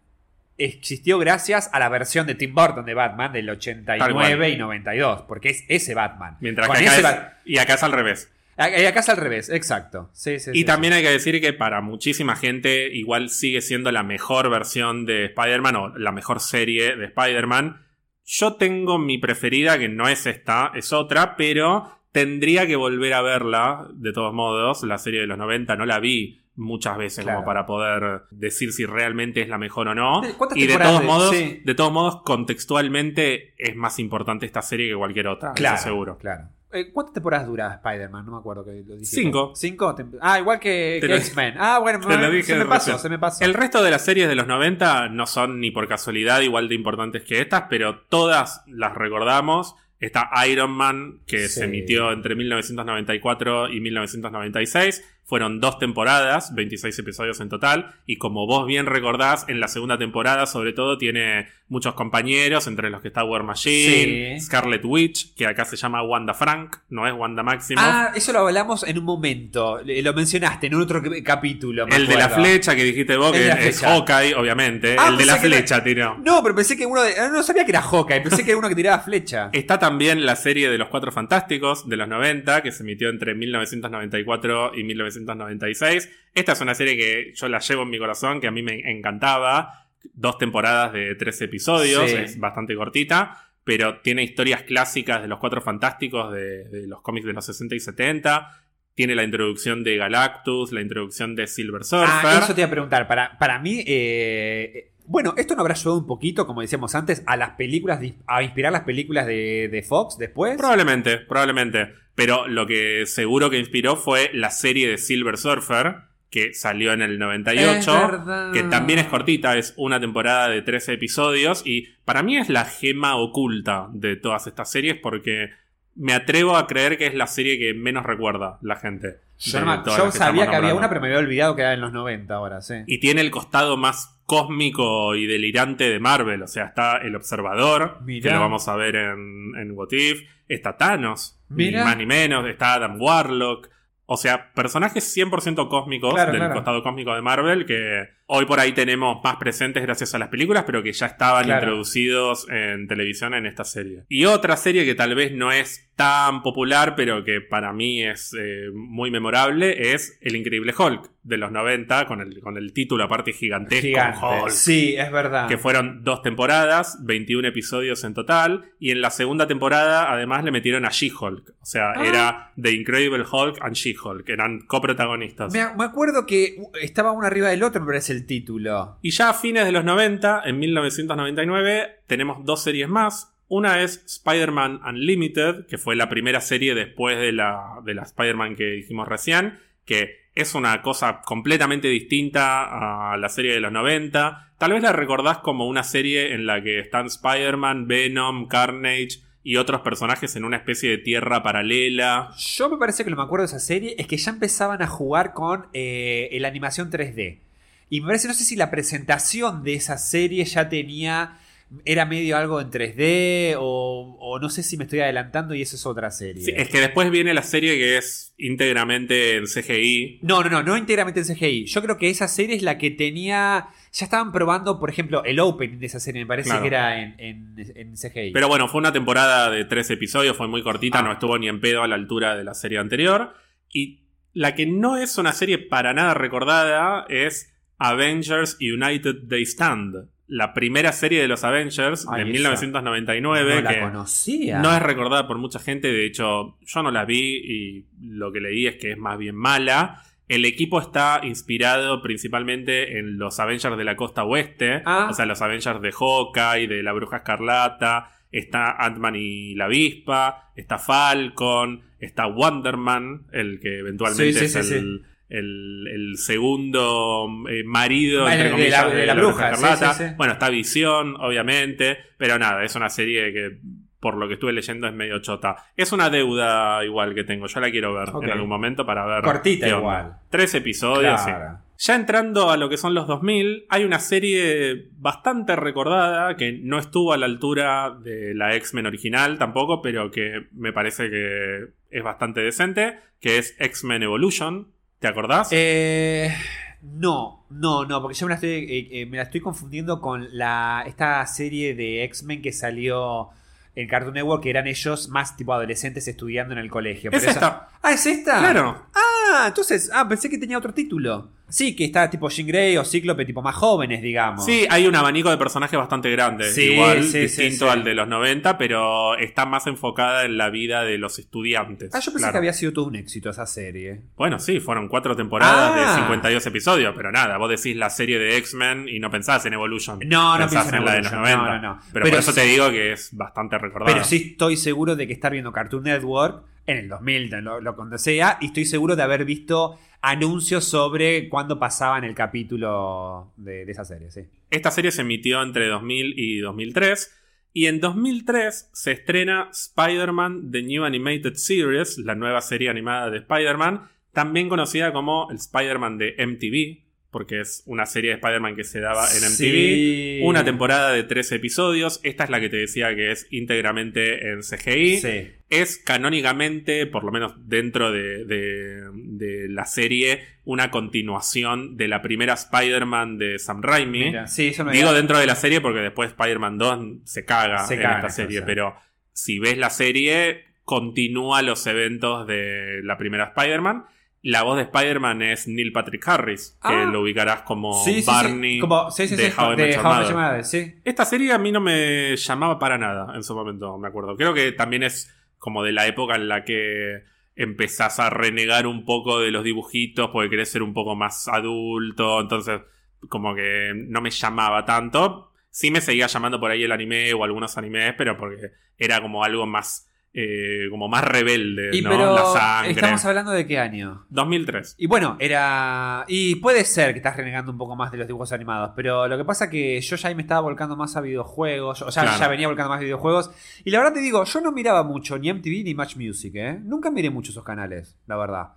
existió gracias a la versión de Tim Burton de Batman del Tal 89 cual. y 92. Porque es ese Batman. Mientras que acá ese es, Bat- y acá es al revés. Y acá es al revés, exacto. Sí, sí, Y sí, también hay que decir que para muchísima gente igual sigue siendo la mejor versión de Spider-Man o la mejor serie de Spider-Man. Yo tengo mi preferida, que no es esta, es otra, pero tendría que volver a verla, de todos modos. La serie de los 90 no la vi muchas veces Claro. como para poder decir si realmente es la mejor o no. ¿De- cuántas Y de todos modos, sí. de todos modos, contextualmente es más importante esta serie que cualquier otra, Claro, eso seguro. Claro. Eh, ¿Cuántas temporadas dura Spider-Man? No me acuerdo que lo dije. Cinco. ¿Cinco? Ah, igual que, que X-Men. Ah, bueno, dije se me pasó, se me pasó. El resto de las series de los 90 no son ni por casualidad igual de importantes que estas, pero todas las recordamos. Está Iron Man, que Sí. se emitió entre 1994 y 1996. Fueron dos temporadas, 26 episodios en total. Y como vos bien recordás, en la segunda temporada, sobre todo, tiene muchos compañeros, entre los que está War Machine, Sí. Scarlet Witch, que acá se llama Wanda Frank, no es Wanda Maximoff. Ah, eso lo hablamos en un momento. Lo mencionaste en otro cap- capítulo. el de la flecha que dijiste vos, que es flecha. Hawkeye, obviamente. Ah, el de la que era- flecha, tiró. No, pero pensé que uno de. ah, No sabía que era Hawkeye, pensé que era uno que tiraba flecha. Está también la serie de los Cuatro Fantásticos de los 90, que se emitió entre 1994 y 1996. Esta es una serie que yo la llevo en mi corazón, que a mí me encantaba. Dos temporadas de tres episodios, Sí. es bastante cortita, pero tiene historias clásicas de los Cuatro Fantásticos de, de los cómics de los 60 y 70. Tiene la introducción de Galactus, la introducción de Silver Surfer. Ah, eso te iba a preguntar. Para, para mí, eh, bueno, esto no habrá ayudado un poquito, como decíamos antes, a las películas, de- a inspirar las películas de, de Fox después. Probablemente, probablemente. Pero lo que seguro que inspiró fue la serie de Silver Surfer, que salió en el 98, Es verdad. que también es cortita, es una temporada de 13 episodios, y para mí es la gema oculta de todas estas series porque me atrevo a creer que es la serie que menos recuerda la gente. Yo, no yo que sabía que había una, pero me había olvidado que era en los 90 ahora, sí. Y tiene el costado más cósmico y delirante de Marvel. O sea, está el observador, Mirá. que lo vamos a ver en, en What If. Está Thanos, ni más ni menos. Está Adam Warlock. O sea, personajes 100% cósmicos Claro, del claro. costado cósmico de Marvel que hoy por ahí tenemos más presentes gracias a las películas, pero que ya estaban Claro. introducidos en televisión en esta serie. Y otra serie que tal vez no es tan popular, pero que para mí es eh, muy memorable, es El Increíble Hulk de los 90, con el, con el título aparte gigantesco Gigante. Hulk Sí, es verdad. que fueron dos temporadas, 21 episodios en total, y en la segunda temporada además le metieron a She-Hulk, o sea, Ah. era The Incredible Hulk and She-Hulk, eran coprotagonistas. Me, me acuerdo que estaba uno arriba del otro, me parece el título. Y ya a fines de los 90, en 1999, tenemos dos series más. Una es Spider-Man Unlimited, que fue la primera serie después de la, de la Spider-Man que dijimos recién, que es una cosa completamente distinta a la serie de los 90. Tal vez la recordás como una serie en la que están Spider-Man, Venom, Carnage y otros personajes en una especie de tierra paralela. Yo me parece que lo que me acuerdo de esa serie es que ya empezaban a jugar con eh, la animación 3D. Y me parece, no sé si la presentación de esa serie ya tenía. Era medio algo en 3D o, o no sé si me estoy adelantando y eso es otra serie. Sí, es que después viene la serie que es íntegramente en CGI, No, no, no, no íntegramente en CGI. Yo creo que esa serie es la que tenía. Ya estaban probando, por ejemplo, el opening de esa serie, me parece Claro. que era en, en- en CGI. Pero bueno, fue una temporada de tres episodios, fue muy cortita, Ah. no estuvo ni en pedo a la altura de la serie anterior. Y la que no es una serie para nada recordada es Avengers United They Stand. La primera serie de los Avengers Ay, de esa. 1999, no la que conocía. no es recordada por mucha gente. De hecho, yo no la vi y lo que leí es que es más bien mala. El equipo está inspirado principalmente en los Avengers de la costa oeste, Ah. o sea, los Avengers de Hawkeye, de la Bruja Escarlata, está Ant-Man y la Avispa, está Falcon, está Wonder Man, el que eventualmente Sí, sí, es sí, el, el, el segundo eh, marido Vale, entre de la- comillas, de la bruja, sí, Escarlata. sí, sí. Bueno, está Visión, obviamente, pero nada, es una serie que por lo que estuve leyendo es medio chota. Es una deuda igual que tengo, yo la quiero ver en algún momento para ver. Cortita igual. Tres episodios. Claro. Ya entrando a lo que son los 2000, hay una serie bastante recordada que no estuvo a la altura de la X-Men original tampoco, pero que me parece que es bastante decente, que es X-Men Evolution. ¿Te acordás? Eh, no, no, no, porque yo me la estoy, eh, eh, me la estoy confundiendo con la esta serie de X-Men que salió en Cartoon Network, que eran ellos más tipo adolescentes estudiando en el colegio. Es esta. Ah, ¿es esta? Claro. Ah, entonces, ah, pensé que tenía otro título. Sí, que está tipo Jean Grey o Cíclope, tipo más jóvenes, digamos. Sí, hay un abanico de personajes bastante grande. Sí, igual, sí, distinto sí, al de los 90, pero está más enfocada en la vida de los estudiantes. Ah, yo pensé Claro. que había sido todo un éxito esa serie. Bueno, sí, fueron cuatro temporadas Ah. de 52 episodios, pero nada, vos decís la serie de X-Men y no pensás en Evolution. No, no pensás en la de los Evolution, 90. no, no, no. Pero, Pero por eso te digo que es bastante recordada. Pero sí estoy seguro de que estar viendo Cartoon Network en el 2000, lo, lo cuando sea, y estoy seguro de haber visto anuncios sobre cuándo pasaban el capítulo de, esa serie. Esta serie se emitió entre 2000 y 2003. Y en 2003 se estrena Spider-Man The New Animated Series, la nueva serie animada de Spider-Man, también conocida como el Spider-Man de MTV, porque es una serie de Spider-Man que se daba en MTV. Sí. Una temporada de 13 episodios. Esta es la que te decía que es íntegramente en CGI. Sí. Es canónicamente, por lo menos dentro de, de- de la serie, una continuación de la primera Spider-Man de Sam Raimi. Mira, sí, eso me Digo dentro de la serie porque después Spider-Man 2 se caga Se en caga, esta serie, pero si ves la serie, continúa los eventos de la primera Spider-Man. La voz de Spider-Man es Neil Patrick Harris, que Ah. lo ubicarás como Sí, sí, sí. Barney Como, sí, sí, de How I de Met Your Mother. Esta serie a mí no me llamaba para nada en su momento, me acuerdo. Creo que también es como de la época en la que empezás a renegar un poco de los dibujitos porque querés ser un poco más adulto, entonces como que no me llamaba tanto. Sí me seguía llamando por ahí el anime o algunos animes, pero porque era como algo más, eh, como más rebelde, Y ¿no? pero la sangre. estamos hablando de qué año. 2003. Y bueno, era. Y puede ser que estás renegando un poco más de los dibujos animados, pero lo que pasa que yo ya ahí me estaba volcando más a videojuegos, o sea, Claro. ya venía volcando más a videojuegos. Y la verdad te digo, yo no miraba mucho ni MTV ni Match Music, ¿eh? Nunca miré mucho esos canales, la verdad.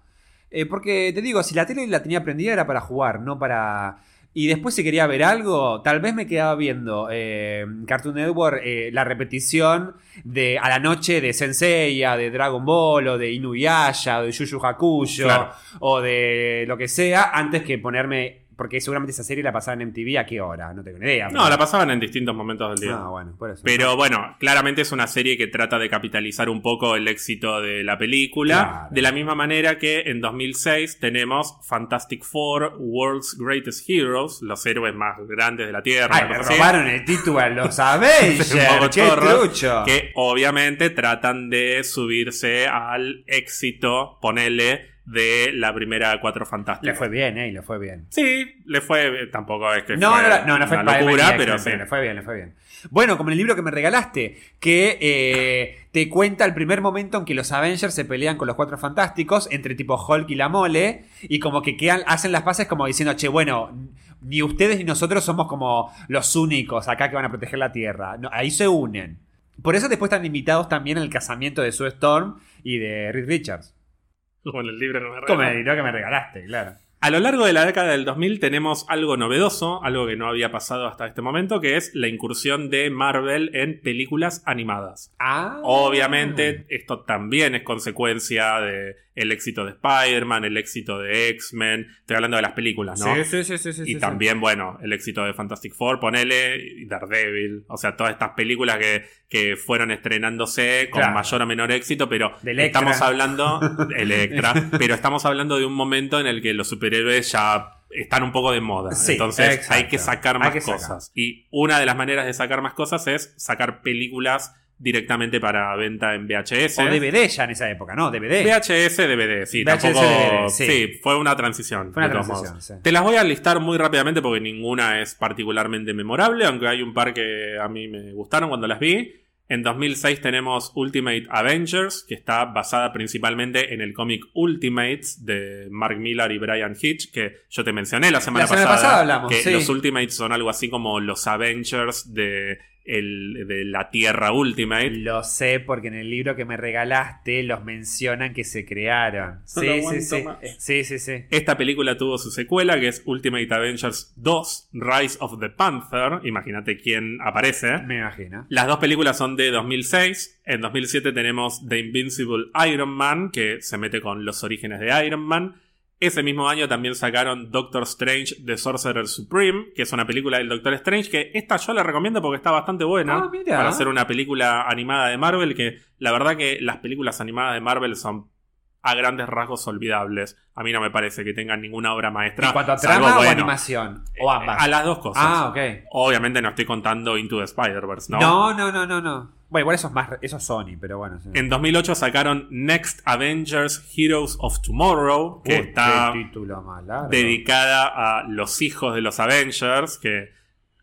Eh, porque te digo, si la tele la tenía prendida era para jugar, no para. Y después si quería ver algo, tal vez me quedaba viendo eh, Cartoon Network eh, la repetición de a la noche de Senseiya, de Dragon Ball, o de Inuyasha, o de Yu Yu Hakusho, Claro. o de lo que sea, antes que ponerme. Porque seguramente esa serie la pasaban en MTV a qué hora, no tengo ni idea. No, la pasaban en distintos momentos del día. Ah, bueno, por eso. Pero bueno, claramente es una serie que trata de capitalizar un poco el éxito de la película. Claro. De la misma manera que en 2006 tenemos Fantastic Four, World's Greatest Heroes, los héroes más grandes de la Tierra. Ay, le robaron el título a los Avengers. ¡Qué trucho! Que obviamente tratan de subirse al éxito, ponele, de la primera Cuatro Fantásticos. Le fue bien, eh, le fue bien. Sí, le fue, tampoco es que No, fue no, no, no, no fue una locura, pero sí. Le fue bien, le fue bien. Bueno, como en el libro que me regalaste, que eh, te cuenta el primer momento en que los Avengers se pelean con los Cuatro Fantásticos, entre tipo Hulk y la Mole, y como que quedan, hacen las paces como diciendo, che, bueno, ni ustedes ni nosotros somos como los únicos acá que van a proteger la Tierra. No, ahí se unen. Por eso después están invitados también al casamiento de Sue Storm y de Reed Richards. Como en el libro que me Como regaló. el libro que me regalaste, claro. A lo largo de la década del 2000 tenemos algo novedoso, algo que no había pasado hasta este momento, que es la incursión de Marvel en películas animadas. Ah. Obviamente, esto también es consecuencia de el éxito de Spider-Man, el éxito de X-Men. Estoy hablando de las películas, ¿no? Sí, sí, sí, sí, sí, y sí. también, bueno, el éxito de Fantastic Four, ponele, y Daredevil. O sea, todas estas películas que, que fueron estrenándose con Claro. mayor o menor éxito, pero estamos hablando. Electra. pero estamos hablando de un momento en el que los superhéroes ya están un poco de moda. Sí, Entonces exacto. hay que sacar más que sacar. cosas. Y una de las maneras de sacar más cosas es sacar películas directamente para venta en VHS. O DVD ya en esa época, ¿no? DVD. VHS, DVD, sí, VHS, tampoco. DVD, sí. sí. fue una transición. Fue una transición, sí. Te las voy a listar muy rápidamente porque ninguna es particularmente memorable, aunque hay un par que a mí me gustaron cuando las vi. En 2006 tenemos Ultimate Avengers, que está basada principalmente en el cómic Ultimates de Mark Millar y Brian Hitch, que yo te mencioné la semana, La semana pasada. pasada hablamos, que sí. los Ultimates son algo así como los Avengers de, el- de la Tierra Ultimate. Lo sé porque en el libro que me regalaste los mencionan que se crearon. No Sí, sí, sí. Sí, sí, sí. Esta película tuvo su secuela, que es Ultimate Avengers 2, Rise of the Panther. Imagínate quién aparece. Me imagino. Las dos películas son de 2006. En 2007 tenemos The Invincible Iron Man, que se mete con los orígenes de Iron Man. Ese mismo año también sacaron Doctor Strange The Sorcerer Supreme, que es una película del Doctor Strange, que esta yo la recomiendo porque está bastante buena Ah, para hacer una película animada de Marvel, que la verdad que las películas animadas de Marvel son a grandes rasgos olvidables. A mí no me parece que tengan ninguna obra maestra. ¿En cuanto a salvo, trama o bueno, animación? ¿O ambas? A las dos cosas. ah, ok. Obviamente no estoy contando Into the Spider-Verse, ¿no? No, no, no, no, no. Bueno, igual eso es más eso es Sony, pero bueno. sí. En 2008 sacaron Next Avengers Heroes of Tomorrow, que Uy, está dedicada a los hijos de los Avengers, que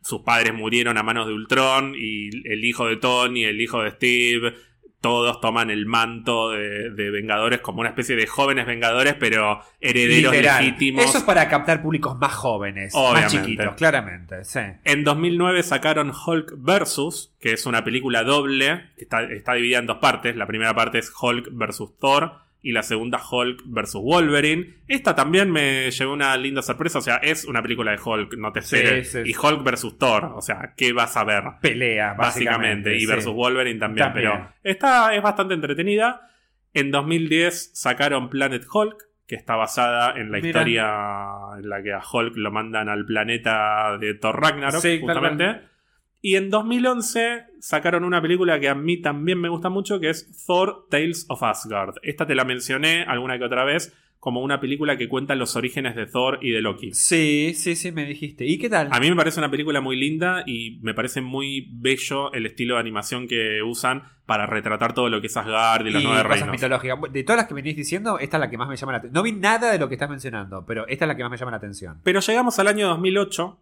sus padres murieron a manos de Ultron, y el hijo de Tony, el hijo de Steve, todos toman el manto de, de Vengadores como una especie de jóvenes Vengadores, pero herederos Literal. legítimos. Eso es para captar públicos más jóvenes, más chiquitos, claramente. Sí. En 2009 sacaron Hulk vs., que es una película doble, que está, está dividida en dos partes. La primera parte es Hulk vs. Thor y la segunda Hulk vs. Wolverine. Esta también me llevó una linda sorpresa, o sea, es una película de Hulk, no te esperes. sí, sí. Y Hulk vs. Thor, o sea, ¿qué vas a ver? Pelea, básicamente. Básicamente, y versus Wolverine también, También. pero esta es bastante entretenida. En 2010 sacaron Planet Hulk, que está basada en la Mira. historia en la que a Hulk lo mandan al planeta de Thor Ragnarok, tal justamente. Y en 2011 sacaron una película que a mí también me gusta mucho, que es Thor Tales of Asgard. Esta te la mencioné alguna que otra vez como una película que cuenta los orígenes de Thor y de Loki. Sí, sí, sí, me dijiste. ¿Y qué tal? A mí me parece una película muy linda y me parece muy bello el estilo de animación que usan para retratar todo lo que es Asgard y los y nueve cosas reinos. mitológicas. De todas las que venís diciendo, esta es la que más me llama la atención. No vi nada de lo que estás mencionando, pero esta es la que más me llama la atención. Pero llegamos al año 2008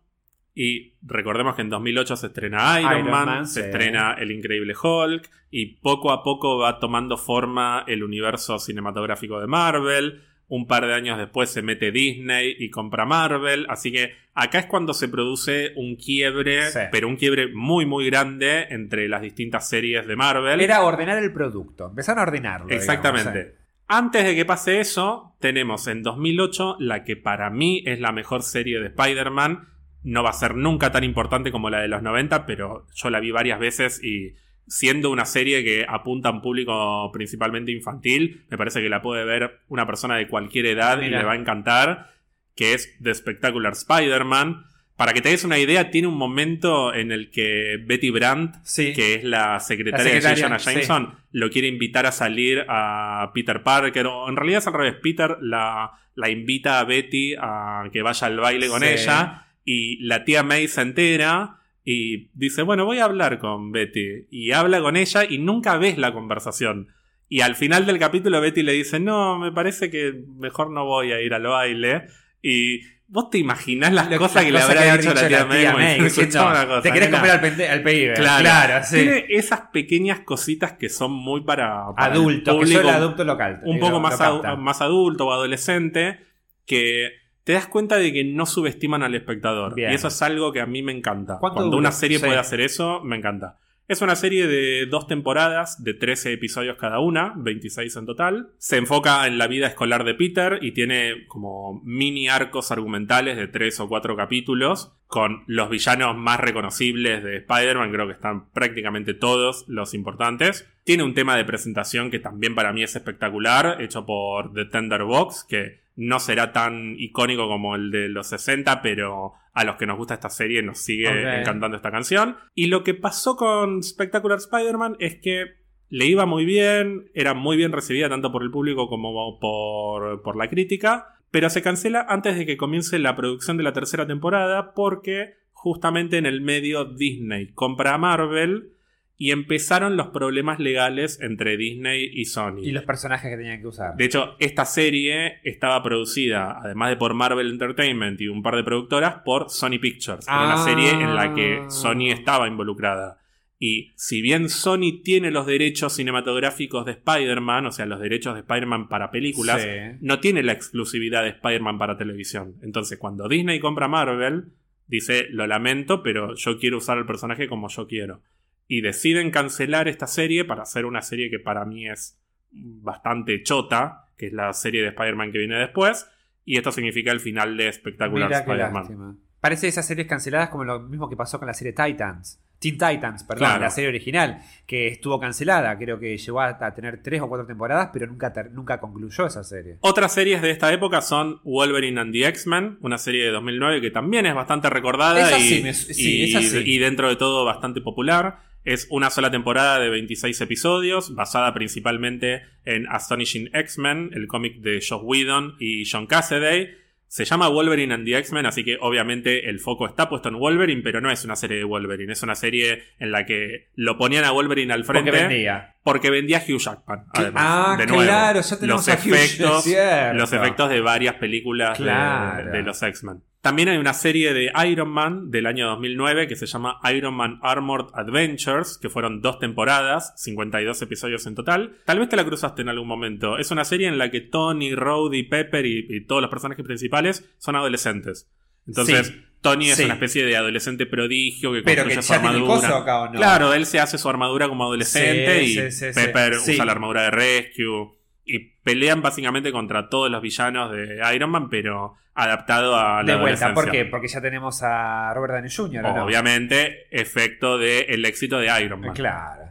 y recordemos que en 2008 se estrena Iron, Iron Man, Man, se sí. estrena El Increíble Hulk y poco a poco va tomando forma el universo cinematográfico de Marvel. Un par de años después se mete Disney y compra Marvel. Así que acá es cuando se produce un quiebre, Sí. pero un quiebre muy muy grande entre las distintas series de Marvel. Era ordenar el producto. Empezaron a ordenarlo. digamos, Exactamente. sí. Antes de que pase eso, tenemos en 2008 la que para mí es la mejor serie de Spider-Man. No va a ser nunca tan importante como la de los 90, pero yo la vi varias veces y siendo una serie que apunta a un público principalmente infantil, me parece que la puede ver una persona de cualquier edad y le va a encantar, que es The Spectacular Spider-Man. Para que te des una idea, tiene un momento en el que Betty Brandt Sí. que es la secretaria, La secretaria, de sí. Jameson, lo quiere invitar a salir a Peter Parker, o en realidad es al revés, Peter la, la invita a Betty a que vaya al baile con Sí. ella, y la tía May se entera y dice, bueno, voy a hablar con Betty, y habla con ella y nunca ves la conversación. Y al final del capítulo Betty le dice, no, me parece que mejor no voy a ir al baile, y... ¿Vos te imaginás las Lo- cosas que le habrá cosas dicho la tía May? como diciendo, diciendo, "Escuchá una cosa, Te querés nena". comer al, al pibe. Claro, Claro, sí. Tiene esas pequeñas cositas que son muy para, para el Adulto, que público soy el adulto local. un poco lo- más, lo adu- capta. más adulto o adolescente que te das cuenta de que no subestiman al espectador. Bien. Y eso es algo que a mí me encanta. ¿Cuánto Cuando dura? una serie Sí. puede hacer eso, me encanta. Es una serie de dos temporadas, de 13 episodios cada una, 26 en total. Se enfoca en la vida escolar de Peter y tiene como mini arcos argumentales de tres o cuatro capítulos con los villanos más reconocibles de Spider-Man, creo que están prácticamente todos los importantes. Tiene un tema de presentación que también para mí es espectacular, hecho por The Tender Box, que no será tan icónico como el de los 60, pero a los que nos gusta esta serie nos sigue encantando esta canción. Y lo que pasó con Spectacular Spider-Man es que le iba muy bien, era muy bien recibida tanto por el público como por, por la crítica, pero se cancela antes de que comience la producción de la tercera temporada porque justamente en el medio Disney compra a Marvel y empezaron los problemas legales entre Disney y Sony. Y los personajes que tenían que usar. De hecho, esta serie estaba producida, además de por Marvel Entertainment y un par de productoras, por Sony Pictures. Era una Ah. serie en la que Sony estaba involucrada. Y si bien Sony tiene los derechos cinematográficos de Spider-Man, o sea, los derechos de Spider-Man para películas, Sí. no tiene la exclusividad de Spider-Man para televisión. Entonces, cuando Disney compra Marvel, dice, lo lamento, pero yo quiero usar el personaje como yo quiero. Y deciden cancelar esta serie para hacer una serie que para mí es bastante chota, que es la serie de Spider-Man que viene después. Y esto significa el final de Spectacular Mira qué Spider-Man. Parece esas series canceladas como lo mismo que pasó con la serie Titans. Teen Titans, perdón, Claro. la serie original, que estuvo cancelada. Creo que llegó a tener tres o cuatro temporadas, pero nunca, nunca concluyó esa serie. Otras series de esta época son Wolverine and the X-Men, una serie de 2009 que también es bastante recordada y, sí y- sí. y dentro de todo bastante popular. Es una sola temporada de 26 episodios, basada principalmente en Astonishing X-Men, el cómic de Josh Whedon y John Cassaday. Se llama Wolverine and the X-Men, así que obviamente el foco está puesto en Wolverine, pero no es una serie de Wolverine, es una serie en la que lo ponían a Wolverine al frente. Porque vendía. Porque vendía Hugh Jackman. Además, Ah, de nuevo. claro, ya tenemos los a Hugh, efectos, es cierto. los efectos de varias películas de- los X-Men. También hay una serie de Iron Man del año 2009 que se llama Iron Man Armored Adventures, que fueron dos temporadas, 52 episodios en total. Tal vez te la cruzaste en algún momento. Es una serie en la que Tony, Rhodey, Pepper y, y todos los personajes principales son adolescentes. Entonces, Sí. Tony es Sí. una especie de adolescente prodigio que Pero construye que su ya tiene armadura. coso acá, ¿o no? Claro, él se hace su armadura como adolescente Sí, y sí. Pepper usa la armadura de Rescue. Y pelean básicamente contra todos los villanos de Iron Man, pero adaptado a la De vuelta, ¿por qué? Porque ya tenemos a Robert Downey Jr. ¿o no? Obviamente, efecto del éxito de Iron Man. Claro.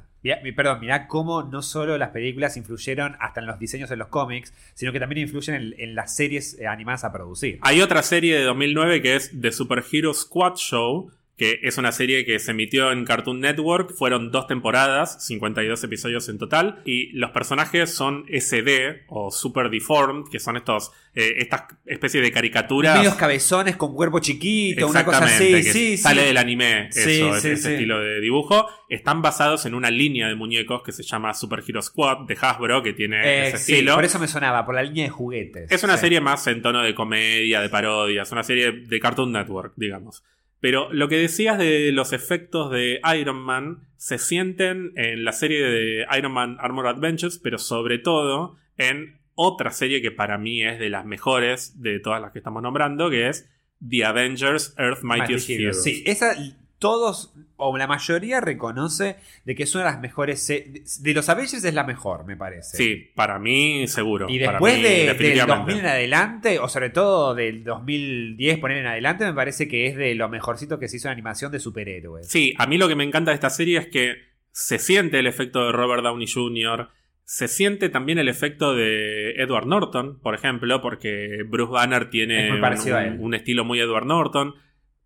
Perdón, mirá cómo no solo las películas influyeron hasta en los diseños de los cómics, sino que también influyen en, en las series eh, animadas a producir. Hay otra serie de 2009 que es The Super Hero Squad Show, que es una serie que se emitió en Cartoon Network. Fueron dos temporadas, 52 episodios en total. Y los personajes son SD o Super Deformed, que son estos eh, estas especies de caricaturas. Medios cabezones con cuerpo chiquito, una cosa Exactamente, así. que Sí, sale sí. del anime, Sí, eso, sí, ese estilo de dibujo. Están basados en una línea de muñecos que se llama Super Hero Squad de Hasbro, que tiene Eh, ese sí, estilo. por eso me sonaba, por la línea de juguetes. Es una serie más en tono de comedia, de parodia, es una serie de Cartoon Network, digamos. Pero lo que decías de los efectos de Iron Man se sienten en la serie de Iron Man Armor Adventures, pero sobre todo en otra serie que para mí es de las mejores de todas las que estamos nombrando, que es The Avengers Earth Mightiest. Heroes. Sí, esa todos o la mayoría reconoce de que es una de las mejores de los Avengers es la mejor, me parece. Sí, para mí seguro. Y para después mí, de, del definitivamente. 2000 en adelante, o sobre todo del 2010 poner en adelante, me parece que es de lo mejorcito que se hizo en animación de superhéroes. Sí, a mí lo que me encanta de esta serie es que se siente el efecto de Robert Downey Jr., se siente también el efecto de Edward Norton, por ejemplo, porque Bruce Banner tiene Es muy parecido un, a él. un estilo muy Edward Norton,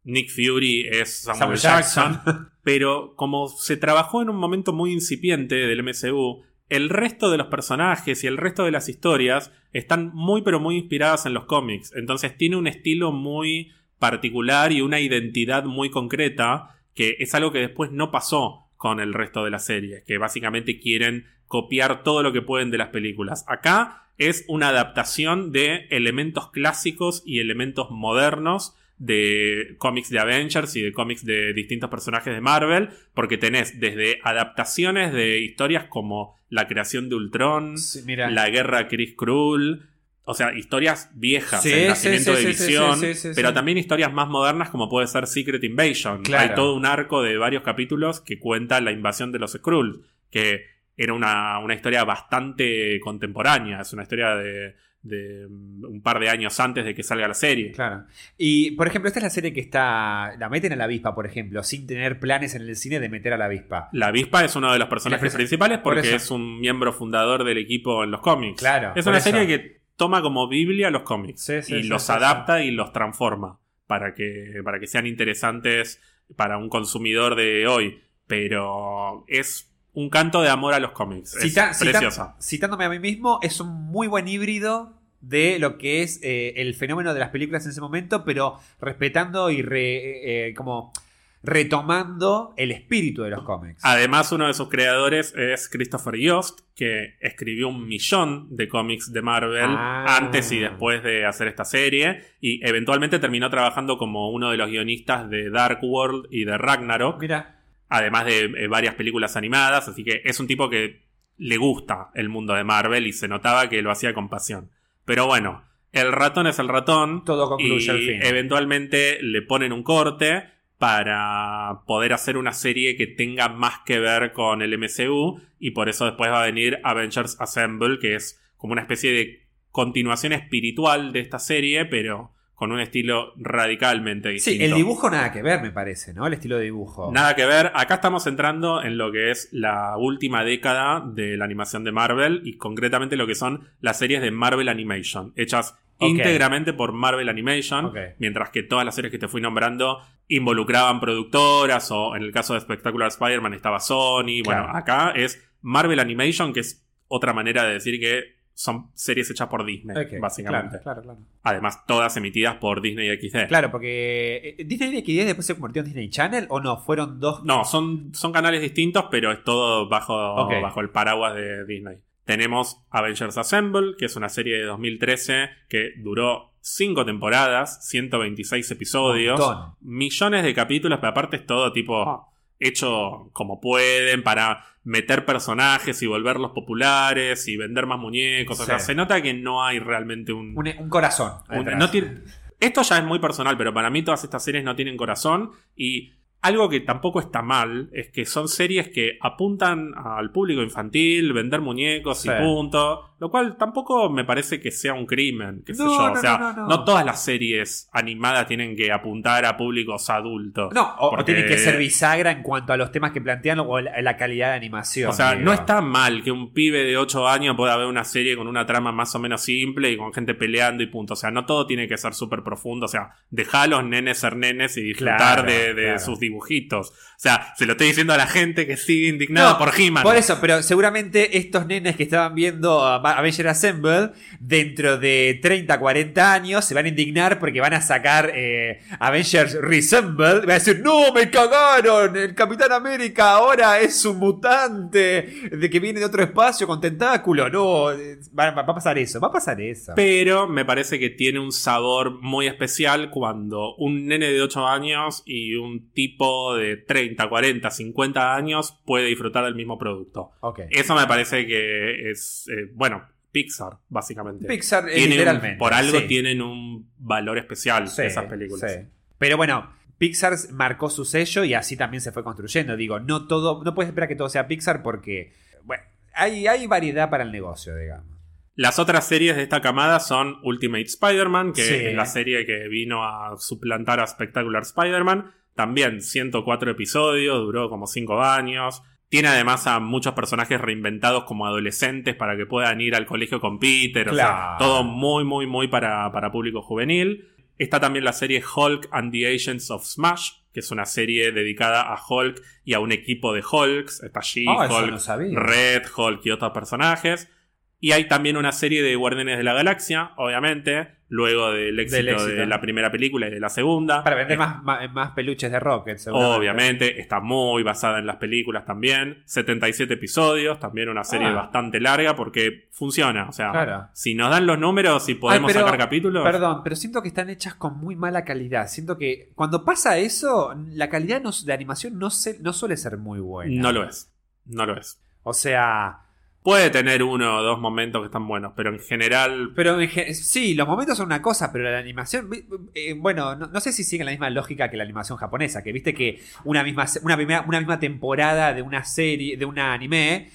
Nick Fury es Samuel, Samuel Jackson, Jackson. pero como se trabajó en un momento muy incipiente del MCU, el resto de los personajes y el resto de las historias están muy pero muy inspiradas en los cómics. Entonces tiene un estilo muy particular y una identidad muy concreta que es algo que después no pasó con el resto de las series, que básicamente quieren copiar todo lo que pueden de las películas. Acá es una adaptación de elementos clásicos y elementos modernos de cómics de Avengers y de cómics de distintos personajes de Marvel, porque tenés desde adaptaciones de historias como la creación de Ultron, Sí, la guerra Chris Krull, o sea, historias viejas, Sí, el nacimiento sí, de Visión, pero también historias más modernas como puede ser Secret Invasion. Claro. Hay todo un arco de varios capítulos que cuenta la invasión de los Skrulls, que era una, una historia bastante contemporánea, es una historia de, de un par de años antes de que salga la serie. Claro. Y, por ejemplo, esta es la serie que está. La meten a la avispa, por ejemplo, sin tener planes en el cine de meter a la avispa. La avispa es uno de los personajes principales por porque es un miembro fundador del equipo en los cómics. Claro, Es una serie que toma como Biblia los cómics Sí, sí, y sí, los adapta y los transforma para que, para que sean interesantes para un consumidor de hoy. Pero es un canto de amor a los cómics. Es Cita- cita- preciosa. citándome a mí mismo, es un muy buen híbrido de lo que es eh, el fenómeno de las películas en ese momento, pero respetando y re- eh, como retomando el espíritu de los cómics. Además, uno de sus creadores es Christopher Yost, que escribió un millón de cómics de Marvel Ah. antes y después de hacer esta serie. Y eventualmente terminó trabajando como uno de los guionistas de Dark World y de Ragnarok. Mira, además de eh, varias películas animadas, así que es un tipo que le gusta el mundo de Marvel y se notaba que lo hacía con pasión. Pero bueno, el ratón es el ratón. Todo concluye y al fin. eventualmente le ponen un corte para poder hacer una serie que tenga más que ver con el MCU y por eso después va a venir Avengers Assemble, que es como una especie de continuación espiritual de esta serie, pero con un estilo radicalmente distinto. Sí, el dibujo nada que ver, me parece, ¿no? El estilo de dibujo. Nada que ver. Acá estamos entrando en lo que es la última década de la animación de Marvel y concretamente lo que son las series de Marvel Animation, hechas íntegramente por Marvel Animation, mientras que todas las series que te fui nombrando involucraban productoras o en el caso de Spectacular Spider-Man estaba Sony. Claro. Bueno, acá es Marvel Animation, que es otra manera de decir que son series hechas por Disney, básicamente. Claro, claro, claro. Además, todas emitidas por Disney XD. Claro, porque eh, Disney XD después se convirtió en Disney Channel o no, fueron dos. No, son, son canales distintos, pero es todo bajo, bajo el paraguas de Disney. Tenemos Avengers Assemble, que es una serie de 2013 que duró 5 temporadas, 126 episodios, millones de capítulos, pero aparte es todo tipo hecho como pueden para meter personajes y volverlos populares y vender más muñecos. O sea, se nota que no hay realmente un, Un, un corazón. un- detrás. no tiene- esto ya es muy personal, pero para mí todas estas series no tienen corazón y algo que tampoco está mal es que son series que apuntan al público infantil, vender muñecos Sí. y punto, lo cual tampoco me parece que sea un crimen, qué sé No, yo, no, o sea, no, no, no. todas las series animadas tienen que apuntar a públicos adultos. No, o, o Porque- tiene que ser bisagra en cuanto a los temas que plantean o la, la calidad de animación. O sea, digo. no está mal que un pibe de 8 años pueda ver una serie con una trama más o menos simple y con gente peleando y punto. O sea, no todo tiene que ser súper profundo. O sea, deja a los nenes ser nenes y disfrutar Claro, de, de claro. sus dibujitos. O sea, se lo estoy diciendo a la gente que sigue indignada No, por He-Man. Por eso, pero seguramente estos nenes que estaban viendo a Avengers Assemble, dentro de 30, 40 años, se van a indignar porque van a sacar eh, Avengers Resemble. Y van a decir, no, me cagaron, el Capitán América ahora es un mutante de que viene de otro espacio con tentáculo. No, eh, va, va a pasar eso, va a pasar eso. Pero me parece que tiene un sabor muy especial cuando un nene de 8 años y un tipo de 30, 40, 50 años puede disfrutar del mismo producto. Eso me parece que es, eh, bueno, Pixar, básicamente. Pixar, un- literalmente. por algo sí. tienen un valor especial Sí, esas películas. sí. Pero bueno, Pixar marcó su sello y así también se fue construyendo. Digo, no todo, no puedes esperar que todo sea Pixar porque, bueno, hay, hay variedad para el negocio, digamos. Las otras series de esta camada son Ultimate Spider-Man, que Sí. es la serie que vino a suplantar a Spectacular Spider-Man. También 104 episodios, duró como 5 años. Tiene además a muchos personajes reinventados como adolescentes para que puedan ir al colegio con Peter. O sea, todo muy, muy, muy para, para público juvenil. Está también la serie Hulk and the Agents of Smash, que es una serie dedicada a Hulk y a un equipo de Hulks. Está allí Ah, Hulk, no. Red, Hulk y otros personajes. Y hay también una serie de Guardianes de la Galaxia, obviamente, luego del éxito, Del éxito. de la primera película y de la segunda. Para vender Eh, más, más, más peluches de Rocket. Obviamente, está muy basada en las películas también. 77 episodios, también una serie Ah. bastante larga porque funciona. O sea, Claro. si nos dan los números y podemos Ay, pero- sacar capítulos. Perdón, pero siento que están hechas con muy mala calidad. Siento que cuando pasa eso, la calidad no- de animación no, se- no suele ser muy buena. No lo es. No lo es. O sea, Puede tener uno o dos momentos que están buenos, pero en general. Pero en gen- sí, los momentos son una cosa, pero la animación, eh, bueno, no, sé si sigue la misma lógica que la animación japonesa, que viste que una misma, una primera- una misma temporada de una serie, de un anime,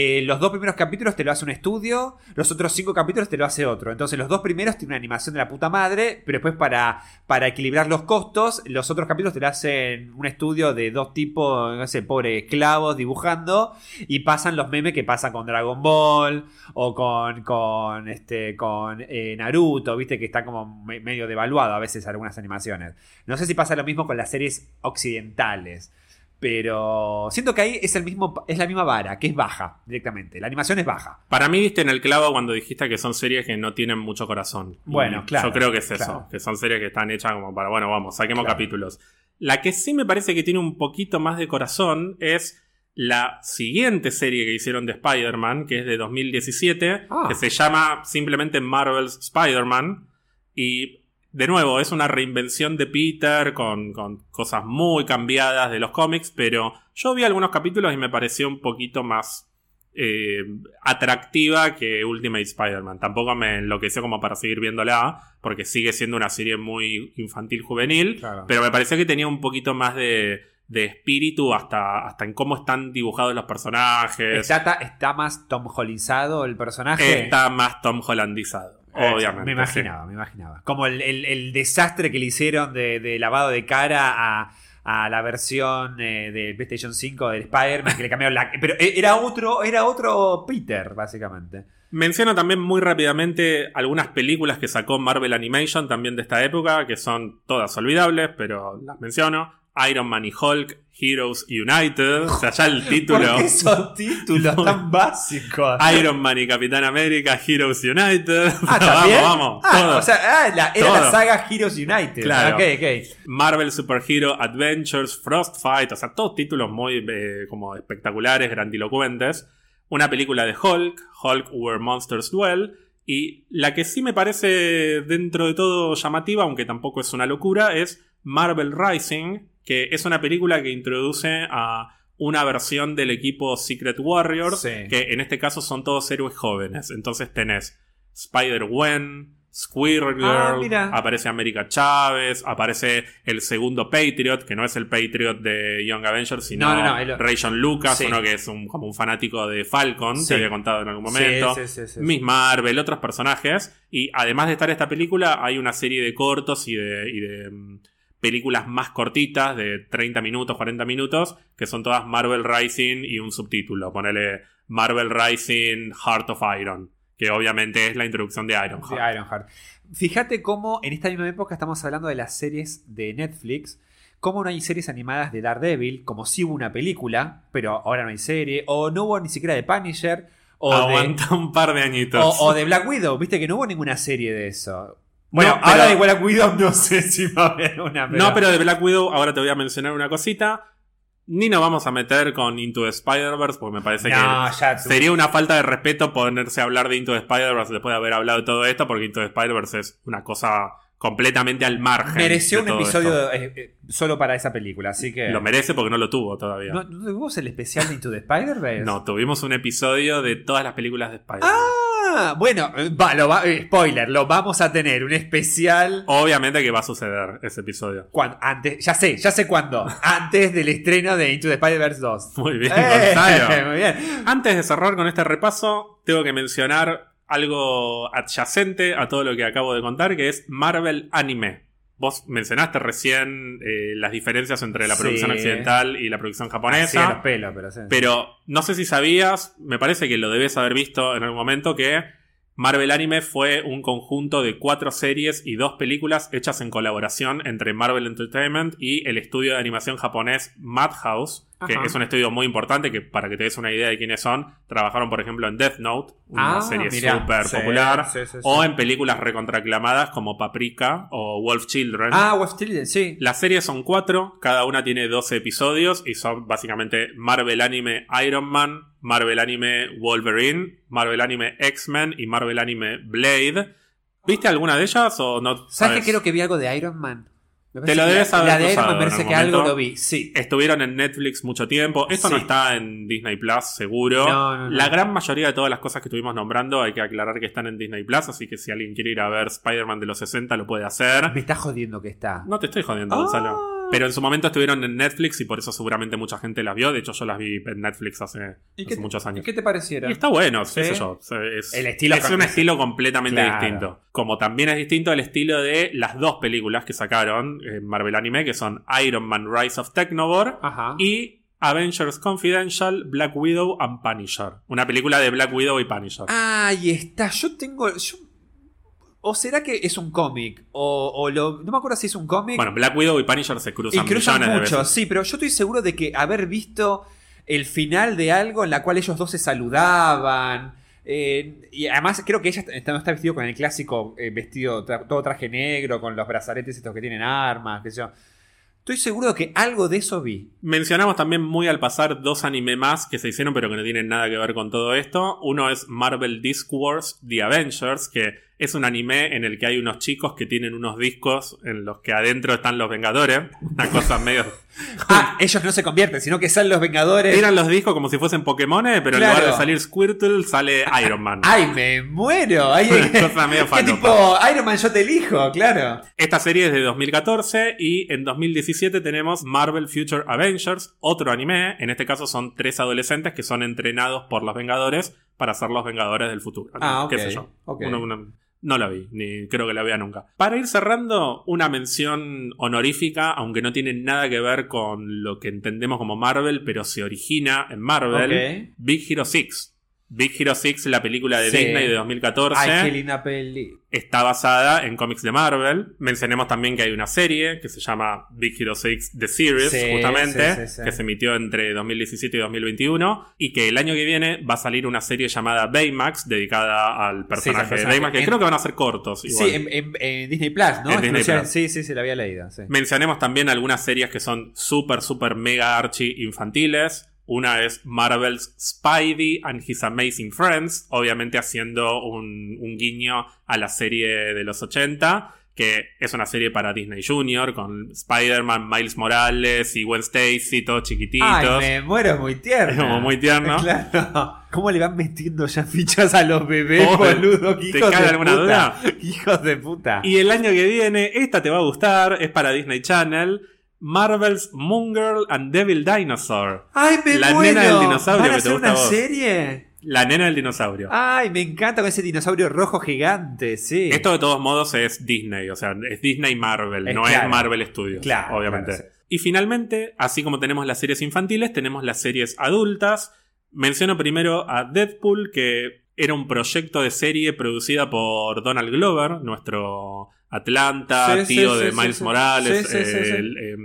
eh, los dos primeros capítulos te lo hace un estudio, los otros cinco capítulos te lo hace otro. Entonces los dos primeros tienen una animación de la puta madre, pero después para, para equilibrar los costos, los otros capítulos te lo hacen un estudio de dos tipos, no sé, pobres esclavos dibujando y pasan los memes que pasan con Dragon Ball o con, con, este, con eh, Naruto, viste que está como me- medio devaluado a veces algunas animaciones. No sé si pasa lo mismo con las series occidentales. Pero siento que ahí es el mismo es la misma vara, que es baja directamente. La animación es baja. Para mí diste en el clavo cuando dijiste que son series que no tienen mucho corazón. Bueno, Y claro, Yo creo que es eso, que son series que están hechas como para, bueno, vamos, saquemos Claro. capítulos. La que sí me parece que tiene un poquito más de corazón es la siguiente serie que hicieron de Spider-Man, que es de 2017, Ah. que se llama simplemente Marvel's Spider-Man. Y de nuevo, es una reinvención de Peter con, con cosas muy cambiadas de los cómics, pero yo vi algunos capítulos y me pareció un poquito más eh, atractiva que Ultimate Spider-Man. Tampoco me enloqueció como para seguir viéndola, porque sigue siendo una serie muy infantil juvenil, Claro. pero me pareció que tenía un poquito más de, de espíritu hasta, hasta en cómo están dibujados los personajes. Está, está más Tom Hollizado el personaje. Está más Tom Hollandizado, obviamente. Me sí. imaginaba, me imaginaba. Como el, el- el desastre que le hicieron de, de lavado de cara a, a la versión eh, de PlayStation 5 del Spider-Man, que le cambiaron la. Pero e- era otro, era otro Peter, básicamente. Menciono también muy rápidamente algunas películas que sacó Marvel Animation también de esta época, que son todas olvidables, pero las menciono. Iron Man y Hulk, Heroes United, o sea, ya el título. ¿Por qué esos títulos tan básicos? Iron Man y Capitán América, Heroes United. Ah, vamos, ¿también? vamos, Ah, todo. o sea, ah, la- era la Todo. saga Heroes United. Claro. Ok, ok. Marvel Superhero Adventures, Frostfight, o sea, todos títulos muy eh, como espectaculares, grandilocuentes. Una película de Hulk, Hulk Where Monsters Dwell. Y la que sí me parece dentro de todo llamativa, aunque tampoco es una locura, es Marvel Rising, que es una película que introduce a una versión del equipo Secret Warriors, Sí. que en este caso son todos héroes jóvenes. Entonces tenés Spider-Gwen, Squirrel Ah, Girl, aparece América Chávez, aparece el segundo Patriot, que no es el Patriot de Young Avengers, sino No, no, no, el- Ray John Lucas, Sí. uno que es un, como un fanático de Falcon, Sí. que había contado en algún momento. Sí, Miss Marvel, otros personajes. Y además de estar esta película, hay una serie de cortos y de, y de, mm, películas más cortitas, de 30 minutos, 40 minutos, que son todas Marvel Rising y un subtítulo. Ponele Marvel Rising Heart of Iron, que obviamente es la introducción de Iron Sí, Ironheart. Fíjate cómo en esta misma época estamos hablando de las series de Netflix. Cómo no hay series animadas de Daredevil, como si hubo una película, pero ahora no hay serie. O no hubo ni siquiera de Punisher. O, de, Aguanta un par de añitos. o, o de Black Widow. Viste que no hubo ninguna serie de eso. Bueno, No, pero- ahora de Black Widow no sé si va a haber una. No, pero de Black Widow ahora te voy a mencionar una cosita. Ni nos vamos a meter con Into the Spider-Verse, porque me parece No, que sería una falta de respeto ponerse a hablar de Into the Spider-Verse después de haber hablado de todo esto, porque Into the Spider-Verse es una cosa completamente al margen. Mereció un episodio esto. eh, eh, solo para esa película, así que. Lo merece porque no lo tuvo todavía. ¿No, ¿No tuvimos el especial de Into the Spider-Verse? No, tuvimos un episodio de todas las películas de Spider-Man. Ah, bueno, eh, va, lo va- eh, spoiler, lo vamos a tener, un especial. Obviamente que va a suceder ese episodio. antes, ya sé, ya sé cuándo. antes del estreno de Into the Spider-Verse 2. Muy bien, Eh, Gonzalo. muy bien. Antes de cerrar con este repaso, tengo que mencionar algo adyacente a todo lo que acabo de contar, que es Marvel Anime. Vos mencionaste recién eh, las diferencias entre la Sí. producción occidental y la producción japonesa. los pelos, pero sí. Pero no sé si sabías, me parece que lo debes haber visto en algún momento, que Marvel Anime fue un conjunto de cuatro series y dos películas hechas en colaboración entre Marvel Entertainment y el estudio de animación japonés Madhouse, que Ajá. es un estudio muy importante que para que te des una idea de quiénes son, trabajaron por ejemplo en Death Note, una Ah, serie súper Sí, popular, sí, sí, sí. o en películas recontraclamadas como Paprika o Wolf Children. Ah, Web Steel, sí. Las series son cuatro, cada una tiene 12 episodios y son básicamente Marvel Anime Iron Man, Marvel Anime Wolverine, Marvel Anime X-Men y Marvel Anime Blade. ¿Viste alguna de ellas o no? ¿Sabes que creo que vi algo de Iron Man? Te lo debes haber La de Iron Man me parece que algo lo vi, sí. Estuvieron en Netflix mucho tiempo. Esto no está en Disney Plus, seguro. No, no, no. La gran mayoría de todas las cosas que estuvimos nombrando hay que aclarar que están en Disney Plus, así que si alguien quiere ir a ver Spider-Man de los 60 lo puede hacer. Me está jodiendo que está. No te estoy jodiendo, Ah. Gonzalo. Pero en su momento estuvieron en Netflix y por eso seguramente mucha gente las vio. De hecho, yo las vi en Netflix hace, ¿Y hace qué, muchos años. ¿y ¿Qué te parecieron? Y está bueno, qué ¿Sí? sé yo. Es, El estilo es un estilo completamente Claro. distinto. Como también es distinto el estilo de las dos películas que sacaron en Marvel Anime, que son Iron Man Rise of Technobor Ajá. y Avengers Confidential, Black Widow and Punisher. Una película de Black Widow y Punisher. Ahí está. Yo tengo. yo- ¿O será que es un cómic? O, o lo. No me acuerdo si es un cómic. Bueno, Black Widow y Punisher se y cruzan, cruzan millones de mucho, veces. sí, pero yo estoy seguro de que haber visto el final de algo en la cual ellos dos se saludaban. eh, y además creo que ella está, no está vestido con el clásico eh, vestido, tra- todo traje negro, con los brazaletes estos que tienen armas, qué sé yo. Estoy seguro que algo de eso vi. Mencionamos también muy al pasar dos anime más que se hicieron pero que no tienen nada que ver con todo esto. Uno es Marvel Disc Wars The Avengers, que Es un anime en el que hay unos chicos que tienen unos discos en los que adentro están los Vengadores. Una cosa medio. Ah, ellos no se convierten, sino que salen los Vengadores. Eran los discos como si fuesen Pokémon, pero en lugar de salir Squirtle, sale Iron Man. ¡Ay, me muero! Ay, Una cosa medio ¿Qué tipo? Iron Man, yo te elijo, claro. Esta serie es de 2014 y en 2017 tenemos Marvel Future Avengers, otro anime. En este caso son tres adolescentes que son entrenados por los Vengadores para ser los Vengadores del futuro. Ah, ok, ¿Qué sé yo? ok. Uno- una- no la vi, ni creo que la vea nunca. Para ir cerrando, una mención honorífica, aunque no tiene nada que ver con lo que entendemos como Marvel, pero se origina en Marvel. Ok. Big Hero 6. Big Hero 6, la película de Sí. Disney de 2014 Ay, qué linda peli. está basada en cómics de Marvel. Mencionemos también que hay una serie que se llama Big Hero 6 The Series, Sí, justamente, sí, que se emitió entre 2017 y 2021, y que el año que viene va a salir una serie llamada Baymax, dedicada al personaje de. Baymax, que En- creo que van a ser cortos. igual. Sí, en, en- en Disney Plus, ¿no? En Disney Exclusiva- Plus. Sí, sí, sí, la había leído. Mencionemos también algunas series que son súper, súper mega archi infantiles. Una es Marvel's Spidey and His Amazing Friends, obviamente haciendo un, un guiño a la serie de los 80, que es una serie para Disney Junior, con Spider-Man, Miles Morales y Gwen Stacy, todos chiquititos. Ay, me muero, es muy tierno. Es como muy tierno. Claro. ¿Cómo le van metiendo ya fichas a los bebés, Pobre. boludo? ¿Qué ¿Te hijos de alguna puta? duda? Hijos de puta. Y el año que viene, esta te va a gustar, es para Disney Channel, Marvel's Moon Girl and Devil Dinosaur. ¡Ay, me La muero! nena del dinosaurio ¿Van a que te gusta a una vos. serie? La nena del dinosaurio. Ay, me encanta con ese dinosaurio rojo gigante, sí. Esto de todos modos es Disney, o sea, es Disney Marvel, Es no claro. es Marvel Studios, Claro, obviamente. claro, Y finalmente, así como tenemos las series infantiles, tenemos las series adultas. Menciono primero a Deadpool, que era un proyecto de serie producida por Donald Glover, nuestro Atlanta, Sí, tío sí, de sí, Miles. Morales,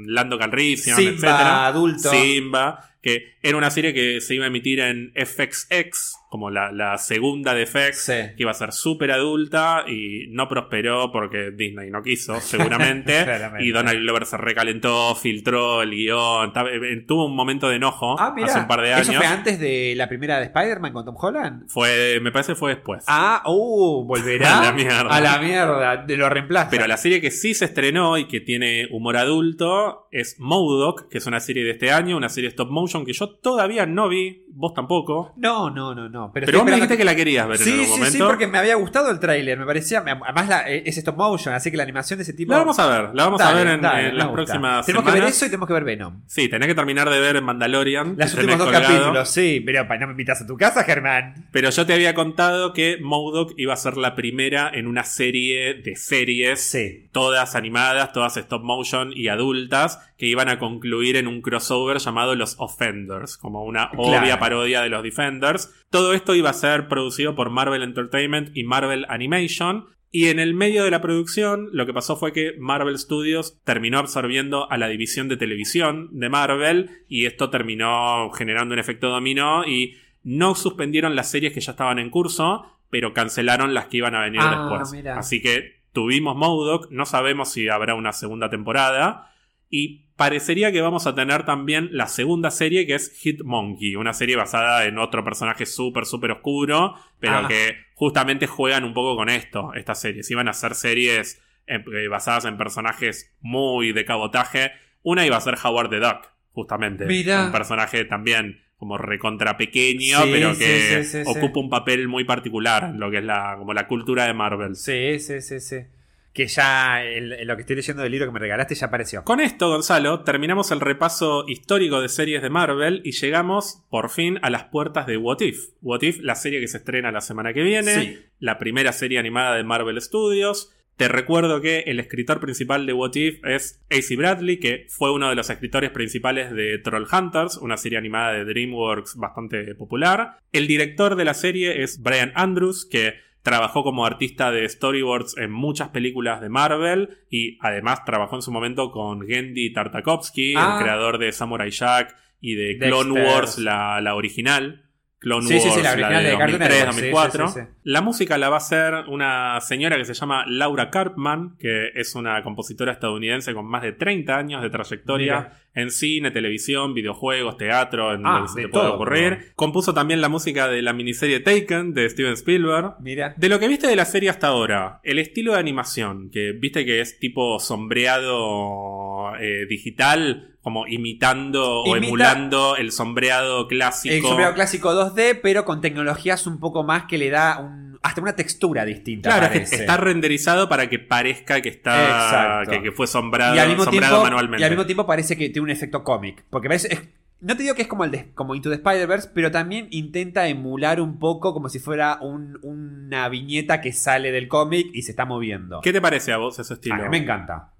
Lando Calrissian, Simba, etcétera. adulto. Simba, que era una serie que se iba a emitir en FXX, como la, la segunda de FX, Sí. que iba a ser súper adulta y no prosperó porque Disney no quiso, seguramente. Y Donald Glover se recalentó, filtró el guion, estaba- eh, tuvo un momento de enojo Ah, hace un par de años. ¿Eso fue antes de la primera de Spider-Man con Tom Holland? Fue- me parece que fue después. Ah, uh, volverá. A la mierda. A la mierda, lo reemplaza. Pero la serie que sí se estrenó y que tiene humor adulto es Modoc, que es una serie de este año, una serie stop motion que yo todavía no vi, vos tampoco. No, no, no, no. Pero, vos me dijiste que la querías ver Sí, en algún sí, momento. sí, porque me había gustado el tráiler, me parecía, además la- eh, es stop motion, así que la animación de ese tipo... La vamos a ver, la vamos a ver en, dale, en me las gusta. próximas Tenemos semanas. que ver eso y tenemos que ver Venom. Sí, tenés que terminar de ver Mandalorian. Los últimos dos colgado. capítulos, sí, pero no me invitas a tu casa, Germán. Pero yo te había contado que Modoc iba a ser la primera en una serie de series, Sí. todas animadas, todas stop motion y adultas, que iban a concluir en un crossover llamado Los Offenders, como una obvia Claro. parodia de los Defenders. Todo esto iba a ser producido por Marvel Entertainment y Marvel Animation. Y en el medio de la producción, lo que pasó fue que Marvel Studios terminó absorbiendo a la división de televisión de Marvel y esto terminó generando un efecto dominó y no suspendieron las series que ya estaban en curso, pero cancelaron las que iban a venir Ah, después. mira. Así que tuvimos Modoc, no sabemos si habrá una segunda temporada y parecería que vamos a tener también la segunda serie que es Hitmonkey, una serie basada en otro personaje súper, súper oscuro, pero Ah. que justamente juegan un poco con esto, estas series. Iban a ser series eh, basadas en personajes muy de cabotaje. Una iba a ser Howard the Duck, justamente. Mira. Un personaje también como recontra pequeño, Sí, pero que sí, sí, sí. ocupa un papel muy particular en lo que es la, como la cultura de Marvel. Sí, sí, sí, sí. Que ya, en lo que estoy leyendo del libro que me regalaste, ya apareció. Con esto, Gonzalo, terminamos el repaso histórico de series de Marvel y llegamos por fin a las puertas de What If. What If, la serie que se estrena la semana que viene, Sí. la primera serie animada de Marvel Studios. Te recuerdo que el escritor principal de What If es AC Bradley, que fue uno de los escritores principales de Troll Hunters, una serie animada de DreamWorks bastante popular. El director de la serie es Brian Andrews, que trabajó como artista de storyboards en muchas películas de Marvel y además trabajó en su momento con Gendy Tartakovsky, Ah. el creador de Samurai Jack y de Dexter. Clone Wars, la, la original. Clone Sí, Wars, sí, la original de de Cartoon 2003, Network, sí, 2004. sí, sí, sí. La música la va a hacer una señora que se llama Laura Karpman, que es una compositora estadounidense con más de 30 años de trayectoria Mira. En cine, televisión, videojuegos, teatro, en Ah, lo que se te pueda ocurrir. Compuso también la música de la miniserie Taken de Steven Spielberg. Mira. De lo que viste de la serie hasta ahora, el estilo de animación, que viste que es tipo sombreado eh, digital, como imitando o emulando el sombreado clásico. El sombreado clásico 2D, pero con tecnologías un poco más que le da un- hasta una textura distinta. Claro, es que está renderizado para que parezca que está que, que fue sombrado, y al, mismo sombrado tiempo, manualmente. y al mismo tiempo parece que tiene un efecto cómic. Porque parece. es- no te digo que es como el de, como Into the Spider-Verse, pero también intenta emular un poco como si fuera un- una viñeta que sale del cómic y se está moviendo. ¿Qué te parece a vos ese estilo? A mí me encanta.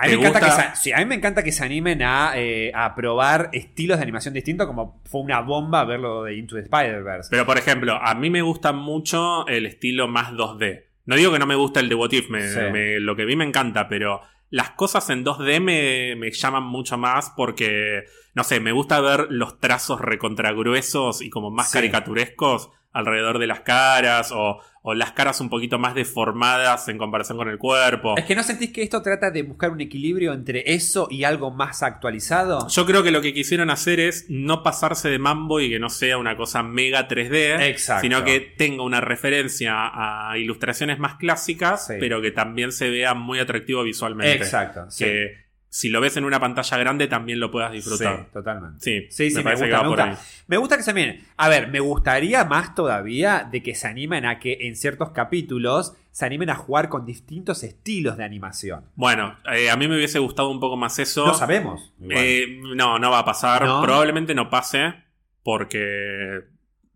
A mí, ¿Te me encanta, que se, sí, a mí me encanta que se animen a, eh, a probar estilos de animación distintos, como fue una bomba verlo de Into the Spider-Verse. Pero por ejemplo, a mí me gusta mucho el estilo más 2D. No digo que no me gusta el de What If, me- Sí. me- lo que vi me encanta, pero las cosas en 2D me, me llaman mucho más porque, no sé, me gusta ver los trazos recontragruesos y como más Sí. caricaturescos alrededor de las caras o, o las caras un poquito más deformadas en comparación con el cuerpo. ¿Es que no sentís que esto trata de buscar un equilibrio entre eso y algo más actualizado? Yo creo que lo que quisieron hacer es no pasarse de mambo y que no sea una cosa mega 3D, Exacto. sino que tenga una referencia a ilustraciones más clásicas, Sí. pero que también se vea muy atractivo visualmente. Exacto. Sí. Que si lo ves en una pantalla grande también lo puedas disfrutar. Sí, totalmente. Sí, Sí, sí, me, parece que gusta, va me por gusta. Me gusta que se animen. A ver, me gustaría más todavía de que se animen a que en ciertos capítulos se animen a jugar con distintos estilos de animación. Bueno, eh, a mí me hubiese gustado un poco más eso. No sabemos. Eh, no, no va a pasar. ¿No? Probablemente no pase porque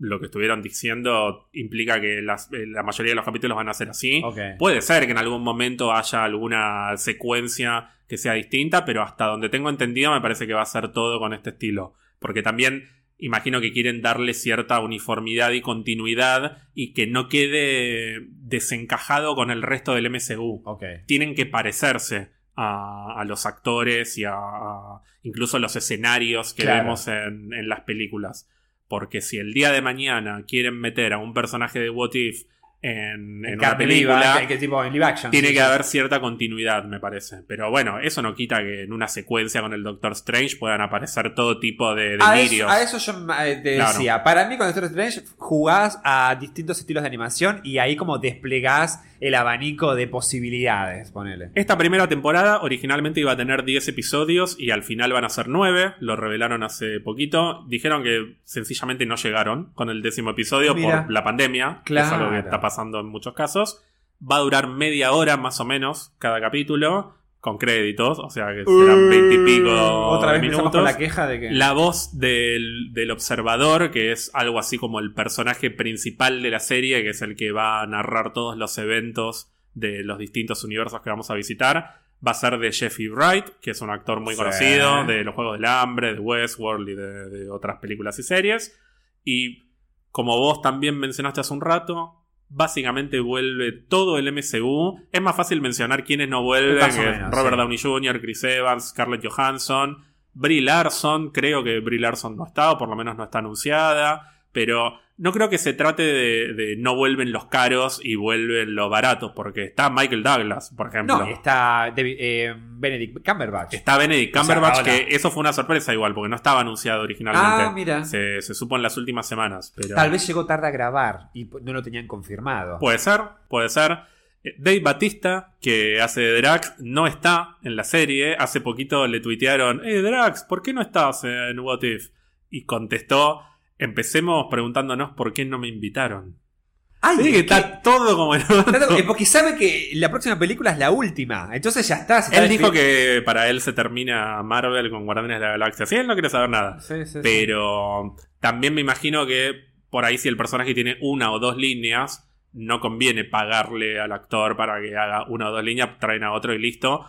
lo que estuvieron diciendo implica que las- eh, la mayoría de los capítulos van a ser así. Puede ser que en algún momento haya alguna secuencia que sea distinta, pero hasta donde tengo entendido me parece que va a ser todo con este estilo. Porque también imagino que quieren darle cierta uniformidad y continuidad y que no quede desencajado con el resto del MCU tienen que parecerse a, a los actores y a, a incluso los escenarios que Claro. vemos en, en las películas. Porque si el día de mañana quieren meter a un personaje de What If en, en una carne viva, película, que- que tipo en live action. tiene sí, que sí. haber cierta continuidad, me parece. Pero bueno, eso no quita que en una secuencia con el Doctor Strange puedan aparecer todo tipo de A eso, a eso yo eh, te Claro. decía. Para mí, con Doctor Strange jugás a distintos estilos de animación y ahí como desplegás el abanico de posibilidades, ponele. Esta primera temporada originalmente iba a tener 10 episodios y al final van a ser 9, lo revelaron hace poquito. Dijeron que sencillamente no llegaron con el décimo episodio Mira. por la pandemia, que es algo que Claro. está pasando en muchos casos. Va a durar media hora más o menos cada capítulo, con créditos, o sea que serán 20 y pico Otra vez minutos. con la queja de que. La voz del, del observador, que es algo así como el personaje principal de la serie, que es el que va a narrar todos los eventos de los distintos universos que vamos a visitar, va a ser de Jeffrey Wright, que es un actor muy Sí. conocido de los Juegos del Hambre, de Westworld y de, de otras películas y series. Y como vos también mencionaste hace un rato, básicamente vuelve todo el MCU. Es más fácil mencionar quiénes no vuelven, menos, Robert sí. Downey Jr., Chris Evans, Scarlett Johansson, Brie Larson, creo que Brie Larson no está, o por lo menos no está anunciada, pero no creo que se trate de, de no vuelven los caros y vuelven los baratos, porque está Michael Douglas, por ejemplo. No, está David- eh, Benedict Cumberbatch. Está Benedict O sea, Cumberbatch, que eso fue una sorpresa igual, porque no estaba anunciado originalmente. Ah, mira. Se, se supo en las últimas semanas. Pero... Tal vez llegó tarde a grabar y no lo tenían confirmado. Puede ser, puede ser. Eh, Dave Batista, que hace de Drax, no está en la serie. Hace poquito le tuitearon, eh, Drax, ¿por qué no estás en What If? Y contestó, empecemos preguntándonos por qué no me invitaron. Ay, Sí, que está todo como en eh, Porque sabe que la próxima película es la última. Entonces ya está. Él dijo que para él se termina Marvel con Guardianes de la Galaxia. Sí, él no quiere saber nada. Sí, sí, sí. Pero también me imagino que por ahí si el personaje tiene una o dos líneas, no conviene pagarle al actor para que haga una o dos líneas, traen a otro y listo.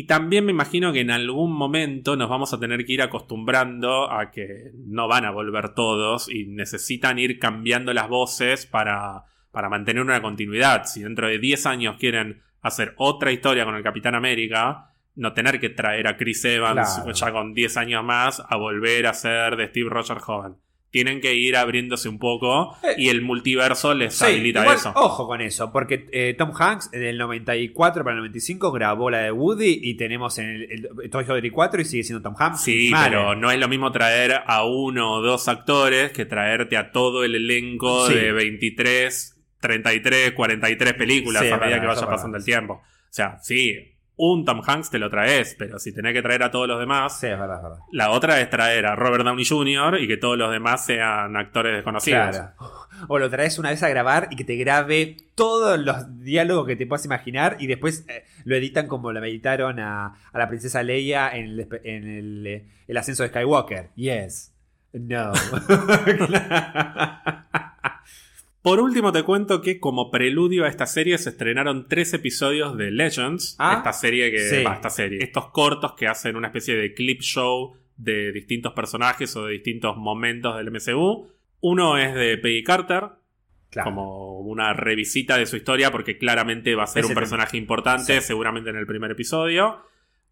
Y también me imagino que en algún momento nos vamos a tener que ir acostumbrando a que no van a volver todos y necesitan ir cambiando las voces para, para mantener una continuidad. Si dentro de 10 años quieren hacer otra historia con el Capitán América, no tener que traer a Chris Evans Claro. ya con 10 años más a volver a ser de Steve Rogers joven. Tienen que ir abriéndose un poco Eh, y el multiverso les Sí, habilita igual, eso. Ojo con eso, porque eh, Tom Hanks en el 94 para el 95 grabó la de Woody y tenemos en el, el Toy Story 4 y sigue siendo Tom Hanks. Sí, pero no es lo mismo traer a uno o dos actores que traerte a todo el elenco Sí. de 23, 33, 43 películas Sí, a medida verdad, que vaya pasando verdad. el tiempo. O sea, sí, un Tom Hanks te lo traes, pero si tenés que traer a todos los demás, Sí, es verdad, es verdad. la otra es traer a Robert Downey Jr. y que todos los demás sean actores desconocidos. Claro. O lo traes una vez a grabar y que te grabe todos los diálogos que te puedas imaginar y después eh, lo editan como lo editaron a, a la princesa Leia en el, despe- en el, eh, el ascenso de Skywalker. Yes. No. Por último, te cuento que como preludio a esta serie se estrenaron tres episodios de Legends. Ah, esta serie que. sí. va, esta serie. Estos cortos que hacen una especie de clip show de distintos personajes o de distintos momentos del MCU. Uno es de Peggy Carter, Claro. como una revisita de su historia, porque claramente va a ser Ese un tema. personaje importante, Sí. seguramente en el primer episodio.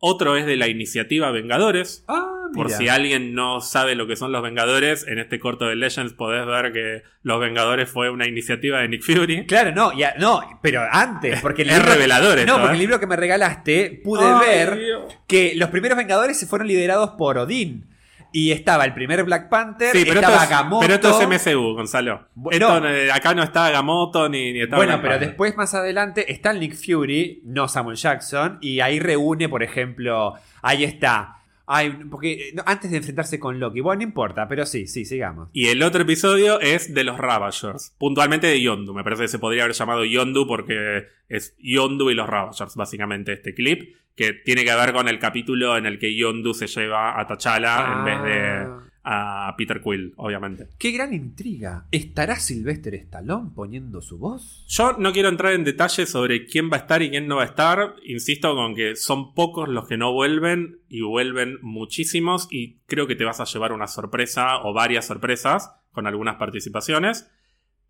Otro es de la iniciativa Vengadores. Ah, Por si alguien no sabe lo que son los Vengadores, en este corto de Legends podés ver que los Vengadores fue una iniciativa de Nick Fury. Claro, no, ya, no, pero antes, porque el Es libro, revelador esto, No, porque ¿eh? el libro que me regalaste pude Ay, ver Dios. que los primeros Vengadores se fueron liderados por Odín. Y estaba el primer Black Panther, Sí, pero esto, estaba es, Agamotto. pero esto es MCU, Gonzalo. Bueno. Esto, eh, acá no está Agamotto ni, ni está Bueno, Black pero Panther. después más adelante está el Nick Fury, no Samuel Jackson, y ahí reúne, por ejemplo, ahí está. Ay, porque eh, antes de enfrentarse con Loki, bueno, no importa, pero sí, sí, sigamos. Y el otro episodio es de los Ravagers. Puntualmente de Yondu. Me parece que se podría haber llamado Yondu porque es Yondu y los Ravagers, básicamente, este clip. Que tiene que ver con el capítulo en el que Yondu se lleva a T'Challa en vez de Ah. a Peter Quill, obviamente. Qué gran intriga. ¿Estará Sylvester Stallone poniendo su voz? Yo no quiero entrar en detalles sobre quién va a estar y quién no va a estar. Insisto con que son pocos los que no vuelven y vuelven muchísimos y creo que te vas a llevar una sorpresa o varias sorpresas con algunas participaciones.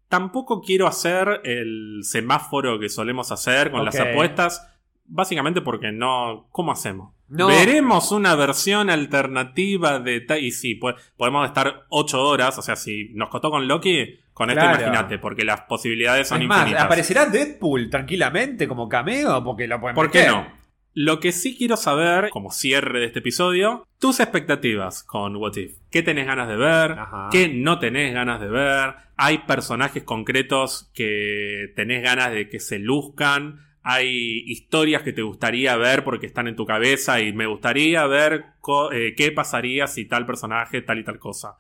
Tampoco quiero hacer el semáforo que solemos hacer con las apuestas, básicamente porque no... ¿Cómo hacemos? No. Veremos una versión alternativa de... Y sí, po- podemos estar ocho horas, o sea, si nos costó con Loki, con esto imagínate, porque las posibilidades son Es más, infinitas. ¿aparecerá Deadpool tranquilamente como cameo? Porque lo pueden ¿Por qué meter. no? Lo que sí quiero saber, como cierre de este episodio, tus expectativas con What If. ¿Qué tenés ganas de ver? Ajá. ¿Qué no tenés ganas de ver? ¿Hay personajes concretos que tenés ganas de que se luzcan? ¿Hay historias que te gustaría ver porque están en tu cabeza y me gustaría ver eh, qué pasaría si tal personaje, tal y tal cosa?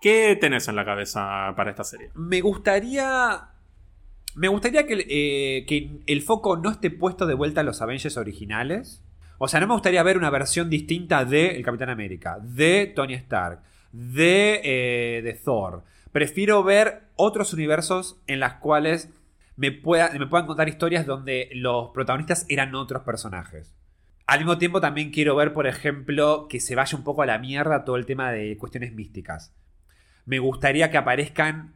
¿Qué tenés en la cabeza para esta serie? Me gustaría. Me gustaría que, eh, el foco no esté puesto de vuelta a los Avengers originales. O sea, no me gustaría ver una versión distinta de El Capitán América, de Tony Stark, de, eh, de Thor. Prefiero ver otros universos en las cuales me, pueda- me puedan contar historias donde los protagonistas eran otros personajes. Al mismo tiempo también quiero ver, por ejemplo, que se vaya un poco a la mierda todo el tema de cuestiones místicas. Me gustaría que aparezcan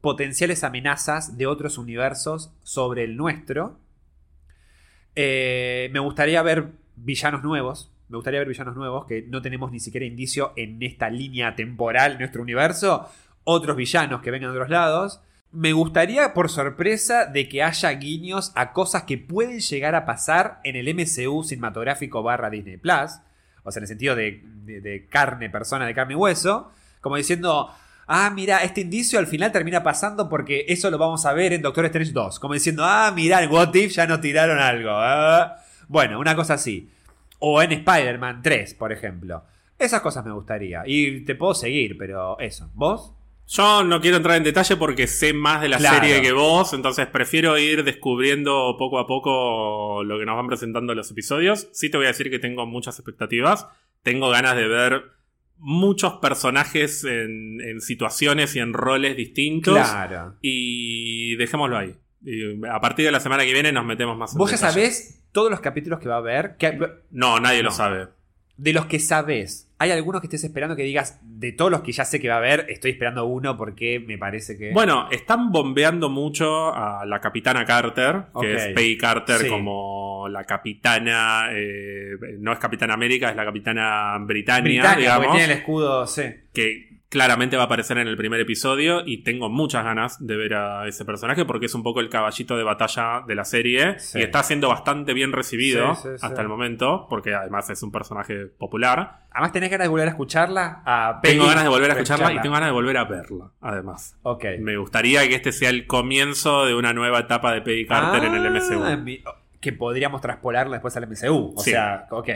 potenciales amenazas de otros universos sobre el nuestro. Eh, me gustaría ver villanos nuevos. Me gustaría ver villanos nuevos que no tenemos ni siquiera indicio en esta línea temporal en nuestro universo. Otros villanos que vengan de otros lados. Me gustaría, por sorpresa, de que haya guiños a cosas que pueden llegar a pasar en el MCU cinematográfico barra Disney Plus. O sea, en el sentido de, carne, persona de carne y hueso. Como diciendo, ah, mira, este indicio al final termina pasando porque eso lo vamos a ver en Doctor Strange 2. Como diciendo, ah, mira, en What If ya nos tiraron algo. ah". Bueno, una cosa así. O en Spider-Man 3, por ejemplo. Esas cosas me gustaría. Y te puedo seguir, pero eso. ¿Vos? Yo no quiero entrar en detalle porque sé más de la Claro. serie que vos, entonces prefiero ir descubriendo poco a poco lo que nos van presentando los episodios. Sí te voy a decir que tengo muchas expectativas. Tengo ganas de ver muchos personajes en, en situaciones y en roles distintos. Claro. Y dejémoslo ahí. Y a partir de la semana que viene nos metemos más en Vos ya sabés todos los capítulos que va a haber. Que, No, nadie lo sabe. De los que sabés, ¿hay algunos que estés esperando que digas, de todos los que ya sé que va a haber, estoy esperando uno porque me parece que... Bueno, están bombeando mucho a la capitana Carter, que es Peggy Carter Sí. como la capitana, eh, no es capitana América, es la capitana Britannia, Britannia, digamos, tiene el escudo, sí. que claramente va a aparecer en el primer episodio y tengo muchas ganas de ver a ese personaje porque es un poco el caballito de batalla de la serie Sí. y está siendo bastante bien recibido Sí, sí, sí. hasta el momento porque además es un personaje popular. Además, ¿tenés ganas de volver a escucharla? A Tengo ganas de volver a escucharla y tengo ganas de volver a verla, además. Ok. Me gustaría que este sea el comienzo de una nueva etapa de Peggy Carter en el Ah, MCU. Que podríamos traspolarla después al MCU. O sea, ok.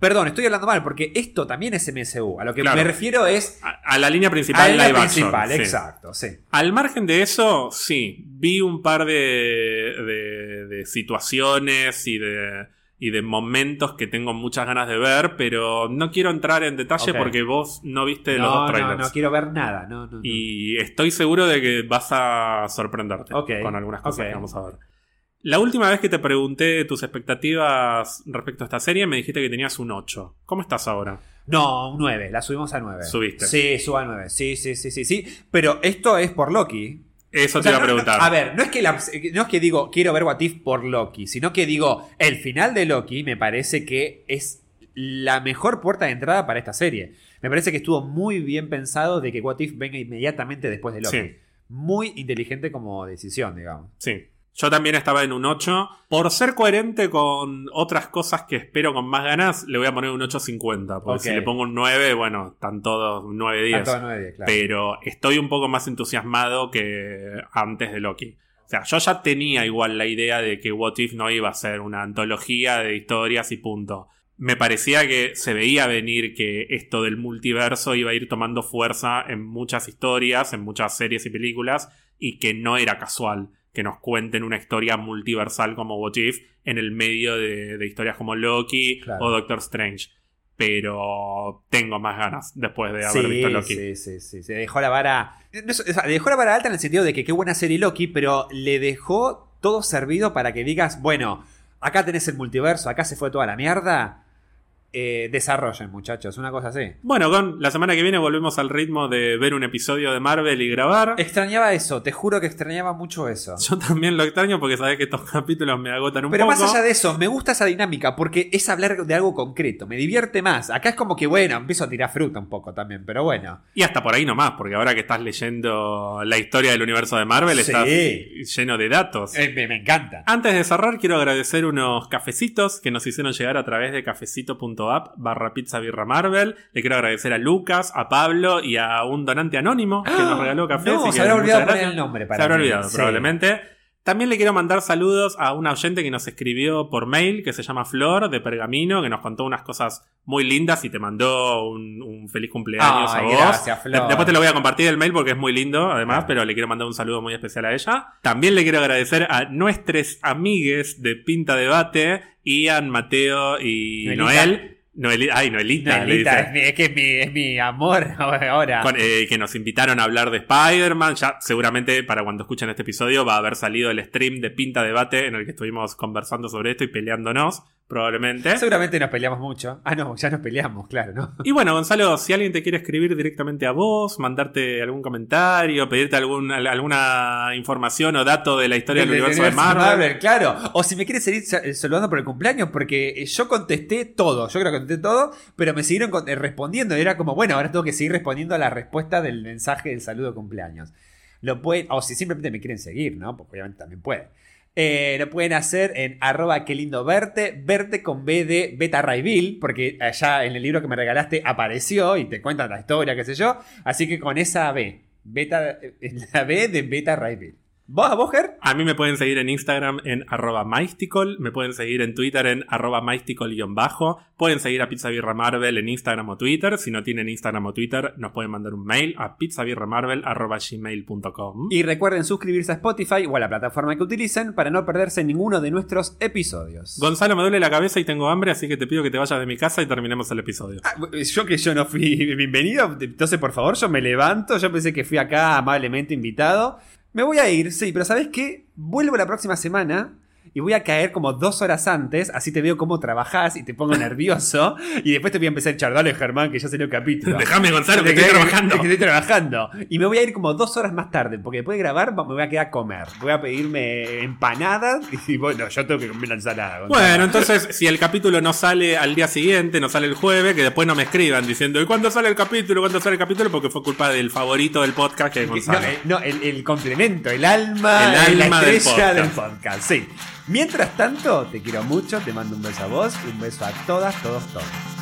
Perdón, estoy hablando mal porque esto también es MCU. A lo que Claro. me refiero es A, a la línea principal a la action, principal, exacto, sí. Al margen de eso, sí, vi un par de, de- de situaciones y de, y de momentos que tengo muchas ganas de ver, pero no quiero entrar en detalle porque vos no viste los No, dos no, trailers. no quiero ver nada. No, no, no. Y estoy seguro de que vas a sorprenderte con algunas cosas que vamos a ver. La última vez que te pregunté tus expectativas respecto a esta serie, me dijiste que tenías un 8. ¿Cómo estás ahora? No, un 9, la subimos a 9. Subiste. Sí, suba a 9. Sí, sí, sí, sí, sí. Pero esto es por Loki. Eso O te iba a no- preguntar. a ver, no es, que la- no es que digo quiero ver What If por Loki, sino que digo el final de Loki me parece que es la mejor puerta de entrada para esta serie. Me parece que estuvo muy bien pensado de que What If venga inmediatamente después de Loki. Sí. Muy inteligente como decisión, digamos. Sí. Yo también estaba en un 8. Por ser coherente con otras cosas que espero con más ganas, le voy a poner un 8.50. Porque si le pongo un 9, bueno, están todos 9-10. A todo 9, claro. Pero estoy un poco más entusiasmado que antes de Loki. O sea, yo ya tenía igual la idea de que What If no iba a ser una antología de historias y punto. Me parecía que se veía venir que esto del multiverso iba a ir tomando fuerza en muchas historias, en muchas series y películas, y que no era casual que nos cuenten una historia multiversal como What If en el medio de, de historias como Loki Claro. o Doctor Strange. Pero tengo más ganas después de haber Sí, visto Loki. sí, sí, sí. Se dejó la vara. o sea, dejó la vara alta en el sentido de que qué buena serie Loki, pero le dejó todo servido para que digas, bueno, acá tenés el multiverso, acá se fue toda la mierda. Eh, desarrollen, muchachos, una cosa así. Bueno, con la semana que viene volvemos al ritmo de ver un episodio de Marvel y grabar. Extrañaba eso, te juro que extrañaba mucho eso. Yo también lo extraño porque sabés que estos capítulos me agotan un Pero poco. más allá de eso, me gusta esa dinámica porque es hablar de algo concreto, me divierte más. Acá es como que, bueno, empiezo a tirar fruta un poco también, pero bueno. Y hasta por ahí nomás, porque ahora que estás leyendo la historia del universo de Marvel, Sí. estás lleno de datos. Eh, me, me encanta. Antes de cerrar, quiero agradecer unos cafecitos que nos hicieron llegar a través de cafecito.app barra pizza birra Marvel. Le quiero agradecer a Lucas, a Pablo y a un donante anónimo que nos regaló café. No, se habrá olvidado poner el nombre para Se habrá olvidado, sí. probablemente. También le quiero mandar saludos a una oyente que nos escribió por mail, que se llama Flor, de Pergamino, que nos contó unas cosas muy lindas y te mandó un, un feliz cumpleaños Ay, a vos. gracias, Flor. De- Después te lo voy a compartir el mail porque es muy lindo, además, pero le quiero mandar un saludo muy especial a ella. También le quiero agradecer a nuestros amigues de Pinta Debate, Ian, Mateo y Noelita. Noel. Noeli- ay, Noelita, Noelita, es, mi- es que es mi, es mi amor ahora. Con- eh, que nos invitaron a hablar de Spider-Man. Ya seguramente para cuando escuchen este episodio va a haber salido el stream de Pinta Debate en el que estuvimos conversando sobre esto y peleándonos, probablemente. Seguramente nos peleamos mucho. Ah, no, ya nos peleamos, claro, ¿no? Y bueno, Gonzalo, si alguien te quiere escribir directamente a vos, mandarte algún comentario, pedirte algún, al- alguna información o dato de la historia del, universo de Marvel. Claro. O si me quieres seguir eh, saludando por el cumpleaños, porque eh, yo contesté todo. Yo creo que contesté todo, pero me siguieron eh, respondiendo. Y era como, bueno, ahora tengo que seguir respondiendo a la respuesta del mensaje del saludo de cumpleaños. Lo pueden, o si simplemente me quieren seguir, ¿no? Porque obviamente también pueden. Eh, lo pueden hacer en arroba qué lindo verte, verte con B de Beta Ray porque allá en el libro que me regalaste apareció y te cuentan la historia, qué sé yo. Así que con esa B, beta, eh, la B de Beta Ray. ¿Vos, vos, Ger? A mí me pueden seguir en Instagram en arroba mystical, me pueden seguir en Twitter en arroba mystical-bajo, pueden seguir a Pizza Birra Marvel en Instagram o Twitter, si no tienen Instagram o Twitter nos pueden mandar un mail a pizzabirramarvel arroba gmail.com. Y recuerden suscribirse a Spotify o a la plataforma que utilicen para no perderse ninguno de nuestros episodios. Gonzalo, me duele la cabeza y tengo hambre, así que te pido que te vayas de mi casa y terminemos el episodio. Ah, yo que yo no fui bienvenido, entonces por favor yo me levanto, yo pensé que fui acá amablemente invitado. Me voy a ir, sí, pero ¿sabes qué? Vuelvo la próxima semana y voy a caer como dos horas antes, así te veo cómo trabajás y te pongo nervioso. y después te voy a empezar a echar, dale Germán, que ya salió el capítulo. Déjame, Gonzalo, que estoy trabajando. que estoy trabajando. Y me voy a ir como dos horas más tarde, porque después de grabar me voy a quedar a comer. Voy a pedirme empanadas y bueno, yo tengo que comer la ensalada. Gonzalo. Bueno, entonces, si el capítulo no sale al día siguiente, no sale el jueves, que después no me escriban diciendo, ¿y cuándo sale el capítulo? ¿Cuándo sale el capítulo? Porque fue culpa del favorito del podcast que es No, Gonzalo. no, el, el complemento, el alma, El la alma del estrella del podcast. podcast. Sí. Mientras tanto, te quiero mucho, te mando un beso a vos y un beso a todas, todos, todos.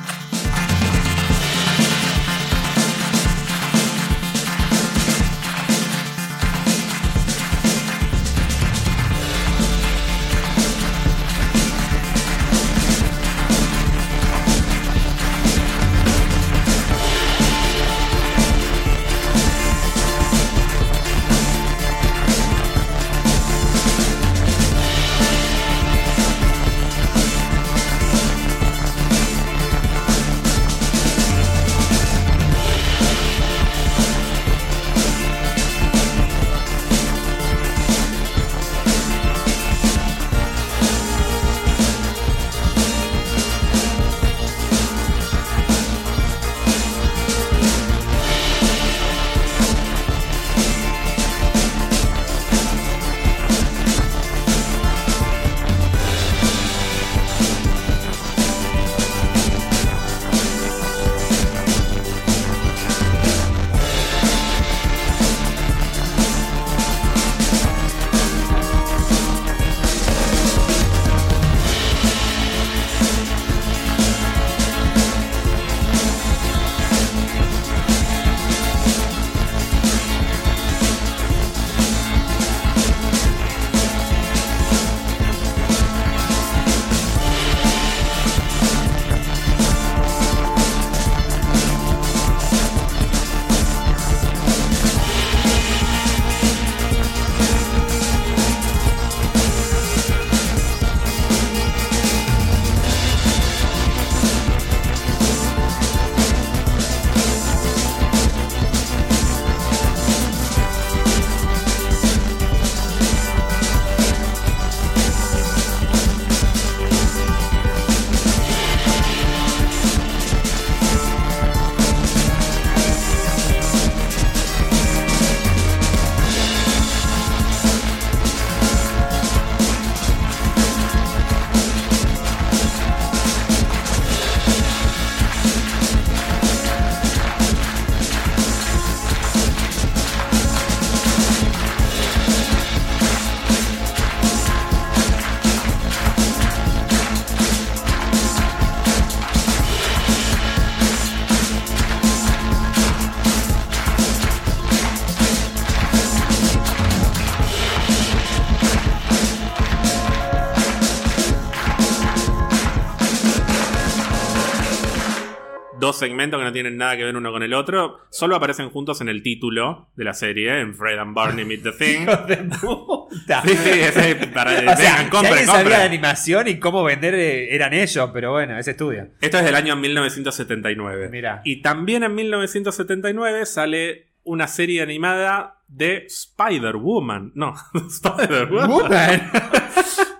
Segmentos que no tienen nada que ver uno con el otro. Solo aparecen juntos en el título de la serie, en Fred and Barney Meet the Thing. ¡Hijo de puta! Sí, sí, ese, para, o sea, vengan, si compren, alguien sabía de animación y cómo vender eh, eran ellos, pero bueno, ese estudio. Esto es del año 1979. Mirá. Y también en 1979 sale una serie animada de Spider-Woman. No, Spider-Woman.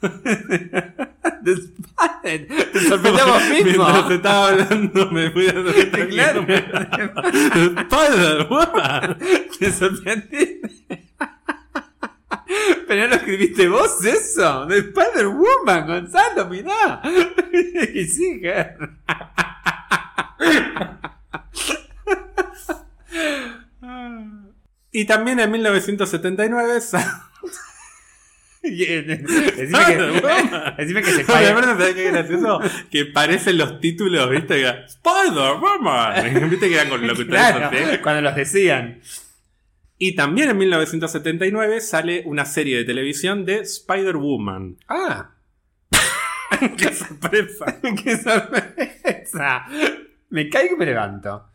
Spider- Te sorprendió vos mismo. Mientras te estaba hablando, me fui a Claro. Spider-Woman. Te sorprendí. Pero no lo escribiste vos eso. De Spider-Woman, Gonzalo, mirá. Y sí. Y también en 1979 Y, eh, Decime que, decime que se Oye, falla. aparte, ¿sabes qué gracioso? Que parecen los títulos, ¿viste? Que, Spider-Woman. ¿Viste que eran con locutores Claro, así? cuando los decían. Y también en 1979 sale una serie de televisión de Spider-Woman. Ah, ¡Qué sorpresa! qué sorpresa. Me caigo y me levanto.